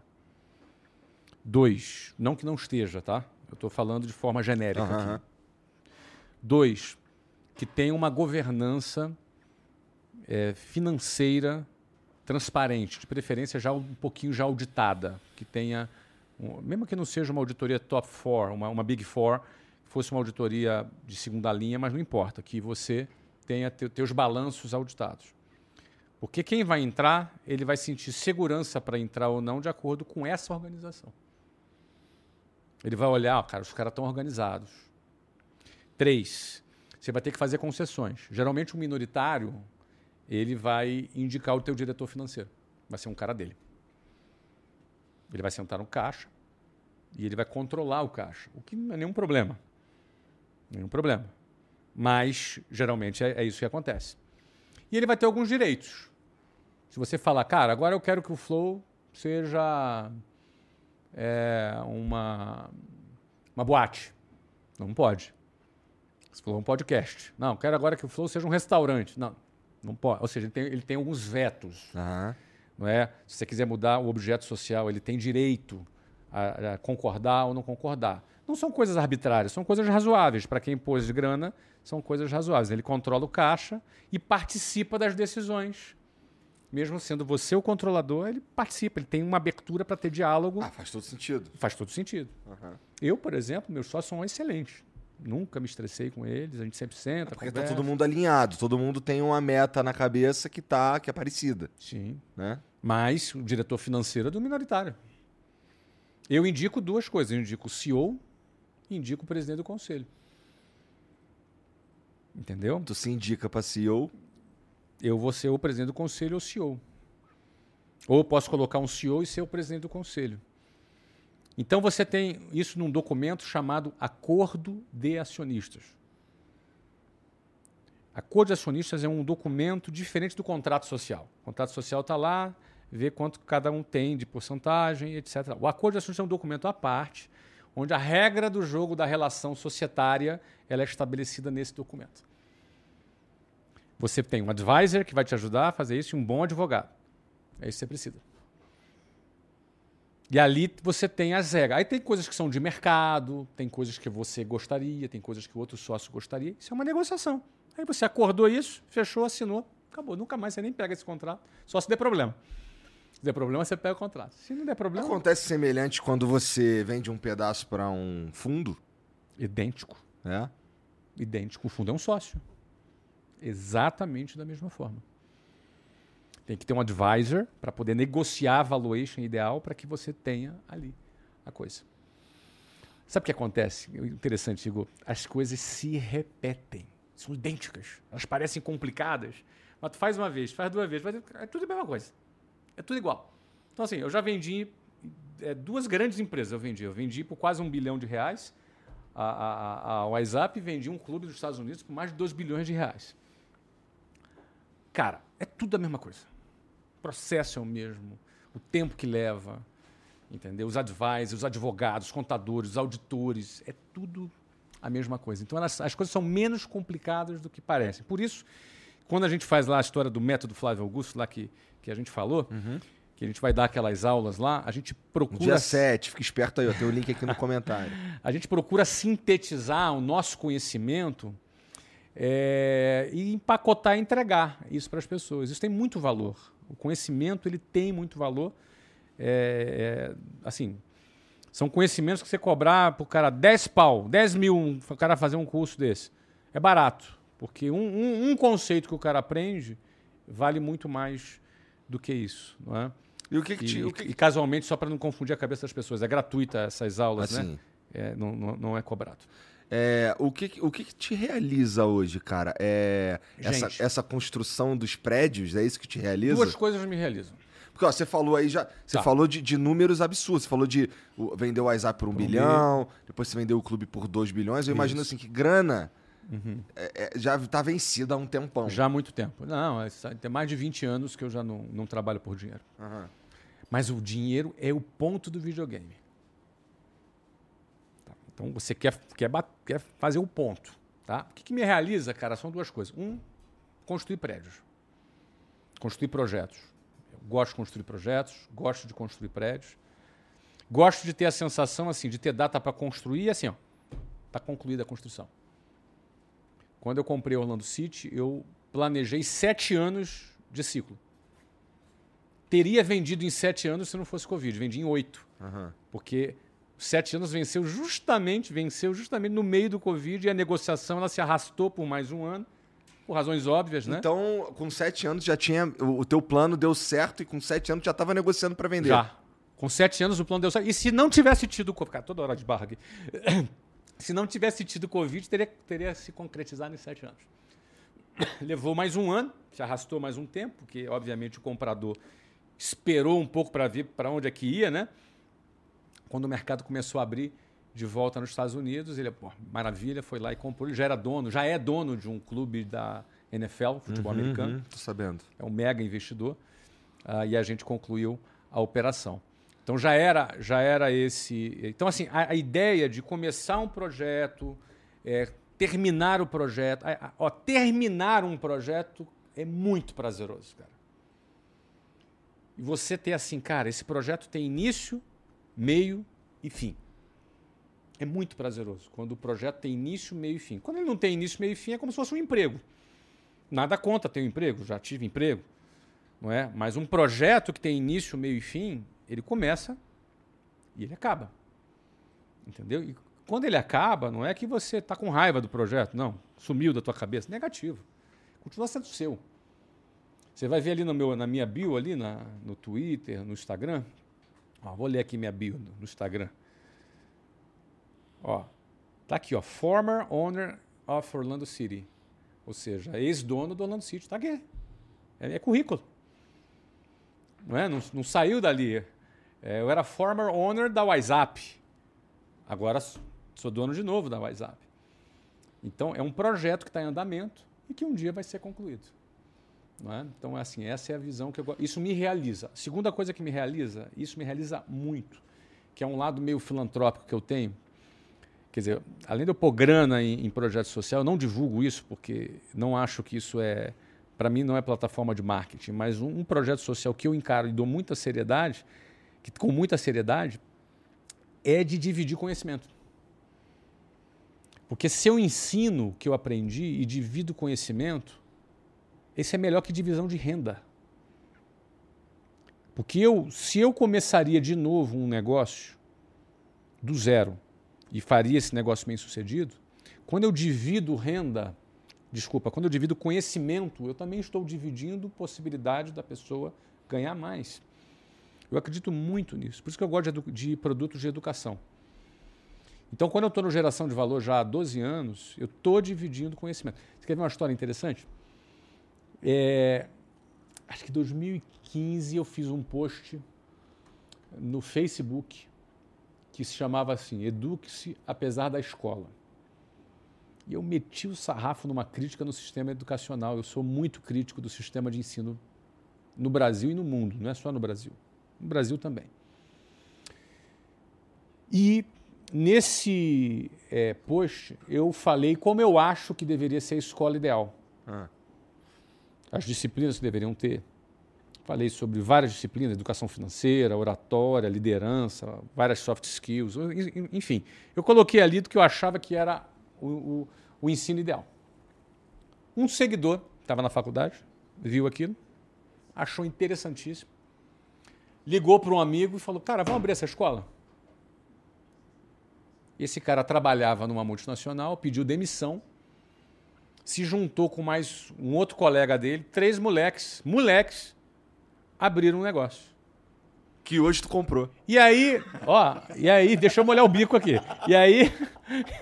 Dois, não que não esteja, tá? Eu estou falando de forma genérica uhum. aqui. Dois, que tenha uma governança é, financeira transparente, de preferência já um pouquinho já auditada, que tenha, um, mesmo que não seja uma auditoria top four, uma, uma big four, fosse uma auditoria de segunda linha, mas não importa, que você tenha te, teus balanços auditados. Porque quem vai entrar, ele vai sentir segurança para entrar ou não de acordo com essa organização. Ele vai olhar, oh, cara, os caras estão organizados. Três, você vai ter que fazer concessões. Geralmente o um minoritário, ele vai indicar o teu diretor financeiro. Vai ser um cara dele. Ele vai sentar no caixa e ele vai controlar o caixa, o que não é nenhum problema. Nenhum problema. Mas, geralmente, é, é isso que acontece. E ele vai ter alguns direitos. Se você falar, cara, agora eu quero que o Flow seja é, uma, uma boate. Não pode. Você falou um podcast. Não, quero agora que o Flow seja um restaurante. Não, não pode. Ou seja, ele tem, ele tem alguns vetos. Uhum. Não é? Se você quiser mudar o objeto social, ele tem direito a, a concordar ou não concordar. Não são coisas arbitrárias, são coisas razoáveis. Para quem pôs de grana, são coisas razoáveis. Ele controla o caixa e participa das decisões. Mesmo sendo você o controlador, ele participa, ele tem uma abertura para ter diálogo. Ah, faz todo sentido. Faz todo sentido. Uhum. Eu, por exemplo, meus sócios são excelentes. Nunca me estressei com eles, a gente sempre senta. É porque está todo mundo alinhado, todo mundo tem uma meta na cabeça que tá, que é parecida. Sim. Né? Mas o diretor financeiro é do minoritário. Eu indico duas coisas. Eu indico o CEO indico o presidente do conselho. Entendeu? Tu se indica para CEO? Eu vou ser o presidente do conselho ou CEO. Ou posso colocar um CEO e ser o presidente do conselho. Então você tem isso num documento chamado Acordo de Acionistas. Acordo de Acionistas é um documento diferente do contrato social. O contrato social está lá, vê quanto cada um tem de porcentagem, etc. O Acordo de Acionistas é um documento à parte, onde a regra do jogo da relação societária ela é estabelecida nesse documento. Você tem um advisor que vai te ajudar a fazer isso e um bom advogado. É isso que você precisa. E ali você tem as regras. Aí tem coisas que são de mercado, tem coisas que você gostaria, tem coisas que o outro sócio gostaria. Isso é uma negociação. Aí você acordou isso, fechou, assinou, acabou. Nunca mais você nem pega esse contrato, só se der problema. Se der problema, você pega o contrato. Se não der problema. Acontece semelhante quando você vende um pedaço para um fundo? Idêntico. É? Idêntico. O fundo é um sócio. Exatamente da mesma forma. Tem que ter um advisor para poder negociar a valuation ideal para que você tenha ali a coisa. Sabe o que acontece? Interessante, Igor. As coisas se repetem. São idênticas. Elas parecem complicadas. Mas tu faz uma vez, faz duas vezes. Faz... É tudo a mesma coisa. É tudo igual. Então, assim, eu já vendi é, duas grandes empresas. Eu vendi. Eu vendi por quase um bilhão de reais a, a, a WhatsApp e vendi um clube dos Estados Unidos por mais de 2 bilhões de reais. Cara, é tudo a mesma coisa processo é o mesmo, o tempo que leva, entendeu? Os advisors, os advogados, os contadores, os auditores, é tudo a mesma coisa. Então elas, as coisas são menos complicadas do que parecem. Por isso, quando a gente faz lá a história do método Flávio Augusto, lá que, que a gente falou, uhum. que a gente vai dar aquelas aulas lá, a gente procura. Dia 7, fica esperto aí, ó, tem o link aqui no comentário. a gente procura sintetizar o nosso conhecimento é, e empacotar e entregar isso para as pessoas. Isso tem muito valor. O conhecimento ele tem muito valor. É, é, assim, são conhecimentos que você cobrar para o cara 10 pau, 10 mil, o cara fazer um curso desse. É barato, porque um, um, um, conceito que o cara aprende vale muito mais do que isso. Não é? E, o que, que te, e, o que... e casualmente, só para não confundir a cabeça das pessoas, é gratuita essas aulas, assim. né? É, não, não, não é cobrado. É, o que, o que te realiza hoje, cara? É essa, essa construção dos prédios, é isso que te realiza? Duas coisas me realizam. Porque ó, você falou aí já. Você tá. falou de, de, números absurdos. Você falou de vender o WhatsApp por um, um bilhão, bilhão, depois você vendeu o clube por dois bilhões. Eu Isso. imagino assim que grana. Uhum. É, já está vencida há um tempão. Já há muito tempo. Não, é, tem mais de 20 anos que eu já não, não trabalho por dinheiro. Uhum. Mas o dinheiro é o ponto do videogame. Tá. Então você quer, quer, quer fazer o ponto. Tá? O que, que me realiza, cara, são duas coisas. Um, construir prédios. Construir projetos. Eu gosto de construir projetos, gosto de construir prédios. Gosto de ter a sensação assim, de ter data para construir e assim, ó, está concluída a construção. Quando eu comprei Orlando City, eu planejei sete anos de ciclo. Teria vendido em sete anos se não fosse Covid. Vendi em oito. Uhum. Porque sete anos venceu justamente, venceu justamente no meio do Covid e a negociação ela se arrastou por mais um ano, por razões óbvias, né? Então, com sete anos já tinha. O, teu plano deu certo e com sete anos já estava negociando para vender. Já. Com sete anos o plano deu certo. E se não tivesse tido. Cara, toda hora de barra aqui. Se não tivesse tido Covid, teria, teria se concretizado em sete anos. Levou mais um ano, se arrastou mais um tempo, porque, obviamente, o comprador esperou um pouco para ver para onde é que ia, né? Quando o mercado começou a abrir de volta nos Estados Unidos, ele, pô, maravilha, foi lá e comprou. Ele já era dono, já é dono de um clube da NFL, futebol uhum, americano. Uhum, tô sabendo. É um mega investidor. Uh, e a gente concluiu a operação. Então já era, já era esse. Então, assim, a, a ideia de começar um projeto, é, terminar o projeto. A, a, ó, terminar um projeto é muito prazeroso, cara. E você ter assim, cara, esse projeto tem início, meio e fim. É muito prazeroso quando o projeto tem início, meio e fim. Quando ele não tem início, meio e fim, é como se fosse um emprego. Nada conta ter um emprego, já tive emprego, não é? Mas um projeto que tem início, meio e fim, ele começa e ele acaba. Entendeu? E quando ele acaba, não é que você está com raiva do projeto, não, sumiu da tua cabeça, negativo. Continua sendo seu. Você vai ver ali no meu, na minha bio ali na, no Twitter, no Instagram, Ó, vou ler aqui minha bio no Instagram. Ó, tá aqui, ó, former owner of Orlando City. Ou seja, ex-dono do Orlando City. Tá aqui. É, é currículo. Não, é? Não, não saiu dali. É, eu era former owner da WhatsApp. Agora sou dono de novo da WhatsApp. Então, é um projeto que está em andamento e que um dia vai ser concluído. É? Então, assim, essa é a visão que eu gosto. Isso me realiza. Segunda coisa que me realiza, isso me realiza muito, que é um lado meio filantrópico que eu tenho. Quer dizer, além de eu pôr grana em, em projeto social, eu não divulgo isso, porque não acho que isso é. Para mim, não é plataforma de marketing, mas um, um, projeto social que eu encaro e dou muita seriedade, que, com muita seriedade, é de dividir conhecimento. Porque se eu ensino o que eu aprendi e divido conhecimento, esse é melhor que divisão de renda. Porque eu, se eu começaria de novo um negócio do zero e faria esse negócio bem sucedido, quando eu divido renda, desculpa, quando eu divido conhecimento, eu também estou dividindo possibilidade da pessoa ganhar mais. Eu acredito muito nisso. Por isso que eu gosto de, de produtos de educação. Então, quando eu estou no geração de valor já há 12 anos, eu estou dividindo conhecimento. Você quer ver uma história interessante? É, acho que em 2015 eu fiz um post no Facebook que se chamava assim: Eduque-se apesar da escola. E eu meti o sarrafo numa crítica no sistema educacional. Eu sou muito crítico do sistema de ensino no Brasil e no mundo, não é só no Brasil. No Brasil também. E nesse é, post eu falei como eu acho que deveria ser a escola ideal. Ah as disciplinas que deveriam ter. Falei sobre várias disciplinas, educação financeira, oratória, liderança, várias soft skills, enfim. Eu coloquei ali do que eu achava que era o, o, o ensino ideal. Um seguidor, estava na faculdade, viu aquilo, achou interessantíssimo, ligou para um amigo e falou: Cara, vamos abrir essa escola? Esse cara trabalhava numa multinacional, pediu demissão se juntou com mais um outro colega dele, três moleques, moleques, abriram um negócio. Que hoje tu comprou. E aí, ó, e aí, deixa eu molhar o bico aqui. E aí,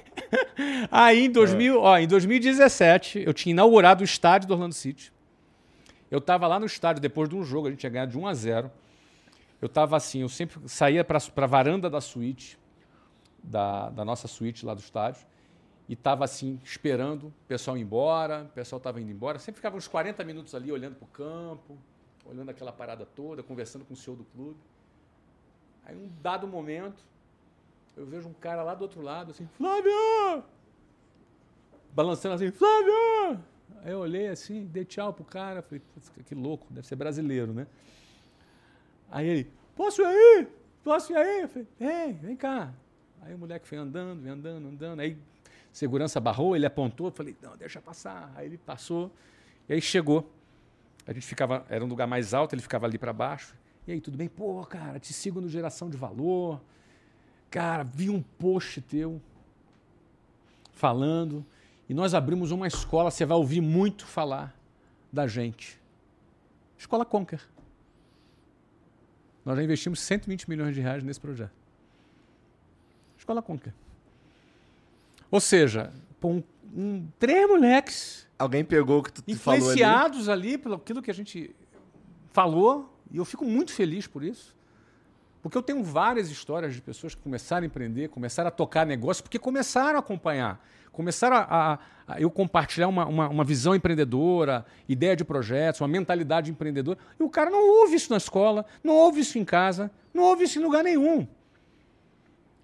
aí em, 2000, é. ó, em 2017, eu tinha inaugurado o estádio do Orlando City. Eu estava lá no estádio depois de um jogo, a gente tinha ganhado de 1 a 0. Eu tava assim, eu sempre saía para a varanda da suíte, da, da nossa suíte lá do estádio, e estava assim, esperando o pessoal ir embora, o pessoal estava indo embora. Sempre ficava uns 40 minutos ali olhando para o campo, olhando aquela parada toda, conversando com o senhor do clube. Aí, um dado momento, eu vejo um cara lá do outro lado, assim, Flávio! Balançando assim, Flávio! Aí eu olhei assim, dei tchau pro cara, falei, que louco, deve ser brasileiro, né? Aí ele, posso ir aí? Posso ir aí? Eu falei, vem, vem cá. Aí o moleque foi andando, andando, andando. Aí segurança barrou, ele apontou, eu falei, não, deixa passar. Aí ele passou, e aí chegou. A gente ficava, era um lugar mais alto, ele ficava ali para baixo. E aí, tudo bem? Pô, cara, te sigo no Geração de Valor. Cara, vi um post teu falando. E nós abrimos uma escola, você vai ouvir muito falar da gente. Escola Conquer. Nós já investimos 120 milhões de reais nesse projeto. Escola Conquer. Ou seja, um, um, três moleques. Alguém pegou o que tu influenciados ali? ali pelo aquilo que a gente falou e eu fico muito feliz por isso. Porque eu tenho várias histórias de pessoas que começaram a empreender, começaram a tocar negócio, porque começaram a acompanhar. Começaram a, a, a eu compartilhar uma, uma, uma, visão empreendedora, ideia de projetos, uma mentalidade empreendedora. E o cara não ouve isso na escola, não ouve isso em casa, não ouve isso em lugar nenhum.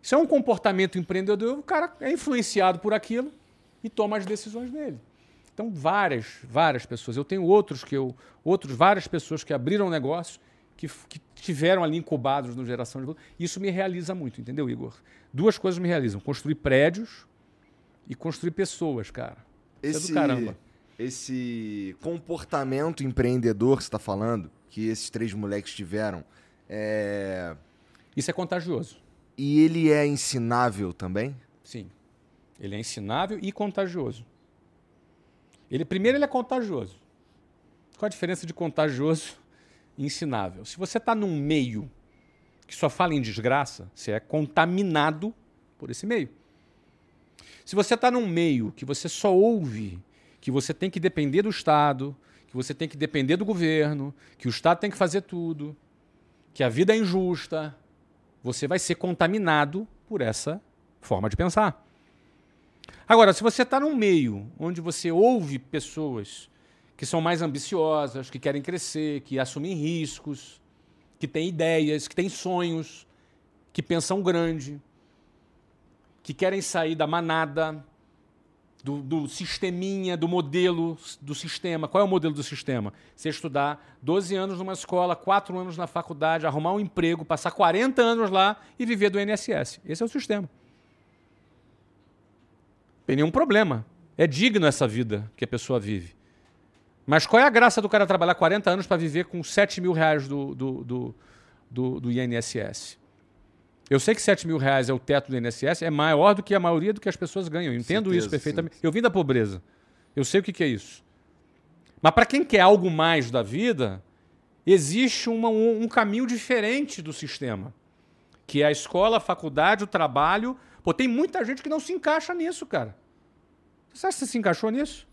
Isso é um comportamento empreendedor, o cara é influenciado por aquilo e toma as decisões dele. Então, várias, várias pessoas. Eu tenho outros que eu, outros, várias pessoas que abriram negócios que, que tiveram ali incubados no geração de valor. Isso me realiza muito, entendeu, Igor? Duas coisas me realizam: construir prédios e construir pessoas, cara. Esse, Isso é do caramba. Esse comportamento empreendedor que você está falando, que esses três moleques tiveram, é... Isso é contagioso. E ele é ensinável também? Sim. Ele é ensinável e contagioso. Ele primeiro ele é contagioso. Qual a diferença de contagioso ensinável? Se você está num meio que só fala em desgraça, você é contaminado por esse meio. Se você está num meio que você só ouve que você tem que depender do Estado, que você tem que depender do governo, que o Estado tem que fazer tudo, que a vida é injusta, você vai ser contaminado por essa forma de pensar. Agora, se você está num meio onde você ouve pessoas que são mais ambiciosas, que querem crescer, que assumem riscos, que têm ideias, que têm sonhos, que pensam grande, que querem sair da manada, do, do, sisteminha, do modelo do sistema. Qual é o modelo do sistema? Você estudar 12 anos numa escola, 4 anos na faculdade, arrumar um emprego, passar 40 anos lá e viver do INSS. Esse é o sistema. Tem nenhum problema. É digno essa vida que a pessoa vive. Mas qual é a graça do cara trabalhar 40 anos para viver com 7 mil reais do, do, do, do, do INSS? Eu sei que 7 mil reais é o teto do INSS, é maior do que a maioria do que as pessoas ganham. Eu entendo Certeza, isso perfeitamente. Sim. Eu vim da pobreza. Eu sei o que, que é isso. Mas para quem quer algo mais da vida, existe uma, um, um caminho diferente do sistema. Que é a escola, a faculdade, o trabalho, Pô, tem muita gente que não se encaixa nisso, cara. Você acha que você se encaixou nisso?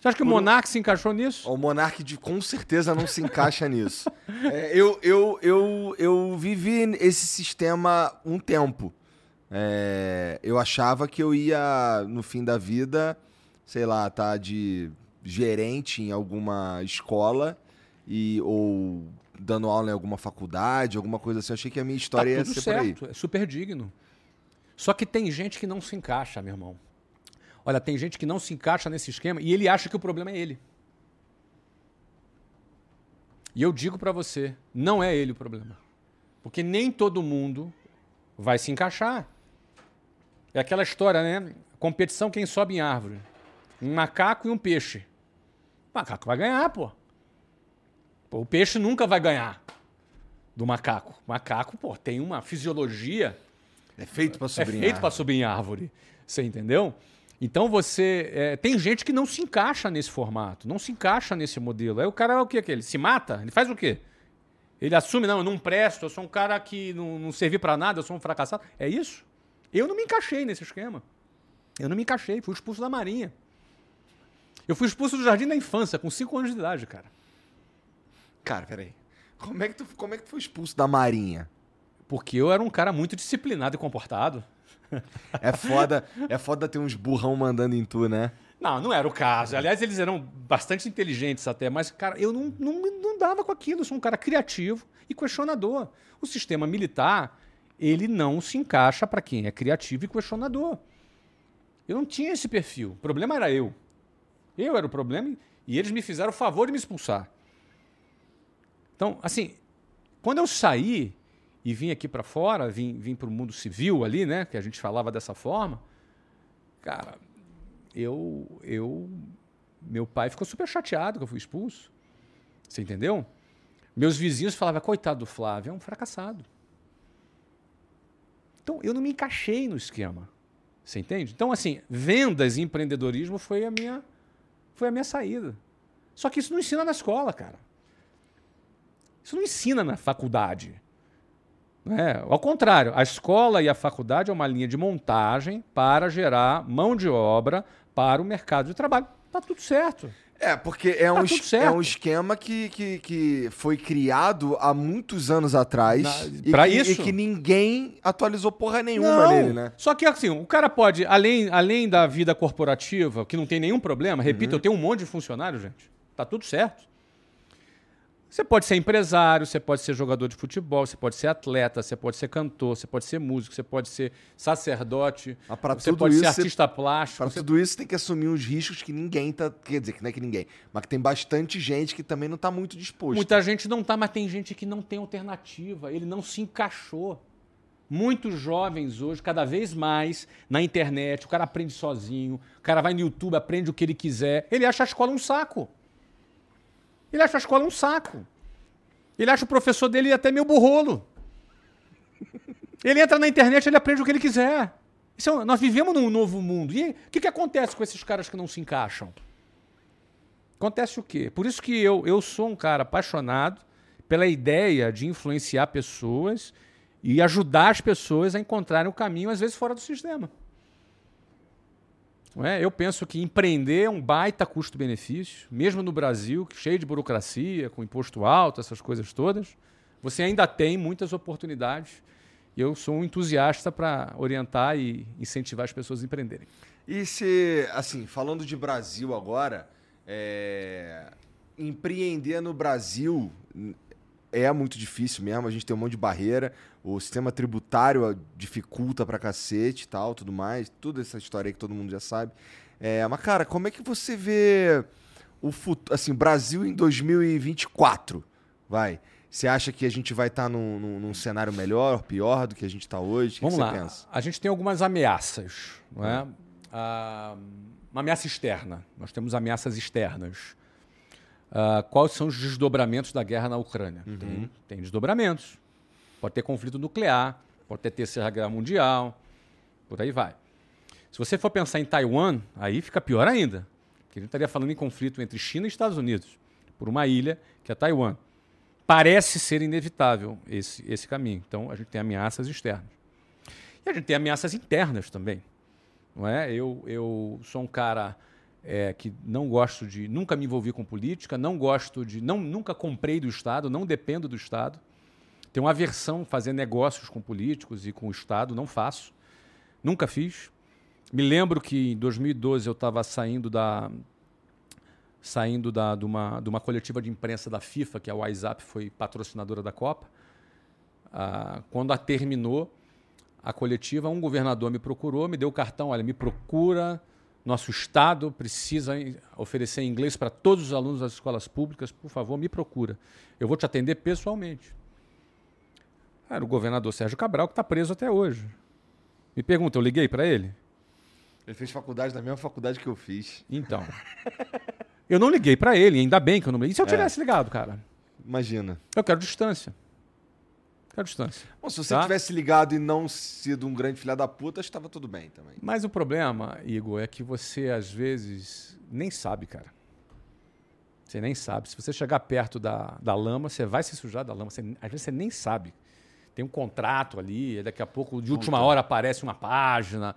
Você acha que o Monark se encaixou nisso? O Monark de, com certeza não se encaixa nisso. É, eu, eu, eu, eu vivi esse sistema um tempo. É, eu achava que eu ia, no fim da vida, sei lá, tá de gerente em alguma escola e, ou dando aula em alguma faculdade, alguma coisa assim. Eu achei que a minha história tá ia ser certo, por aí. É super digno. Só que tem gente que não se encaixa, meu irmão. Olha, tem gente que não se encaixa nesse esquema e ele acha que o problema é ele. E eu digo para você, não é ele o problema. Porque nem todo mundo vai se encaixar. É aquela história, né? Competição quem sobe em árvore. Um macaco e um peixe. O macaco vai ganhar, pô. pô o peixe nunca vai ganhar do macaco. O macaco, pô, tem uma fisiologia é feito para subir É feito para subir em árvore. Você entendeu? Então você. É, tem gente que não se encaixa nesse formato, não se encaixa nesse modelo. Aí o cara é o que Ele se mata? Ele faz o quê? Ele assume, não, eu não presto, eu sou um cara que não, não servi para nada, eu sou um fracassado. É isso? Eu não me encaixei nesse esquema. Eu não me encaixei, fui expulso da Marinha. Eu fui expulso do Jardim da Infância, com 5 anos de idade, cara. Cara, peraí. Como é, que tu, como é que tu foi expulso da Marinha? Porque eu era um cara muito disciplinado e comportado. É foda, é foda ter uns burrão mandando em tu, né? Não, não era o caso. Aliás, eles eram bastante inteligentes até, mas, cara, eu não, não, não dava com aquilo. Eu sou um cara criativo e questionador. O sistema militar, ele não se encaixa para quem é criativo e questionador. Eu não tinha esse perfil. O problema era eu. Eu era o problema e eles me fizeram o favor de me expulsar. Então, assim, quando eu saí e vim aqui para fora, vim, vim para o mundo civil ali, né, que a gente falava dessa forma, cara, eu, eu, meu pai ficou super chateado que eu fui expulso. Você entendeu? Meus vizinhos falavam, coitado do Flávio, é um fracassado. Então, eu não me encaixei no esquema. Você entende? Então, assim, vendas e empreendedorismo foi a minha, foi a minha saída. Só que isso não ensina na escola, cara. Isso não ensina na faculdade. É, ao contrário, a escola e a faculdade é uma linha de montagem para gerar mão de obra para o mercado de trabalho. Tá tudo certo. É, porque é, tá um, é um esquema que, que, que foi criado há muitos anos atrás. Para isso. E que ninguém atualizou porra nenhuma não. nele, né? Só que assim, o cara pode, além, além da vida corporativa, que não tem nenhum problema, repito, uhum. eu tenho um monte de funcionários, gente. Tá tudo certo. Você pode ser empresário, você pode ser jogador de futebol, você pode ser atleta, você pode ser cantor, você pode ser músico, você pode ser sacerdote, você pode ser artista você, plástico. Para você... tudo isso, tem que assumir os riscos que ninguém tá. Quer dizer, que não é que ninguém, mas que tem bastante gente que também não está muito disposto. Muita gente não está, mas tem gente que não tem alternativa, ele não se encaixou. Muitos jovens hoje, cada vez mais, na internet, o cara aprende sozinho, o cara vai no YouTube, aprende o que ele quiser, ele acha a escola um saco. Ele acha a escola um saco. Ele acha o professor dele até meio burrolo. Ele entra na internet, ele aprende o que ele quiser. É, nós vivemos num novo mundo. E o que, que acontece com esses caras que não se encaixam? Acontece o quê? Por isso que eu, eu sou um cara apaixonado pela ideia de influenciar pessoas e ajudar as pessoas a encontrarem o caminho, às vezes, fora do sistema. É? Eu penso que empreender é um baita custo-benefício, mesmo no Brasil, cheio de burocracia, com imposto alto, essas coisas todas, você ainda tem muitas oportunidades. E eu sou um entusiasta para orientar e incentivar as pessoas a empreenderem. E se, assim, falando de Brasil agora, é... empreender no Brasil é muito difícil mesmo, a gente tem um monte de barreira, o sistema tributário dificulta pra cacete e tal, tudo mais, toda essa história aí que todo mundo já sabe. É, mas, cara, como é que você vê o futuro, assim, Brasil em 2024? Vai. Você acha que a gente vai estar tá num, num, num, cenário melhor, pior do que a gente está hoje? Vamos que lá. Pensa? A gente tem algumas ameaças, não é? Hum. Ah, uma ameaça externa. Nós temos ameaças externas. Uh, quais são os desdobramentos da guerra na Ucrânia? Uhum. Tem, tem, desdobramentos. Pode ter conflito nuclear, pode ter terceira guerra mundial, por aí vai. Se você for pensar em Taiwan, aí fica pior ainda. Porque a gente estaria falando em conflito entre China e Estados Unidos, por uma ilha que é Taiwan. Parece ser inevitável esse, esse caminho. Então a gente tem ameaças externas. E a gente tem ameaças internas também. Não é? eu, eu sou um cara é, que não gosto de, nunca me envolvi com política, não gosto de, não, nunca comprei do Estado, não dependo do Estado. Tenho uma aversão a fazer negócios com políticos e com o Estado, não faço. Nunca fiz. Me lembro que em 2012 eu estava saindo da saindo da, de, uma, de uma coletiva de imprensa da FIFA, que a WhatsApp foi patrocinadora da Copa. Ah, quando a terminou a coletiva, um governador me procurou, me deu o cartão, olha, me procura nosso Estado precisa oferecer inglês para todos os alunos das escolas públicas. Por favor, me procura. Eu vou te atender pessoalmente. Era o governador Sérgio Cabral, que está preso até hoje. Me pergunta, eu liguei para ele? Ele fez faculdade na mesma faculdade que eu fiz. Então. eu não liguei para ele, ainda bem que eu não liguei. E se eu é. tivesse é. ligado, cara? Imagina. Eu quero distância. Quero distância. Bom, se você tá? tivesse ligado e não sido um grande filho da puta, estava tudo bem também. Mas o problema, Igor, é que você às vezes nem sabe, cara. Você nem sabe. Se você chegar perto da, da lama, você vai se sujar da lama. Você, às vezes você nem sabe. Tem um contrato ali, daqui a pouco, de última hora, aparece uma página.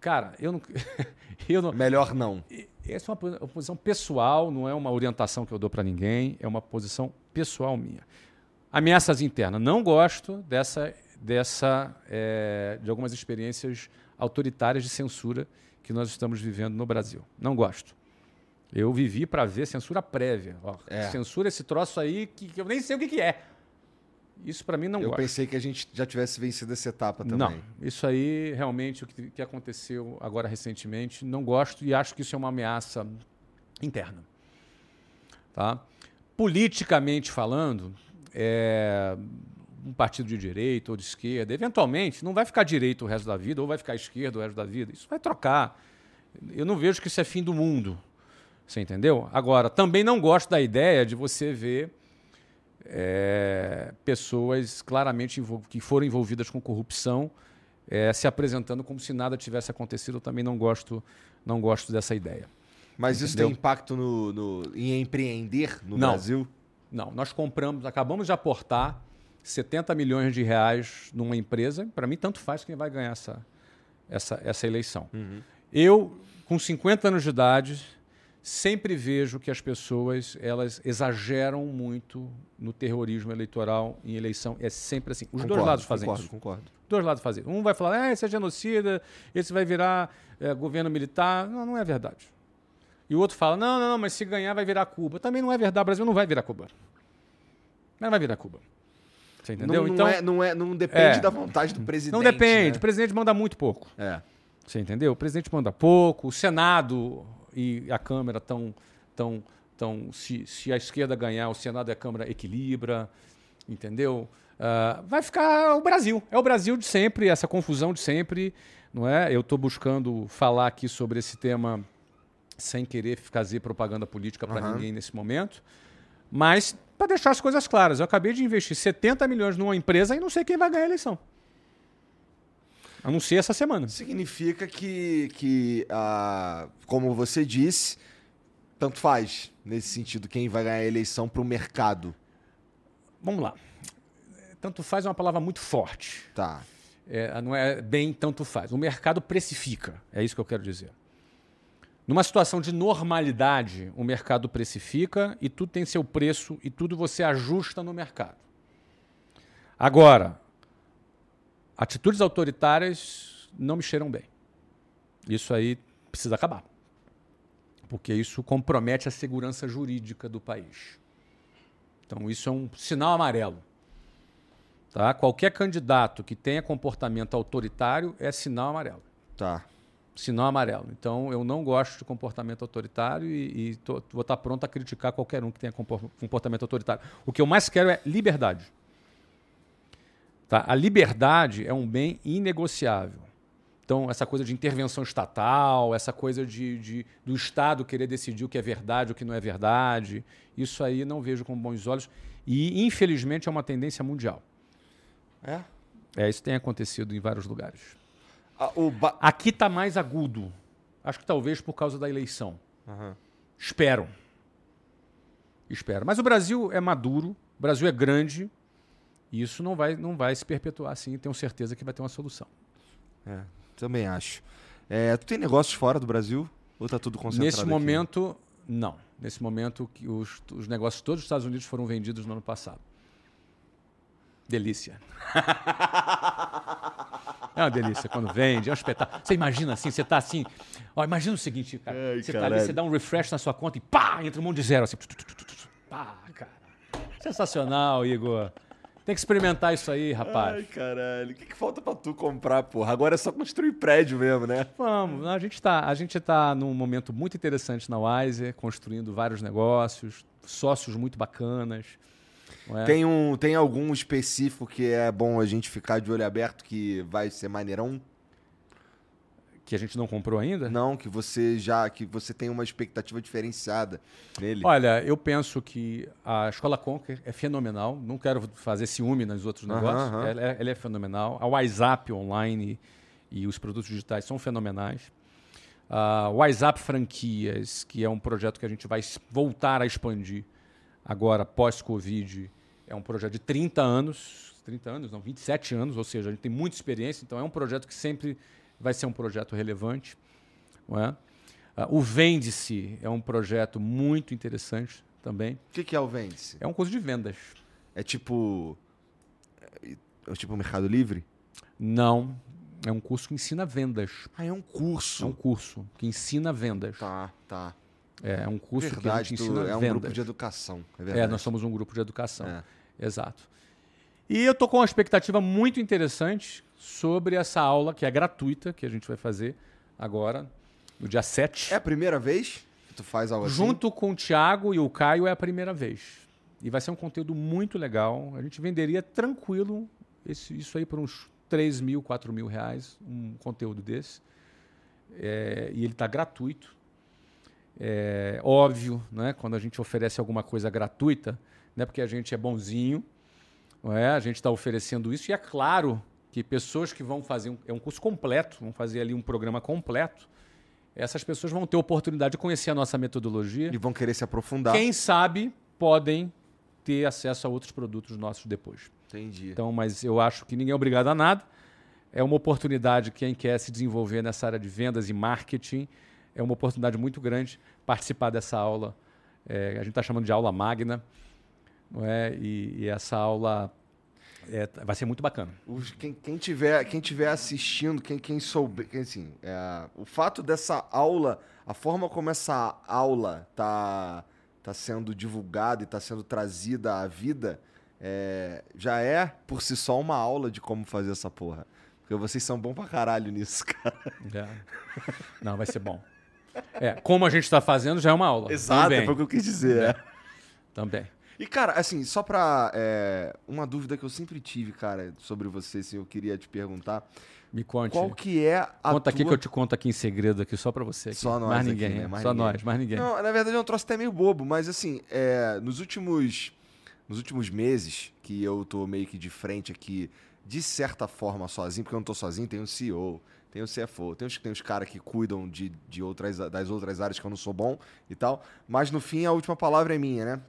Cara, eu não. eu não Melhor não. Essa é uma, uma posição pessoal, não é uma orientação que eu dou para ninguém, é uma posição pessoal minha. Ameaças internas. Não gosto dessa, dessa é, de algumas experiências autoritárias de censura que nós estamos vivendo no Brasil. Não gosto. Eu vivi para ver censura prévia. Ó, é. Censura esse troço aí que, que, eu nem sei o que, que é. Isso para mim não Eu gosto. pensei que a gente já tivesse vencido essa etapa também. Não, isso aí realmente o que, que aconteceu agora recentemente, não gosto e acho que isso é uma ameaça interna. Tá? Politicamente falando, é, um partido de direita ou de esquerda, eventualmente, não vai ficar direito o resto da vida ou vai ficar esquerda o resto da vida. Isso vai trocar. Eu não vejo que isso é fim do mundo. Você entendeu? Agora, também não gosto da ideia de você ver é, pessoas claramente que foram envolvidas com corrupção é, se apresentando como se nada tivesse acontecido. Eu também não gosto, não gosto dessa ideia. Mas Entendeu? isso tem impacto no, no, em empreender no não, Brasil? Não, nós compramos, acabamos de aportar 70 milhões de reais numa empresa. Para mim, tanto faz quem vai ganhar essa, essa, essa eleição. Uhum. Eu, com 50 anos de idade, sempre vejo que as pessoas elas exageram muito no terrorismo eleitoral em eleição. É sempre assim. Os concordo, dois lados fazem concordo, isso. Concordo, Dois lados fazem. Um vai falar, ah, esse é genocida, esse vai virar é, governo militar. Não, não é verdade. E o outro fala, não, não, mas se ganhar vai virar Cuba. Também não é verdade. O Brasil não vai virar Cuba. Não vai virar Cuba. Você entendeu? Não, não então, é, não, é, não depende é, da vontade do presidente. Não depende. Né? O presidente manda muito pouco. É. Você entendeu? O presidente manda pouco. O Senado e a Câmara estão. Tão, tão, se, se a esquerda ganhar, o Senado e a Câmara equilibra, entendeu? Uh, vai ficar o Brasil. É o Brasil de sempre, essa confusão de sempre. não é? Eu estou buscando falar aqui sobre esse tema sem querer fazer propaganda política para uhum. ninguém nesse momento. Mas para deixar as coisas claras, eu acabei de investir 70 milhões numa empresa e não sei quem vai ganhar a eleição. Anunciei essa semana. Significa que, que ah, como você disse, tanto faz nesse sentido quem vai ganhar a eleição para o mercado. Vamos lá. Tanto faz é uma palavra muito forte. Tá. É, não é bem tanto faz. O mercado precifica. É isso que eu quero dizer. Numa situação de normalidade, o mercado precifica e tudo tem seu preço e tudo você ajusta no mercado. Agora, atitudes autoritárias não me cheiram bem. Isso aí precisa acabar. Porque isso compromete a segurança jurídica do país. Então, isso é um sinal amarelo. Tá? Qualquer candidato que tenha comportamento autoritário é sinal amarelo. Tá. Sinal amarelo. Então, eu não gosto de comportamento autoritário e, e tô, vou estar pronto a criticar qualquer um que tenha comportamento autoritário. O que eu mais quero é liberdade. Tá? A liberdade é um bem inegociável. Então, essa coisa de intervenção estatal, essa coisa de, de, do Estado querer decidir o que é verdade, o que não é verdade, isso aí não vejo com bons olhos. E, infelizmente, é uma tendência mundial. É? É, isso tem acontecido em vários lugares. Ba... Aqui está mais agudo. Acho que talvez por causa da eleição. Uhum. Espero. Espero. Mas o Brasil é maduro, o Brasil é grande, e isso não vai, não vai se perpetuar assim, tenho certeza que vai ter uma solução. É, também acho. É, tu tem negócios fora do Brasil? Ou está tudo concentrado Nesse momento, aqui? não. Nesse momento, que os, os negócios todos dos Estados Unidos foram vendidos no ano passado. Delícia. É uma delícia quando vende, é um espetáculo. Você imagina assim, você está assim. Ó, imagina o seguinte, cara. Ai, você está ali, você dá um refresh na sua conta e pá, entra um monte de zero assim. Pá, cara. Sensacional, Igor. Tem que experimentar isso aí, rapaz. Ai, caralho. O que, que falta pra tu comprar, porra? Agora é só construir prédio mesmo, né? Vamos. A gente tá, a gente tá num momento muito interessante na Wiser, construindo vários negócios, sócios muito bacanas. É? Tem, um, tem algum específico que é bom a gente ficar de olho aberto que vai ser maneirão? que a gente não comprou ainda? Não, que você já que você tem uma expectativa diferenciada nele. Olha, eu penso que a Escola Conquer é fenomenal. Não quero fazer ciúme nos outros negócios. Uhum, uhum. Ela, é, ela, é, fenomenal. A WhatsApp online e os produtos digitais são fenomenais. A WhatsApp Franquias, que é um projeto que a gente vai voltar a expandir agora pós-Covid, é um projeto de 30 anos, 30 anos, não, 27 anos, ou seja, a gente tem muita experiência, então é um projeto que sempre vai ser um projeto relevante. É? Uh, o Vende-se é um projeto muito interessante também. O que, que, é o Vende-se? É um curso de vendas. É tipo. É tipo Mercado Livre? Não. É um curso que ensina vendas. Ah, é um curso. É um curso que ensina vendas. Tá, tá. É, é um curso verdade, que a gente ensina é um vendas. grupo de educação. É, É, verdade. nós somos um grupo de educação. É. Exato. E eu tô com uma expectativa muito interessante sobre essa aula, que é gratuita, que a gente vai fazer agora, no dia 7. É a primeira vez que tu faz algo assim? Junto com o Thiago e o Caio é a primeira vez. E vai ser um conteúdo muito legal. A gente venderia tranquilo esse- isso aí por uns 3 mil, 4 mil reais, um conteúdo desse. É, e ele está gratuito. É óbvio, né? quando a gente oferece alguma coisa gratuita, não é porque a gente é bonzinho, não é? a gente está oferecendo isso. E é claro que pessoas que vão fazer, um, é um curso completo, vão fazer ali um programa completo, essas pessoas vão ter oportunidade de conhecer a nossa metodologia. E vão querer se aprofundar. Quem sabe podem ter acesso a outros produtos nossos depois. Entendi. Então, mas eu acho que ninguém é obrigado a nada. É uma oportunidade quem quer se desenvolver nessa área de vendas e marketing. É uma oportunidade muito grande participar dessa aula. É, a gente está chamando de aula magna, não é? E, e essa aula é, vai ser muito bacana. Os- quem, quem, tiver, quem tiver assistindo, quem, quem souber. Quem, assim, é, o fato dessa aula, a forma como essa aula tá, tá sendo divulgada e tá sendo trazida à vida, é, já é por si só uma aula de como fazer essa porra. Porque vocês são bons pra caralho nisso, cara. É. Não, vai ser bom. É, como a gente está fazendo já é uma aula. também. foi o que eu quis dizer. é. também. E, cara, assim, só pra. é, uma dúvida que eu sempre tive, cara, sobre você, assim, eu queria te perguntar. Me conte. Qual que é a Conta aqui tua... que eu te conto aqui em segredo, aqui, só pra você. aqui. Só nós Mais aqui, ninguém. né? é. Mais só ninguém. nós, mais ninguém. Não, na verdade é um troço até meio bobo, mas assim, é, nos últimos nos últimos meses que eu tô meio que de frente aqui, de certa forma sozinho, porque eu não tô sozinho, tem o CEO, tem o CFO, tem os, tem os caras que cuidam de, de outras, das outras áreas que eu não sou bom e tal, mas no fim a última palavra é minha, né?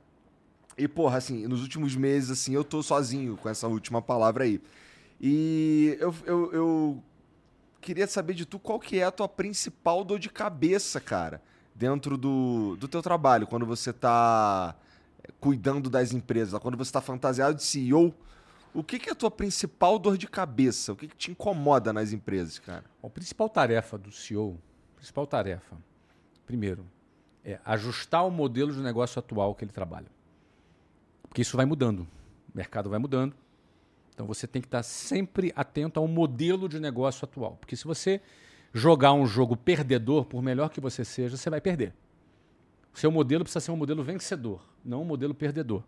E, porra, assim, nos últimos meses, assim, eu tô sozinho com essa última palavra aí. E eu, eu, eu queria saber de tu qual que é a tua principal dor de cabeça, cara, dentro do, do teu trabalho, quando você tá eh, cuidando das empresas, quando você tá fantasiado de CEO, o que, que é a tua principal dor de cabeça? O que, que te incomoda nas empresas, cara? A principal tarefa do CEO, principal tarefa, primeiro, é ajustar o modelo de negócio atual que ele trabalha. Porque isso vai mudando. O mercado vai mudando. Então você tem que estar sempre atento ao modelo de negócio atual. Porque se você jogar um jogo perdedor, por melhor que você seja, você vai perder. O seu modelo precisa ser um modelo vencedor, não um modelo perdedor.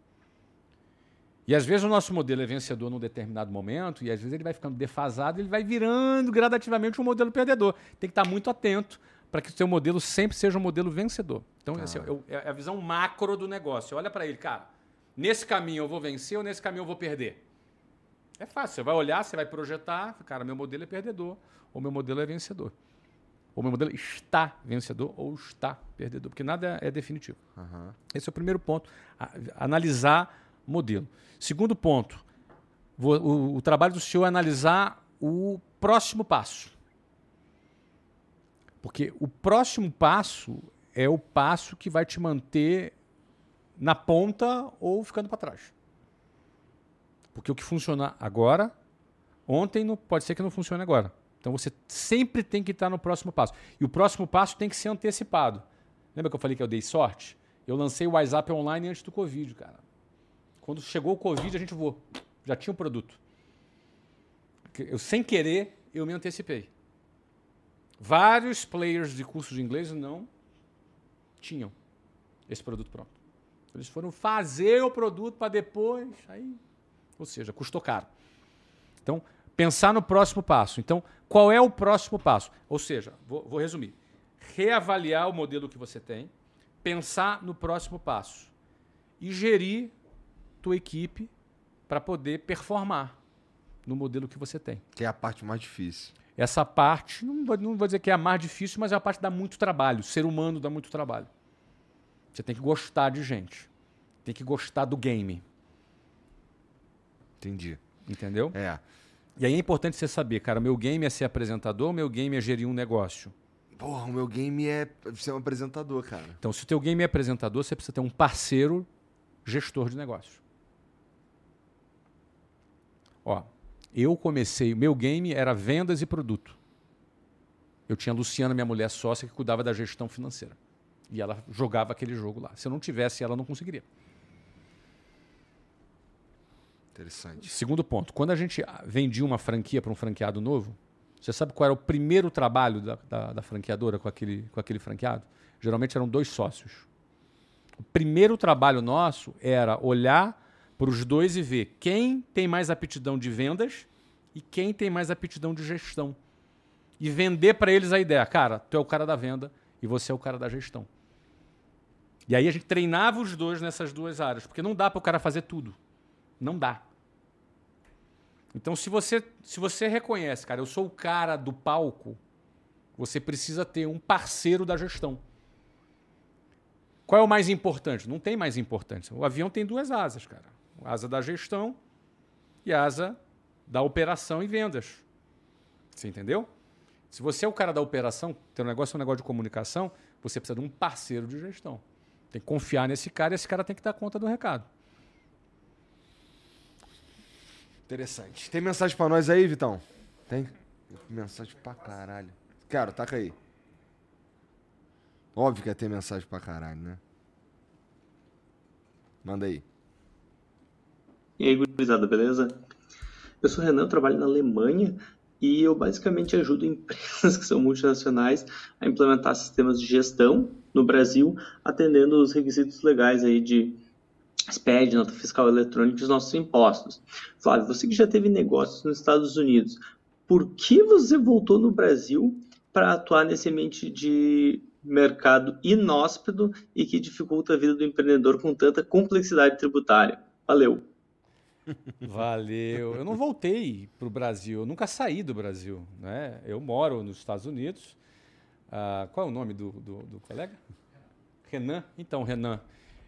E às vezes o nosso modelo é vencedor num determinado momento, e às vezes ele vai ficando defasado, ele vai virando gradativamente um modelo perdedor. Tem que estar muito atento para que o seu modelo sempre seja um modelo vencedor. Então, esse é, o- é a visão macro do negócio. Olha para ele, cara, nesse caminho eu vou vencer ou nesse caminho eu vou perder? É fácil, você vai olhar, você vai projetar, cara, meu modelo é perdedor, ou meu modelo é vencedor. Ou meu modelo está vencedor ou está perdedor, porque nada é definitivo. Esse é o primeiro ponto, analisar modelo. Segundo ponto, vo- o, o trabalho do senhor é analisar o próximo passo. Porque o próximo passo é o passo que vai te manter na ponta ou ficando para trás. Porque o que funciona agora, ontem não, pode ser que não funcione agora. Então você sempre tem que estar no próximo passo. E o próximo passo tem que ser antecipado. Lembra que eu falei que eu dei sorte? Eu lancei o WhatsApp online antes do Covid, cara. Quando chegou o Covid, a gente voou. Já tinha o produto. Eu, sem querer, eu me antecipei. Vários players de cursos de inglês não tinham esse produto pronto. Eles foram fazer o produto para depois, aí, ou seja, custou caro. Então, pensar no próximo passo. Então, qual é o próximo passo? Ou seja, vou, vou resumir: reavaliar o modelo que você tem, pensar no próximo passo e gerir tua equipe para poder performar no modelo que você tem. Que é a parte mais difícil. Essa parte, não vou, não vou dizer que é a mais difícil, mas é a parte que dá muito trabalho. O ser humano dá muito trabalho. Você tem que gostar de gente. Tem que gostar do game. Entendi. Entendeu? É. E aí é importante você saber, cara, meu game é ser apresentador, meu game é gerir um negócio. Porra, o meu game é ser um apresentador, cara. Então, se o teu game é apresentador, você precisa ter um parceiro gestor de negócio. Ó, eu comecei, meu game era vendas e produto. Eu tinha a Luciana, minha mulher sócia, que cuidava da gestão financeira. E ela jogava aquele jogo lá. Se eu não tivesse, ela não conseguiria. Interessante. Segundo ponto, quando a gente vendia uma franquia para um franqueado novo, você sabe qual era o primeiro trabalho da, da, da, franqueadora com aquele, com aquele franqueado? Geralmente eram dois sócios. O primeiro trabalho nosso era olhar para os dois e ver quem tem mais aptidão de vendas e quem tem mais aptidão de gestão. E vender para eles a ideia, cara, tu é o cara da venda e você é o cara da gestão. E aí a gente treinava os dois nessas duas áreas, porque não dá para o cara fazer tudo. Não dá. Então, se você, se você reconhece, cara, eu sou o cara do palco, você precisa ter um parceiro da gestão. Qual é o mais importante? Não tem mais importante. O avião tem duas asas, cara. Asa da gestão e asa da operação e vendas. Você entendeu? Se você é o cara da operação, teu negócio é um negócio de comunicação, você precisa de um parceiro de gestão. Tem que confiar nesse cara e esse cara tem que dar conta do recado. Interessante. Tem mensagem pra nós aí, Vitão? Tem? Mensagem pra caralho. Cara, taca aí. Óbvio que ia ter mensagem pra caralho, né? Manda aí. E aí, gurizada, beleza? Eu sou o Renan, trabalho na Alemanha e eu basicamente ajudo empresas que são multinacionais a implementar sistemas de gestão no Brasil, atendendo os requisitos legais aí de SPED, nota fiscal eletrônica e os nossos impostos. Flávio, você que já teve negócios nos Estados Unidos, por que você voltou no Brasil para atuar nesse ambiente de mercado inóspito e que dificulta a vida do empreendedor com tanta complexidade tributária? Valeu! Valeu. Eu não voltei para o Brasil, eu nunca saí do Brasil. Né? Eu moro nos Estados Unidos. Ah, qual é o nome do, do, do colega? Renan. Então, Renan,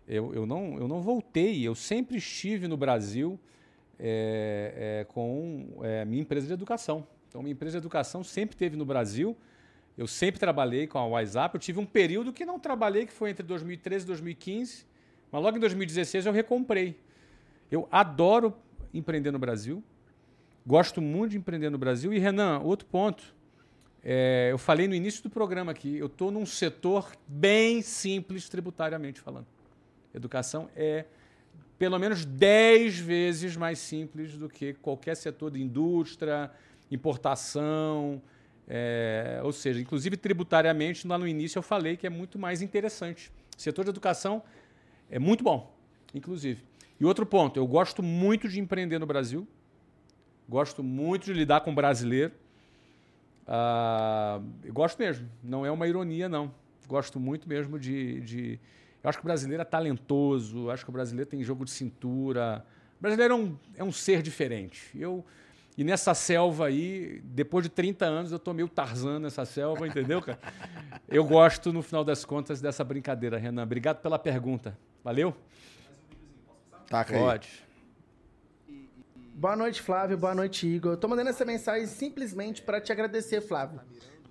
eu, eu, não, eu não voltei, eu sempre estive no Brasil é, é, com é, minha empresa de educação. Então, minha empresa de educação sempre esteve no Brasil. Eu sempre trabalhei com a WhatsApp. Eu tive um período que não trabalhei, que foi entre 2013 e 2015. Mas logo em 2016 eu recomprei. Eu adoro empreender no Brasil. Gosto muito de empreender no Brasil. E, Renan, outro ponto. É, eu falei no início do programa aqui, eu estou num setor bem simples tributariamente falando. Educação é pelo menos 10 vezes mais simples do que qualquer setor de indústria, importação, é, ou seja, inclusive tributariamente, lá no início eu falei que é muito mais interessante. O setor de educação é muito bom, inclusive. E outro ponto, eu gosto muito de empreender no Brasil, gosto muito de lidar com brasileiro. Uh, gosto mesmo, não é uma ironia, não. Gosto muito mesmo de, de eu acho que o brasileiro é talentoso, acho que o brasileiro tem jogo de cintura. O brasileiro é um, é um ser diferente. Eu, e nessa selva aí, depois de 30 anos, eu tô meio Tarzan nessa selva, entendeu, cara? Eu gosto, no final das contas, dessa brincadeira, Renan. Obrigado pela pergunta. Valeu? Tá, Pode. Boa noite, Flávio. Boa noite, Igor. Eu tô mandando essa mensagem simplesmente para te agradecer, Flávio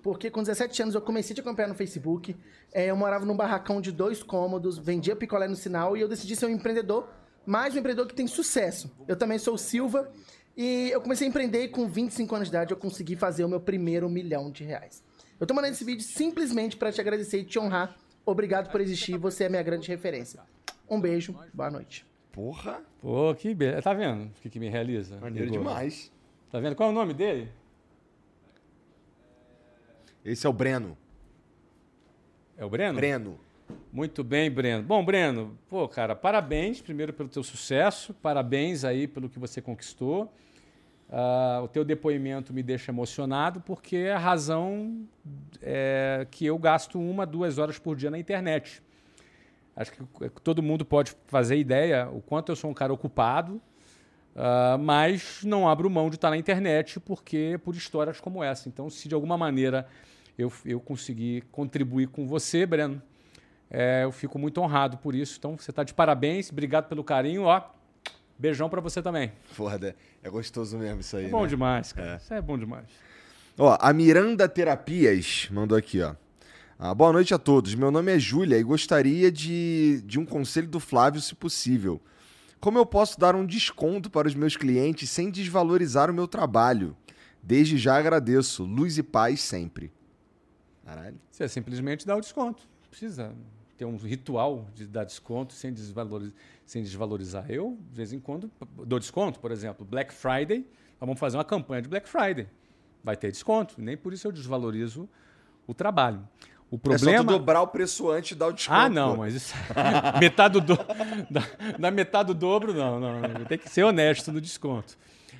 porque com 17 anos eu comecei a te acompanhar no Facebook. É, eu morava num barracão de dois cômodos, vendia picolé no sinal e eu decidi ser um empreendedor, mais um empreendedor que tem sucesso. Eu também sou o Silva e eu comecei a empreender e com 25 anos de idade eu consegui fazer o meu primeiro milhão de reais. Eu tô mandando esse vídeo simplesmente para te agradecer e te honrar. Obrigado por existir, você é minha grande referência. Um beijo, boa noite. Porra! Pô, que beleza. Tá vendo o que, que me realiza? Maneiro demais. Tá vendo? Qual é o nome dele? Esse é o Breno. É o Breno? Breno. Muito bem, Breno. Bom, Breno, pô, cara, parabéns primeiro pelo teu sucesso, parabéns aí pelo que você conquistou. Uh, o teu depoimento me deixa emocionado porque é a razão é, que eu gasto uma, duas horas por dia na internet. Acho que todo mundo pode fazer ideia o quanto eu sou um cara ocupado, uh, mas não abro mão de estar na internet porque por histórias como essa. Então, se de alguma maneira eu, eu consegui contribuir com você, Breno. É, eu fico muito honrado por isso. Então, você está de parabéns. Obrigado pelo carinho. Ó, beijão para você também. Foda. É gostoso mesmo isso aí. É bom né? demais, cara. É. Isso é bom demais. Ó, a Miranda Terapias mandou aqui, ó. Ah, boa noite a todos. Meu nome é Júlia e gostaria de, de um conselho do Flávio, se possível. Como eu posso dar um desconto para os meus clientes sem desvalorizar o meu trabalho? Desde já agradeço. Luz e paz sempre. Caralho. Você simplesmente dá o desconto. Precisa ter um ritual de dar desconto sem desvalorizar, sem desvalorizar. Eu, de vez em quando, dou desconto, por exemplo, Black Friday, vamos fazer uma campanha de Black Friday. Vai ter desconto. Nem por isso eu desvalorizo o trabalho. O problema... É só dobrar o preço antes e dar o desconto. Ah, não, mas isso... metade do... da, da metade do dobro, não, não. Tem que ser honesto no desconto.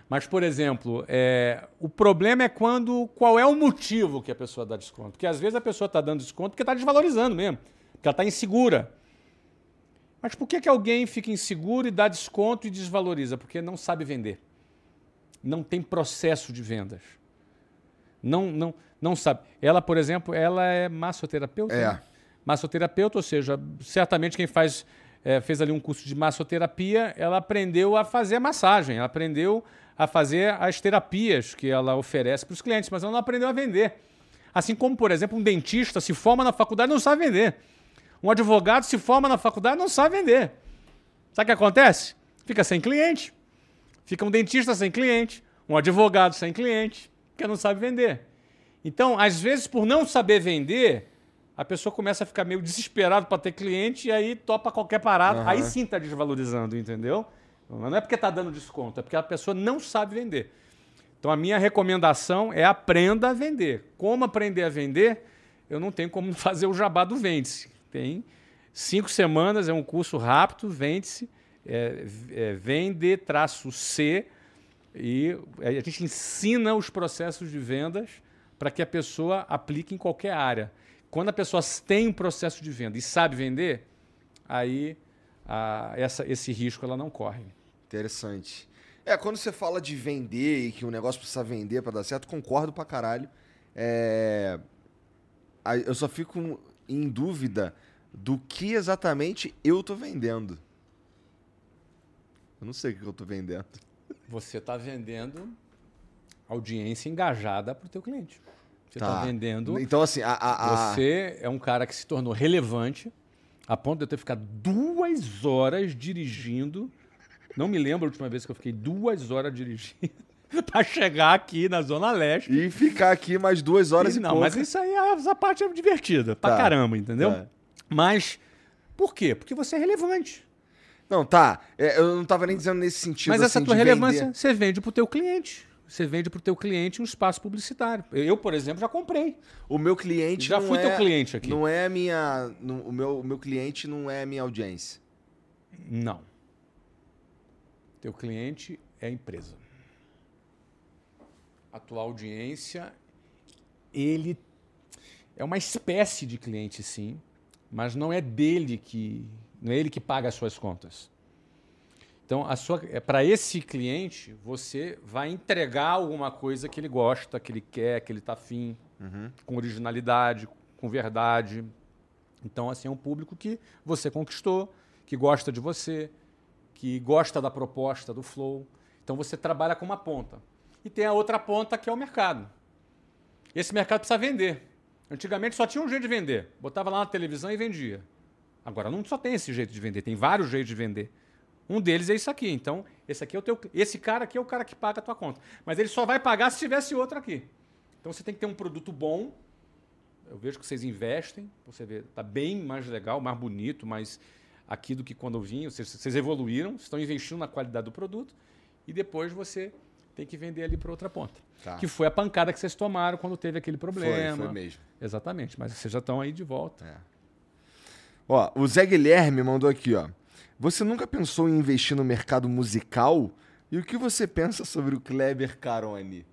Mas, por exemplo, é, o problema é quando. Qual é o motivo que a pessoa dá desconto? Porque às vezes a pessoa está dando desconto porque está desvalorizando mesmo, porque ela está insegura. Mas por que, que alguém fica inseguro e dá desconto e desvaloriza? Porque não sabe vender. Não tem processo de vendas. Não, não, não sabe. Ela, por exemplo, ela é massoterapeuta? É. Né? Massoterapeuta, ou seja, certamente quem faz é, fez ali um curso de massoterapia, ela aprendeu a fazer a massagem, ela aprendeu a fazer as terapias que ela oferece para os clientes, mas ela não aprendeu a vender. Assim como, por exemplo, um dentista se forma na faculdade e não sabe vender. Um advogado se forma na faculdade e não sabe vender. Sabe o que acontece? Fica sem cliente. Fica um dentista sem cliente, um advogado sem cliente, porque não sabe vender. Então, às vezes, por não saber vender, a pessoa começa a ficar meio desesperado para ter cliente e aí topa qualquer parada. Uhum. Aí sim está desvalorizando, entendeu? Não é porque está dando desconto, é porque a pessoa não sabe vender. Então a minha recomendação é aprenda a vender. Como aprender a vender? Eu não tenho como fazer o jabá do Vende-se. Tem cinco semanas, é um curso rápido, Vende-se, é, é, vende-c e a gente ensina os processos de vendas para que a pessoa aplique em qualquer área. Quando a pessoa tem um processo de venda e sabe vender, aí a, essa, esse risco ela não corre. Interessante. É, quando você fala de vender e que o negócio precisa vender para dar certo, concordo pra caralho. É... Eu só fico em dúvida do que exatamente eu tô vendendo. Eu não sei o que eu tô vendendo. Você está vendendo audiência engajada para o teu cliente. Você está tá vendendo. Então, assim, a, a, Você é um cara que se tornou relevante a ponto de eu ter ficado duas horas dirigindo. Não me lembro a última vez que eu fiquei duas horas dirigindo para chegar aqui na Zona Leste. E ficar aqui mais duas horas e, e Não, pouca. mas isso aí, essa parte é divertida. Pra tá. caramba, entendeu? Tá. Mas, por quê? Porque você é relevante. Não, tá. É, eu não tava nem dizendo nesse sentido. Mas assim, essa tua relevância, vender. você vende pro teu cliente você vende para o teu cliente um espaço publicitário. Eu, por exemplo, já comprei. O meu cliente já fui é, teu cliente aqui. Não é a minha, não, o meu, o meu cliente não é a minha audiência. Não. Teu cliente é a empresa. A tua audiência, ele é uma espécie de cliente, sim, mas não é dele que, não é ele que paga as suas contas. Então, é, para esse cliente, você vai entregar alguma coisa que ele gosta, que ele quer, que ele está afim, uhum. com originalidade, com verdade. Então, assim, é um público que você conquistou, que gosta de você, que gosta da proposta, do flow. Então, você trabalha com uma ponta. E tem a outra ponta que é o mercado. Esse mercado precisa vender. Antigamente só tinha um jeito de vender. Botava lá na televisão e vendia. Agora não só tem esse jeito de vender, tem vários jeitos de vender. Um deles é isso aqui. Então, esse aqui é o teu, esse cara aqui é o cara que paga a tua conta. Mas ele só vai pagar se tivesse outro aqui. Então você tem que ter um produto bom. Eu vejo que vocês investem, você vê, tá bem mais legal, mais bonito, mais aqui do que quando eu vim. Vocês, vocês evoluíram, estão investindo na qualidade do produto e depois você tem que vender ali para outra ponta. Tá. Que foi a pancada que vocês tomaram quando teve aquele problema. Foi, foi mesmo. Exatamente, mas vocês já estão aí de volta. É. Ó, o Zé Guilherme mandou aqui, ó. Você nunca pensou em investir no mercado musical? E o que você pensa sobre o Kleber Carone?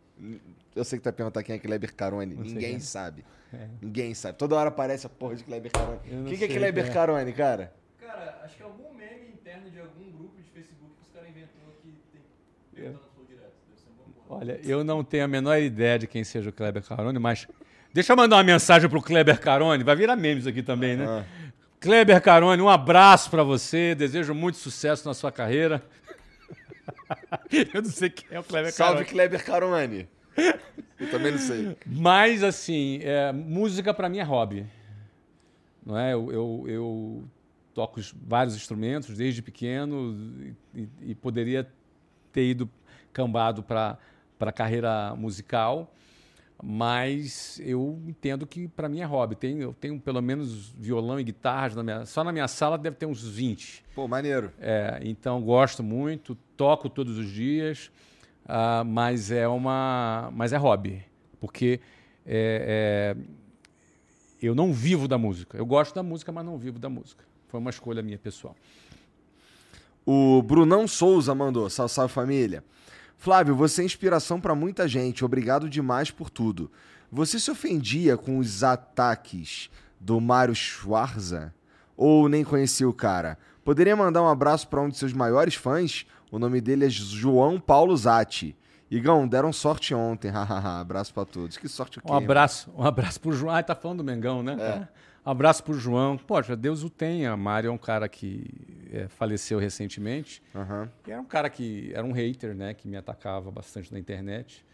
Eu sei que tu vai perguntar quem é Kleber Carone. Ninguém é. sabe. É. Ninguém sabe. Toda hora aparece a porra de Kleber Carone. Quem que é Kleber é. Carone, cara? Cara, acho que é algum meme interno de algum grupo de Facebook que os caras inventou que tem. É. Olha, eu não tenho a menor ideia de quem seja o Kleber Carone, mas deixa eu mandar uma mensagem pro Kleber Carone. Vai virar memes aqui também, né? Ah. Kleber Carone, um abraço para você. Desejo muito sucesso na sua carreira. Eu não sei quem é o Kleber Salve, Carone. Salve, Kleber Carone. Eu também não sei. Mas, assim, é, música para mim é hobby. Não é? Eu, eu, eu, toco vários instrumentos desde pequeno e, e poderia ter ido cambado para a carreira musical, mas eu entendo que para mim é hobby. Tenho, eu tenho pelo menos violão e guitarra, na minha, só na minha sala deve ter uns 20. Pô, maneiro. É, então gosto muito, toco todos os dias, uh, mas é uma, mas é hobby, porque é, é, eu não vivo da música. Eu gosto da música, mas não vivo da música. Foi uma escolha minha pessoal. O Brunão Souza mandou: Salve, salve família. Flávio, você é inspiração para muita gente. Obrigado demais por tudo. Você se ofendia com os ataques do Mário Schwarza? Ou nem conhecia o cara? Poderia mandar um abraço para um de seus maiores fãs? O nome dele é João Paulo Zatti. Igão, deram sorte ontem. abraço para todos. Que sorte o quê? Um abraço, um abraço pro João. Ah, tá falando do Mengão, né? É. Abraço pro João. Poxa, Deus o tenha. Mário é um cara que é, faleceu recentemente. Uhum. era um cara que era um hater, né? Que me atacava bastante na internet.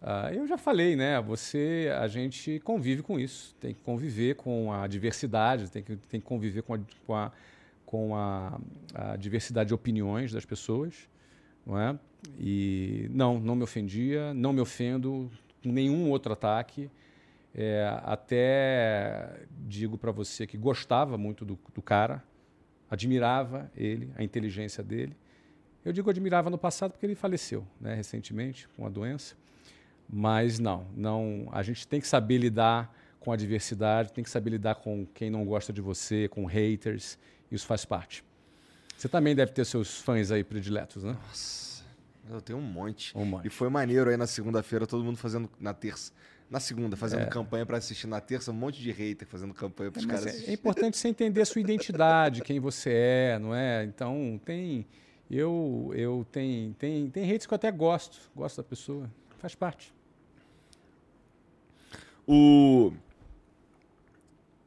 Uh, eu já falei, né? Você, a gente convive com isso. Tem que conviver com a diversidade, tem que, tem que conviver com a, com a, com a, a diversidade de opiniões das pessoas, não é? E não, não me ofendia, não me ofendo com nenhum outro ataque. É, até digo para você que gostava muito do, do, cara, admirava ele, a inteligência dele. Eu digo admirava no passado porque ele faleceu, né, recentemente com a doença. Mas não, não, a gente tem que saber lidar com a diversidade, tem que saber lidar com quem não gosta de você, com haters, isso faz parte. Você também deve ter seus fãs aí prediletos, né? Nossa, eu tenho um monte. Um monte. E foi maneiro aí na segunda-feira, todo mundo fazendo na terça na segunda, fazendo é. campanha para assistir na terça, um monte de hater fazendo campanha para os é, caras assistirem. É importante você entender a sua identidade, quem você é, não é? Então, tem. Eu, eu tem, tem, tem haters que eu até gosto, gosto da pessoa, faz parte. O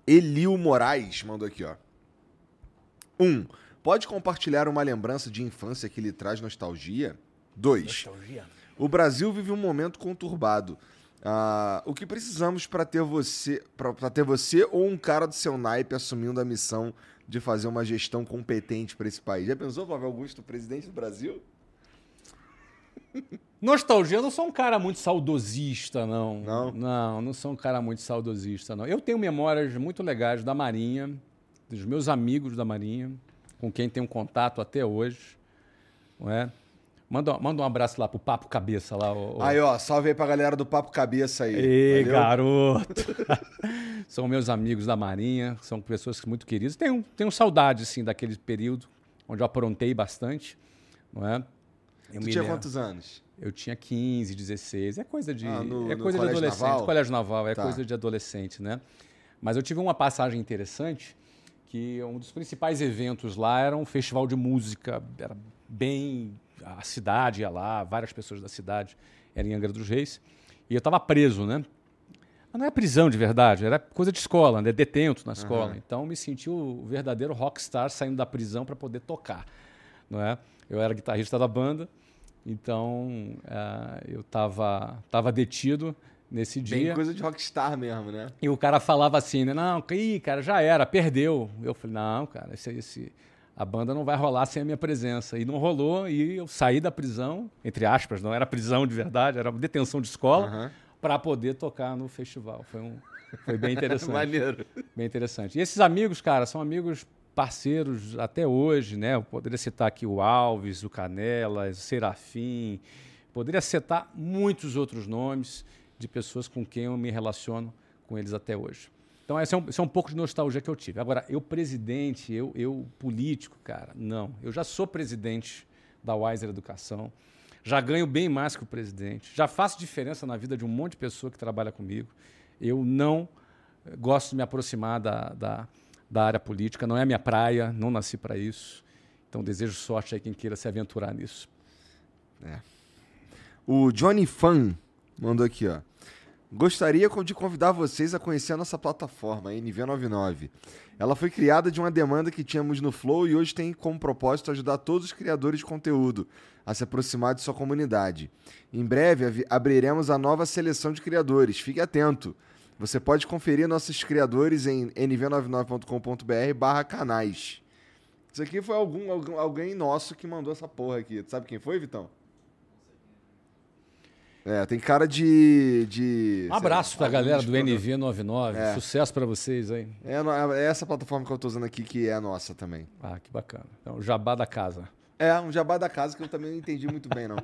Elio Moraes mandou aqui, ó. Um, pode compartilhar uma lembrança de infância que lhe traz nostalgia? Dois, nostalgia. o Brasil vive um momento conturbado. Uh, o que precisamos para ter você para ter você ou um cara do seu naipe assumindo a missão de fazer uma gestão competente para esse país? Já pensou, Flávio Augusto, presidente do Brasil? Nostalgia, eu não sou um cara muito saudosista, não. Não? Não, não sou um cara muito saudosista, não. Eu tenho memórias muito legais da Marinha, dos meus amigos da Marinha, com quem tenho contato até hoje. Não é? Manda, manda um abraço lá pro Papo Cabeça lá. O, o... Aí, ó, salve aí pra galera do Papo Cabeça aí. Ei, Valeu? garoto! são meus amigos da Marinha, são pessoas muito queridas. Tenho, tenho saudade, sim, daquele período onde eu aprontei bastante, não é? Eu tu tinha lembro. quantos anos? Eu tinha 15, 16. É coisa de, ah, no, é coisa de adolescente. Naval? Colégio Naval, é tá. coisa de adolescente, né? Mas eu tive uma passagem interessante que um dos principais eventos lá era um festival de música, era bem a cidade ia lá, várias pessoas da cidade eram em Angra dos Reis, e eu estava preso, né? Mas não é prisão de verdade, era coisa de escola, né? detento na escola. Uhum. Então me senti o verdadeiro rockstar saindo da prisão para poder tocar, não é? Eu era guitarrista da banda, então uh, eu estava tava detido nesse dia. Bem coisa de rockstar mesmo, né? E o cara falava assim, né? Não, ih, cara, já era, perdeu. Eu falei, não, cara, esse, esse, a banda não vai rolar sem a minha presença. E não rolou, e eu saí da prisão, entre aspas, não era prisão de verdade, era detenção de escola, uhum. para poder tocar no festival. Foi, um, foi bem interessante. Maneiro. Bem interessante. E esses amigos, cara, são amigos parceiros até hoje, né? Eu poderia citar aqui o Alves, o Canela, o Serafim, poderia citar muitos outros nomes de pessoas com quem eu me relaciono com eles até hoje. Então, esse é, um, esse é um pouco de nostalgia que eu tive. Agora, eu presidente, eu, eu político, cara, não. Eu já sou presidente da Wiser Educação, já ganho bem mais que o presidente, já faço diferença na vida de um monte de pessoa que trabalha comigo. Eu não gosto de me aproximar da, da, da área política, não é minha praia, não nasci para isso. Então, desejo sorte a quem queira se aventurar nisso. É. O Johnny Fan mandou aqui, ó. Gostaria de convidar vocês a conhecer a nossa plataforma, a NV99. Ela foi criada de uma demanda que tínhamos no Flow e hoje tem como propósito ajudar todos os criadores de conteúdo a se aproximar de sua comunidade. Em breve abriremos a nova seleção de criadores. Fique atento. Você pode conferir nossos criadores em nv99.com.br/canais. Isso aqui foi algum, algum, alguém nosso que mandou essa porra aqui. Tu sabe quem foi, Vitão? É, tem cara de. de um abraço pra galera do NV99. É. Sucesso para vocês aí. É, é, essa plataforma que eu tô usando aqui que é a nossa também. Ah, que bacana. Então, jabá da casa. É, um jabá da casa que eu também não entendi muito bem, não.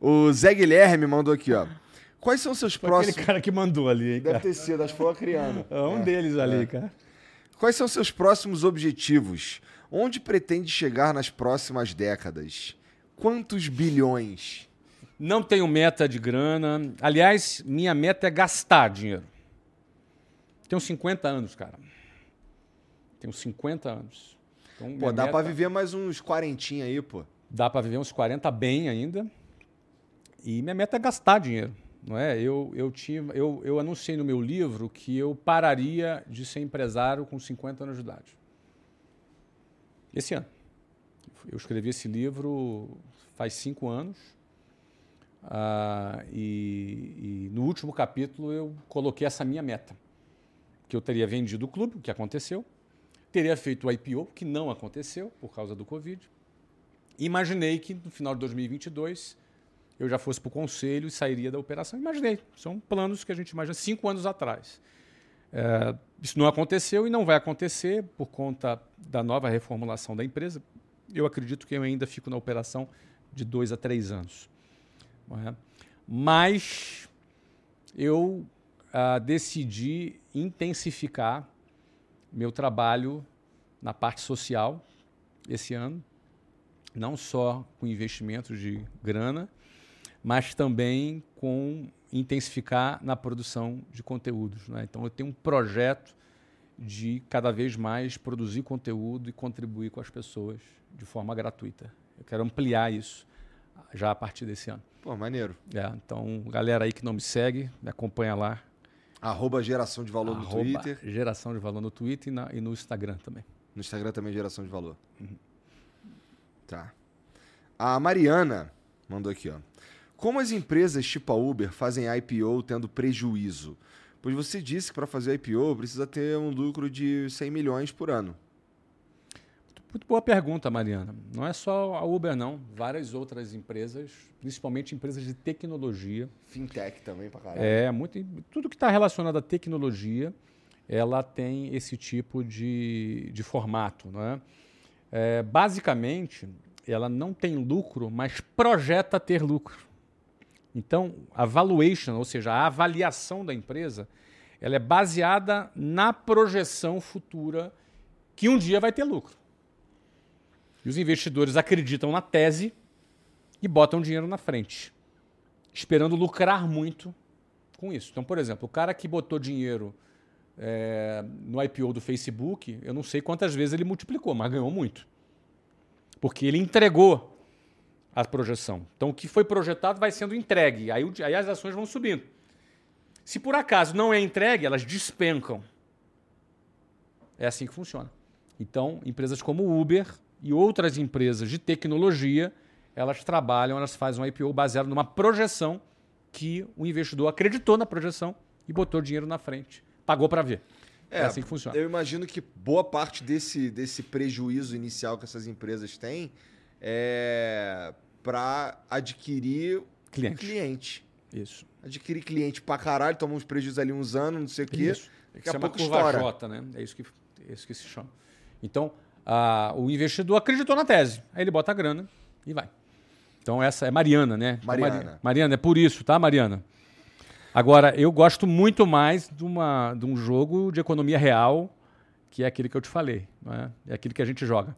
O Zé Guilherme mandou aqui, ó. Quais são seus foi próximos. Aquele cara que mandou ali, hein? Deve ter sido, acho que foi a criança. É um é, deles ali, é. cara. Quais são seus próximos objetivos? Onde pretende chegar nas próximas décadas? Quantos bilhões? Não tenho meta de grana. Aliás, minha meta é gastar dinheiro. Tenho 50 anos, cara. Tenho 50 anos. Então, pô, dá meta... para viver mais uns 40 aí, pô. Dá para viver uns 40 bem ainda. E minha meta é gastar dinheiro. Não é? eu, eu, tinha, eu, eu anunciei no meu livro que eu pararia de ser empresário com 50 anos de idade. Esse ano. Eu escrevi esse livro faz cinco anos. Ah, e, e, no último capítulo eu coloquei essa minha meta. Que eu teria vendido o clube, o que aconteceu. Teria feito o IPO, que não aconteceu por causa do Covid. Imaginei que no final de 2022 eu já fosse para o conselho e sairia da operação. Imaginei. São planos que a gente imagina cinco anos atrás. É, isso não aconteceu e não vai acontecer por conta da nova reformulação da empresa. Eu acredito que eu ainda fico na operação de dois a três anos. Mas eu ah, decidi intensificar meu trabalho na parte social esse ano, não só com investimentos de grana, mas também com intensificar na produção de conteúdos. Né? Então, eu tenho um projeto de cada vez mais produzir conteúdo e contribuir com as pessoas de forma gratuita. Eu quero ampliar isso já a partir desse ano. Pô, maneiro. É, então, galera aí que não me segue, me acompanha lá. Arroba geração de valor Arroba no Twitter. Geração de valor no Twitter e, na, e no Instagram também. No Instagram também geração de valor. Uhum. Tá. A Mariana mandou aqui, ó. Como as empresas tipo a Uber fazem IPO tendo prejuízo? Pois você disse que para fazer IPO precisa ter um lucro de 100 milhões por ano. Muito boa pergunta, Mariana. Não é só a Uber, não. Várias outras empresas, principalmente empresas de tecnologia. Fintech também, para caralho. É, muito, tudo que está relacionado à tecnologia, ela tem esse tipo de, de formato. Não é? é? basicamente, ela não tem lucro, mas projeta ter lucro. Então, a valuation, ou seja, a avaliação da empresa, ela é baseada na projeção futura que um dia vai ter lucro. Os investidores acreditam na tese e botam dinheiro na frente, esperando lucrar muito com isso. Então, por exemplo, o cara que botou dinheiro é, no IPO do Facebook, eu não sei quantas vezes ele multiplicou, mas ganhou muito. Porque ele entregou a projeção. Então, o que foi projetado vai sendo entregue. Aí, aí as ações vão subindo. Se por acaso não é entregue, elas despencam. É assim que funciona. Então, empresas como Uber e outras empresas de tecnologia, elas trabalham, elas fazem um IPO baseado numa projeção que o investidor acreditou na projeção e botou dinheiro na frente. Pagou para ver. É, é, assim que funciona. Eu imagino que boa parte desse, desse prejuízo inicial que essas empresas têm é para adquirir cliente. cliente. Isso. Adquirir cliente pra caralho, toma uns prejuízos ali uns anos, não sei o quê. Isso. Daqui a pouco estoura. J, né? É isso que, é isso que se chama. Então, a, o investidor acreditou na tese. Aí ele bota a grana e vai. Então, essa é Mariana, né? Mariana. Então, Mariana, é por isso, tá, Mariana? Agora, eu gosto muito mais de, uma, de um jogo de economia real, que é aquele que eu te falei. É? é aquele que a gente joga.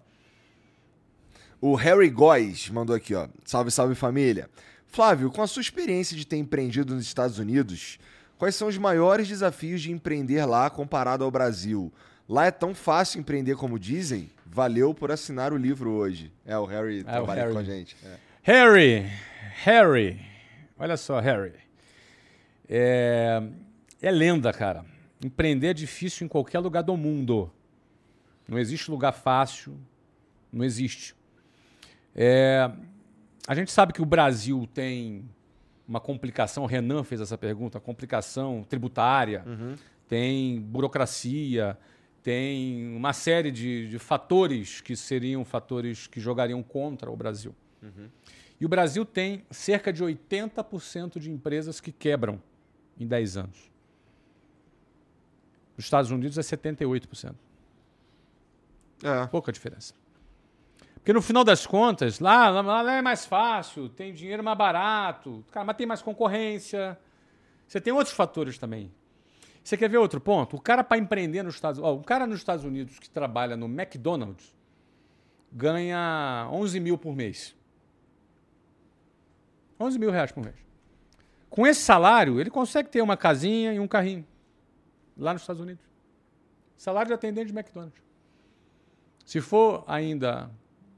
O Harry Góes mandou aqui, ó. Salve, salve família. Flávio, com a sua experiência de ter empreendido nos Estados Unidos, quais são os maiores desafios de empreender lá comparado ao Brasil? Lá é tão fácil empreender como dizem? Valeu por assinar o livro hoje. É, o Harry é, trabalha Harry. com a gente. É. Harry, Harry, olha só, Harry. É, é lenda, cara. Empreender é difícil em qualquer lugar do mundo. Não existe lugar fácil, não existe. É, a gente sabe que o Brasil tem uma complicação, o Renan fez essa pergunta, complicação tributária, uhum. tem burocracia, tem uma série de, de fatores que seriam fatores que jogariam contra o Brasil. Uhum. E o Brasil tem cerca de 80% de empresas que quebram em 10 anos. Nos Estados Unidos é 78%. É. Pouca diferença. Porque no final das contas, lá, lá, lá é mais fácil, tem dinheiro mais barato, cara, mas tem mais concorrência. Você tem outros fatores também. Você quer ver outro ponto? O cara para empreender nos Estados Unidos, um cara nos Estados Unidos que trabalha no McDonald's ganha 11 mil por mês. 11 mil reais por mês. Com esse salário, ele consegue ter uma casinha e um carrinho lá nos Estados Unidos. Salário de atendente de McDonald's. Se for ainda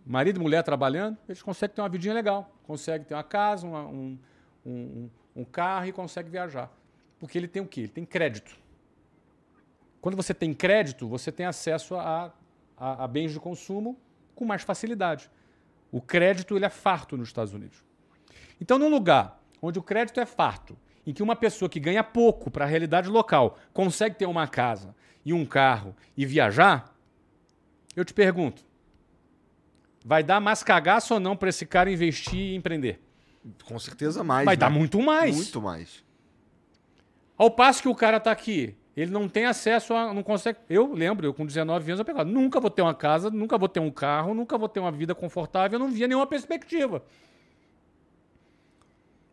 marido e mulher trabalhando, eles conseguem ter uma vidinha legal. Conseguem ter uma casa, uma, um, um, um carro e conseguem viajar. Porque ele tem o quê? Ele tem crédito. Quando você tem crédito, você tem acesso a, a, a bens de consumo com mais facilidade. O crédito ele é farto nos Estados Unidos. Então, num lugar onde o crédito é farto, em que uma pessoa que ganha pouco para a realidade local consegue ter uma casa e um carro e viajar, eu te pergunto, vai dar mais cagaço ou não para esse cara investir e empreender? Com certeza mais. Vai né? dar muito mais. Muito mais. Ao passo que o cara está aqui, ele não tem acesso a. não consegue. Eu lembro, eu com 19 anos, eu pegava, nunca vou ter uma casa, nunca vou ter um carro, nunca vou ter uma vida confortável, eu não via nenhuma perspectiva.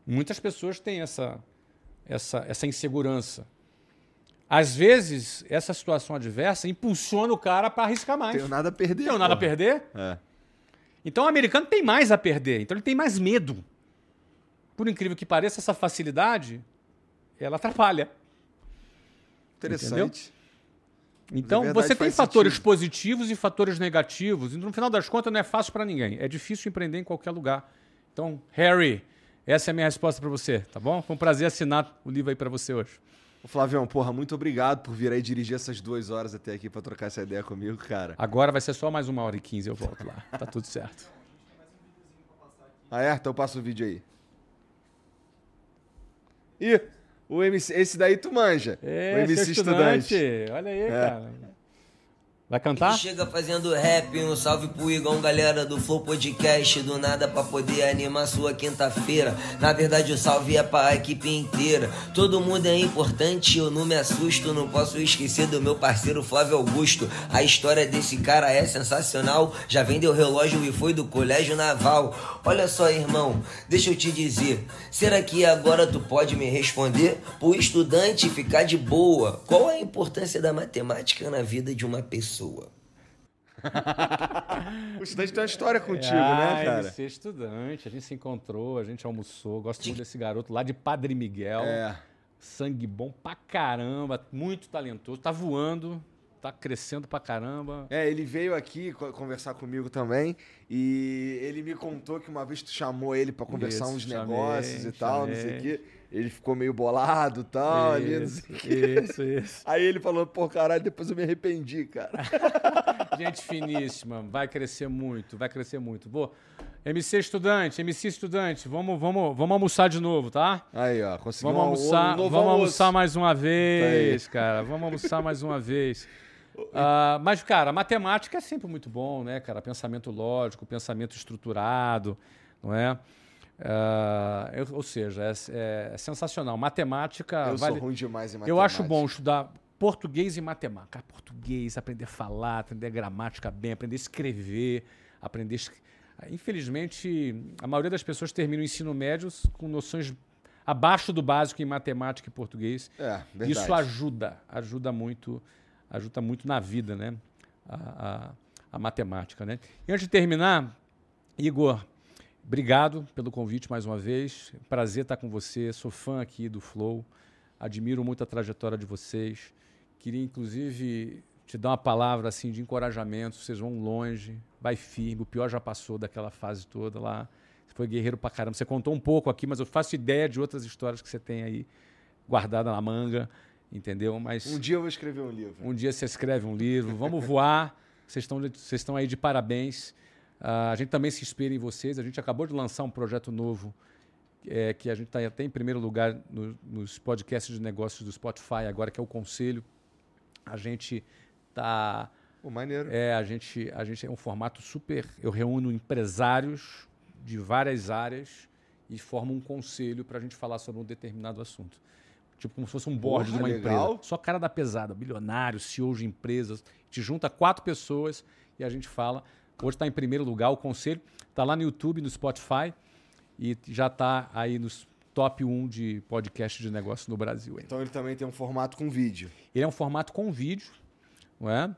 Muitas pessoas têm essa, essa, essa insegurança. Às vezes, essa situação adversa impulsiona o cara para arriscar mais. Tenho nada a perder. Tenho nada a perder? É. Então o americano tem mais a perder, então ele tem mais medo. Por incrível que pareça, essa facilidade ela atrapalha. Interessante. Entendeu? Então, verdade, você tem fatores sentido. positivos e fatores negativos. E no final das contas, não é fácil para ninguém. É difícil empreender em qualquer lugar. Então, Harry, essa é a minha resposta para você, tá bom? Foi um prazer assinar o livro aí para você hoje. Ô Flavião, porra, muito obrigado por vir aí dirigir essas duas horas até aqui para trocar essa ideia comigo, cara. Agora vai ser só mais uma hora e quinze, eu volto lá. Tá tudo certo. Ah, é? Então passa o vídeo aí. Ih, o MC, esse daí tu manja. É, o MC estudante. estudante. Olha aí, é. cara. Vai cantar? Chega fazendo rap, um salve pro Igão, galera do Flow Podcast, do nada pra poder animar sua quinta-feira. Na verdade, o salve é pra equipe inteira. Todo mundo é importante, eu não me assusto, não posso esquecer do meu parceiro Flávio Augusto. A história desse cara é sensacional, já vendeu relógio e foi do colégio naval. Olha só, irmão, deixa eu te dizer, será que agora tu pode me responder? Pro estudante ficar de boa, qual a importância da matemática na vida de uma pessoa? Pessoa. o estudante tem uma história contigo, né, ah, né, cara? Ele estudante, a gente se encontrou, a gente almoçou. Gosto muito desse garoto lá de Padre Miguel. É. Sangue bom pra caramba, muito talentoso. Tá voando, tá crescendo pra caramba. É, ele veio aqui conversar comigo também e ele me contou que uma vez tu chamou ele para conversar Isso, uns chamei, negócios e tal, chamei. não sei o quê ele ficou meio bolado e tal, isso, ali, não sei o quê. Isso, isso. Aí ele falou, pô, caralho, depois eu me arrependi, cara. Gente finíssima, vai crescer muito, vai crescer muito. Vou. MC estudante, MC estudante, vamos, vamos, vamos almoçar de novo, tá? Aí, ó, conseguimos vamos almoçar, um vamos almoço. almoçar mais uma vez, tá cara. Vamos almoçar mais uma vez. Uh, mas, cara, matemática é sempre muito bom, né, cara? Pensamento lógico, pensamento estruturado, não é? Uh, eu, ou seja, é, é, sensacional. Matemática. Eu vale... sou ruim demais em matemática. Eu acho bom estudar português e matemática. português, aprender a falar, aprender a gramática bem, aprender a escrever, aprender. Infelizmente, a maioria das pessoas termina o ensino médio com noções abaixo do básico em matemática e português. É, verdade. Isso ajuda, ajuda muito, ajuda muito na vida, né? A, a, a matemática, né? E antes de terminar, Igor, Obrigado pelo convite mais uma vez. Prazer estar com você. Sou fã aqui do Flow. Admiro muito a trajetória de vocês. Queria, inclusive, te dar uma palavra assim de encorajamento. Vocês vão longe, vai firme. O pior já passou daquela fase toda lá. Você foi guerreiro pra caramba. Você contou um pouco aqui, mas eu faço ideia de outras histórias que você tem aí guardada na manga, entendeu? Mas um dia eu vou escrever um livro. Um dia você escreve um livro. Vamos voar. Vocês estão, vocês estão aí de parabéns. Uh, a gente também se inspira em vocês. A gente acabou de lançar um projeto novo é, que a gente está até em primeiro lugar no, nos podcasts de negócios do Spotify agora, que é o Conselho. A gente está tá. Pô, maneiro. É, a gente, a gente é um formato super. Eu reúno empresários de várias áreas e formo um conselho para a gente falar sobre um determinado assunto. Tipo, como se fosse um board Porra, de uma legal. empresa. Só cara da pesada, bilionários, CEOs de empresas. A gente junta quatro pessoas e a gente fala. Hoje está em primeiro lugar o conselho. Está lá no YouTube, no Spotify e já está aí nos top 1 de podcast de negócio no Brasil. ainda. Então ele também tem um formato com vídeo. Ele é um formato com vídeo, não é? Não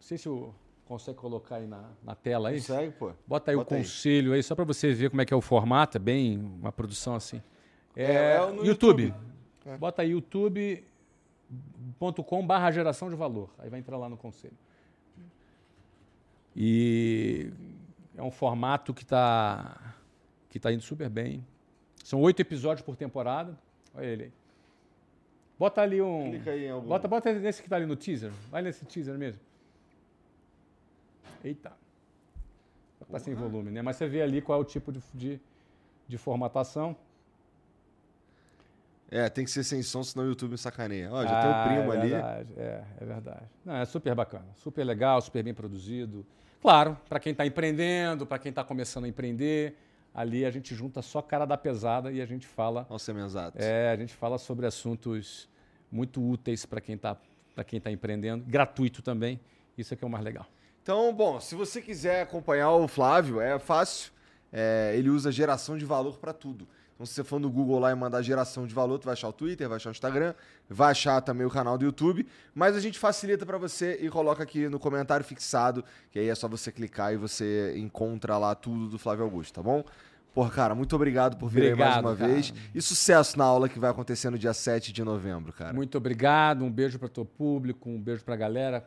sei se o consegue colocar aí na, na tela aí. Consegue, pô? Bota aí Bota o aí. conselho aí, só para você ver como é que é o formato. É bem uma produção assim. É, É, é no YouTube. YouTube. É. Bota aí youtube.com barra geração de valor. Aí vai entrar lá no conselho. E é um formato que está que tá indo super bem. São oito episódios por temporada. Olha ele aí. Bota ali um. Clica aí em algum. Bota, bota nesse que está ali no teaser. Vai nesse teaser mesmo. Eita. Tá sem volume, né? Mas você vê ali qual é o tipo de, de, de formatação. É, tem que ser sem som, senão o YouTube me sacaneia. Ó, já Ah, tem o primo é ali. Verdade, é, é verdade. Não, é super bacana, super legal, super bem produzido. Claro, para quem está empreendendo, para quem está começando a empreender, ali a gente junta só cara da pesada e a gente fala, Olha o semenzato. é, a gente fala sobre assuntos muito úteis para quem está para quem tá empreendendo, gratuito também. Isso é que é o mais legal. Então, bom, se você quiser acompanhar o Flávio, é fácil. É, ele usa geração de valor para tudo. Então, se você for no Google lá e mandar geração de valor, tu vai achar o Twitter, vai achar o Instagram, vai achar também o canal do YouTube. Mas a gente facilita para você e coloca aqui no comentário fixado, que aí é só você clicar e você encontra lá tudo do Flávio Augusto, tá bom? Porra, cara, muito obrigado por vir aí mais Obrigado, uma cara. vez. E sucesso na aula que vai acontecer no dia 7 de novembro, cara. Muito obrigado, um beijo para o teu público, um beijo para a galera.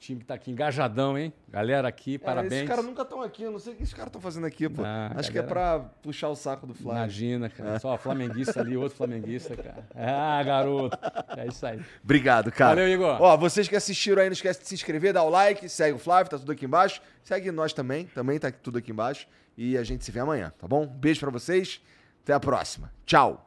Time que está aqui engajadão, hein? Galera aqui, É, parabéns. Esses caras nunca estão aqui, eu não sei o que esses caras estão fazendo aqui, pô. Ah, Acho que é galera. pra puxar o saco do Flávio. Imagina, cara. Só flamenguista ali, outro flamenguista, cara. Ah, garoto. É isso aí. Obrigado, cara. Valeu, Igor. Ó, vocês que assistiram aí, não esquece de se inscrever, dar o like, segue o Flávio, tá tudo aqui embaixo. Segue nós também, também tá tudo aqui embaixo. E a gente se vê amanhã, tá bom? Beijo pra vocês, até a próxima. Tchau.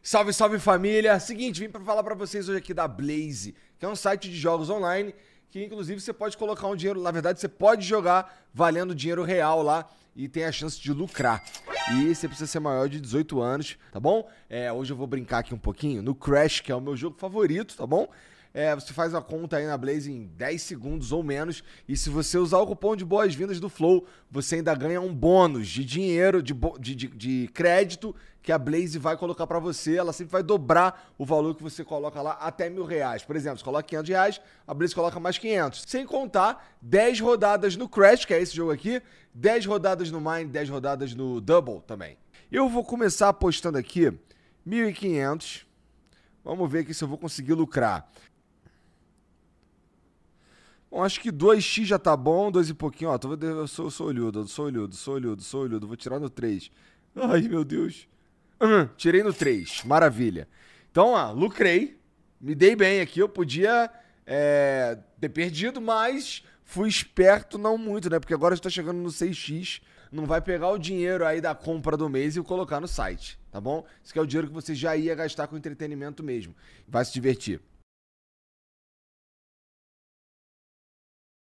Salve, salve família. Seguinte, vim pra falar pra vocês hoje aqui da Blaze, que é um site de jogos online que inclusive você pode colocar um dinheiro, na verdade você pode jogar valendo dinheiro real lá e tem a chance de lucrar. E você precisa ser maior de 18 anos, tá bom? É, hoje eu vou brincar aqui um pouquinho no Crash, que é o meu jogo favorito, tá bom? É, você faz uma conta aí na Blaze em 10 segundos ou menos. E se você usar o cupom de boas-vindas do Flow, você ainda ganha um bônus de dinheiro, de, de, de, de crédito que a Blaze vai colocar pra você. Ela sempre vai dobrar o valor que você coloca lá até mil reais. Por exemplo, você coloca 500 reais, a Blaze coloca mais 500. Sem contar 10 rodadas no Crash, que é esse jogo aqui, 10 rodadas no Mine, 10 rodadas no Double também. Eu vou começar apostando aqui 1.500. Vamos ver aqui se eu vou conseguir lucrar. Bom, acho que 2x já tá bom, 2 e pouquinho. Ó, tô, eu sou, sou olhudo, sou olhudo, sou olhudo, sou olhudo. Vou tirar no 3. Ai, meu Deus. Hum, tirei no 3. Maravilha. Então, ó, lucrei. Me dei bem aqui. Eu podia é, ter perdido, mas fui esperto não muito, né? Porque agora estou chegando no 6x. Não vai pegar o dinheiro aí da compra do mês e colocar no site, tá bom? Isso que é o dinheiro que você já ia gastar com entretenimento mesmo. Vai se divertir.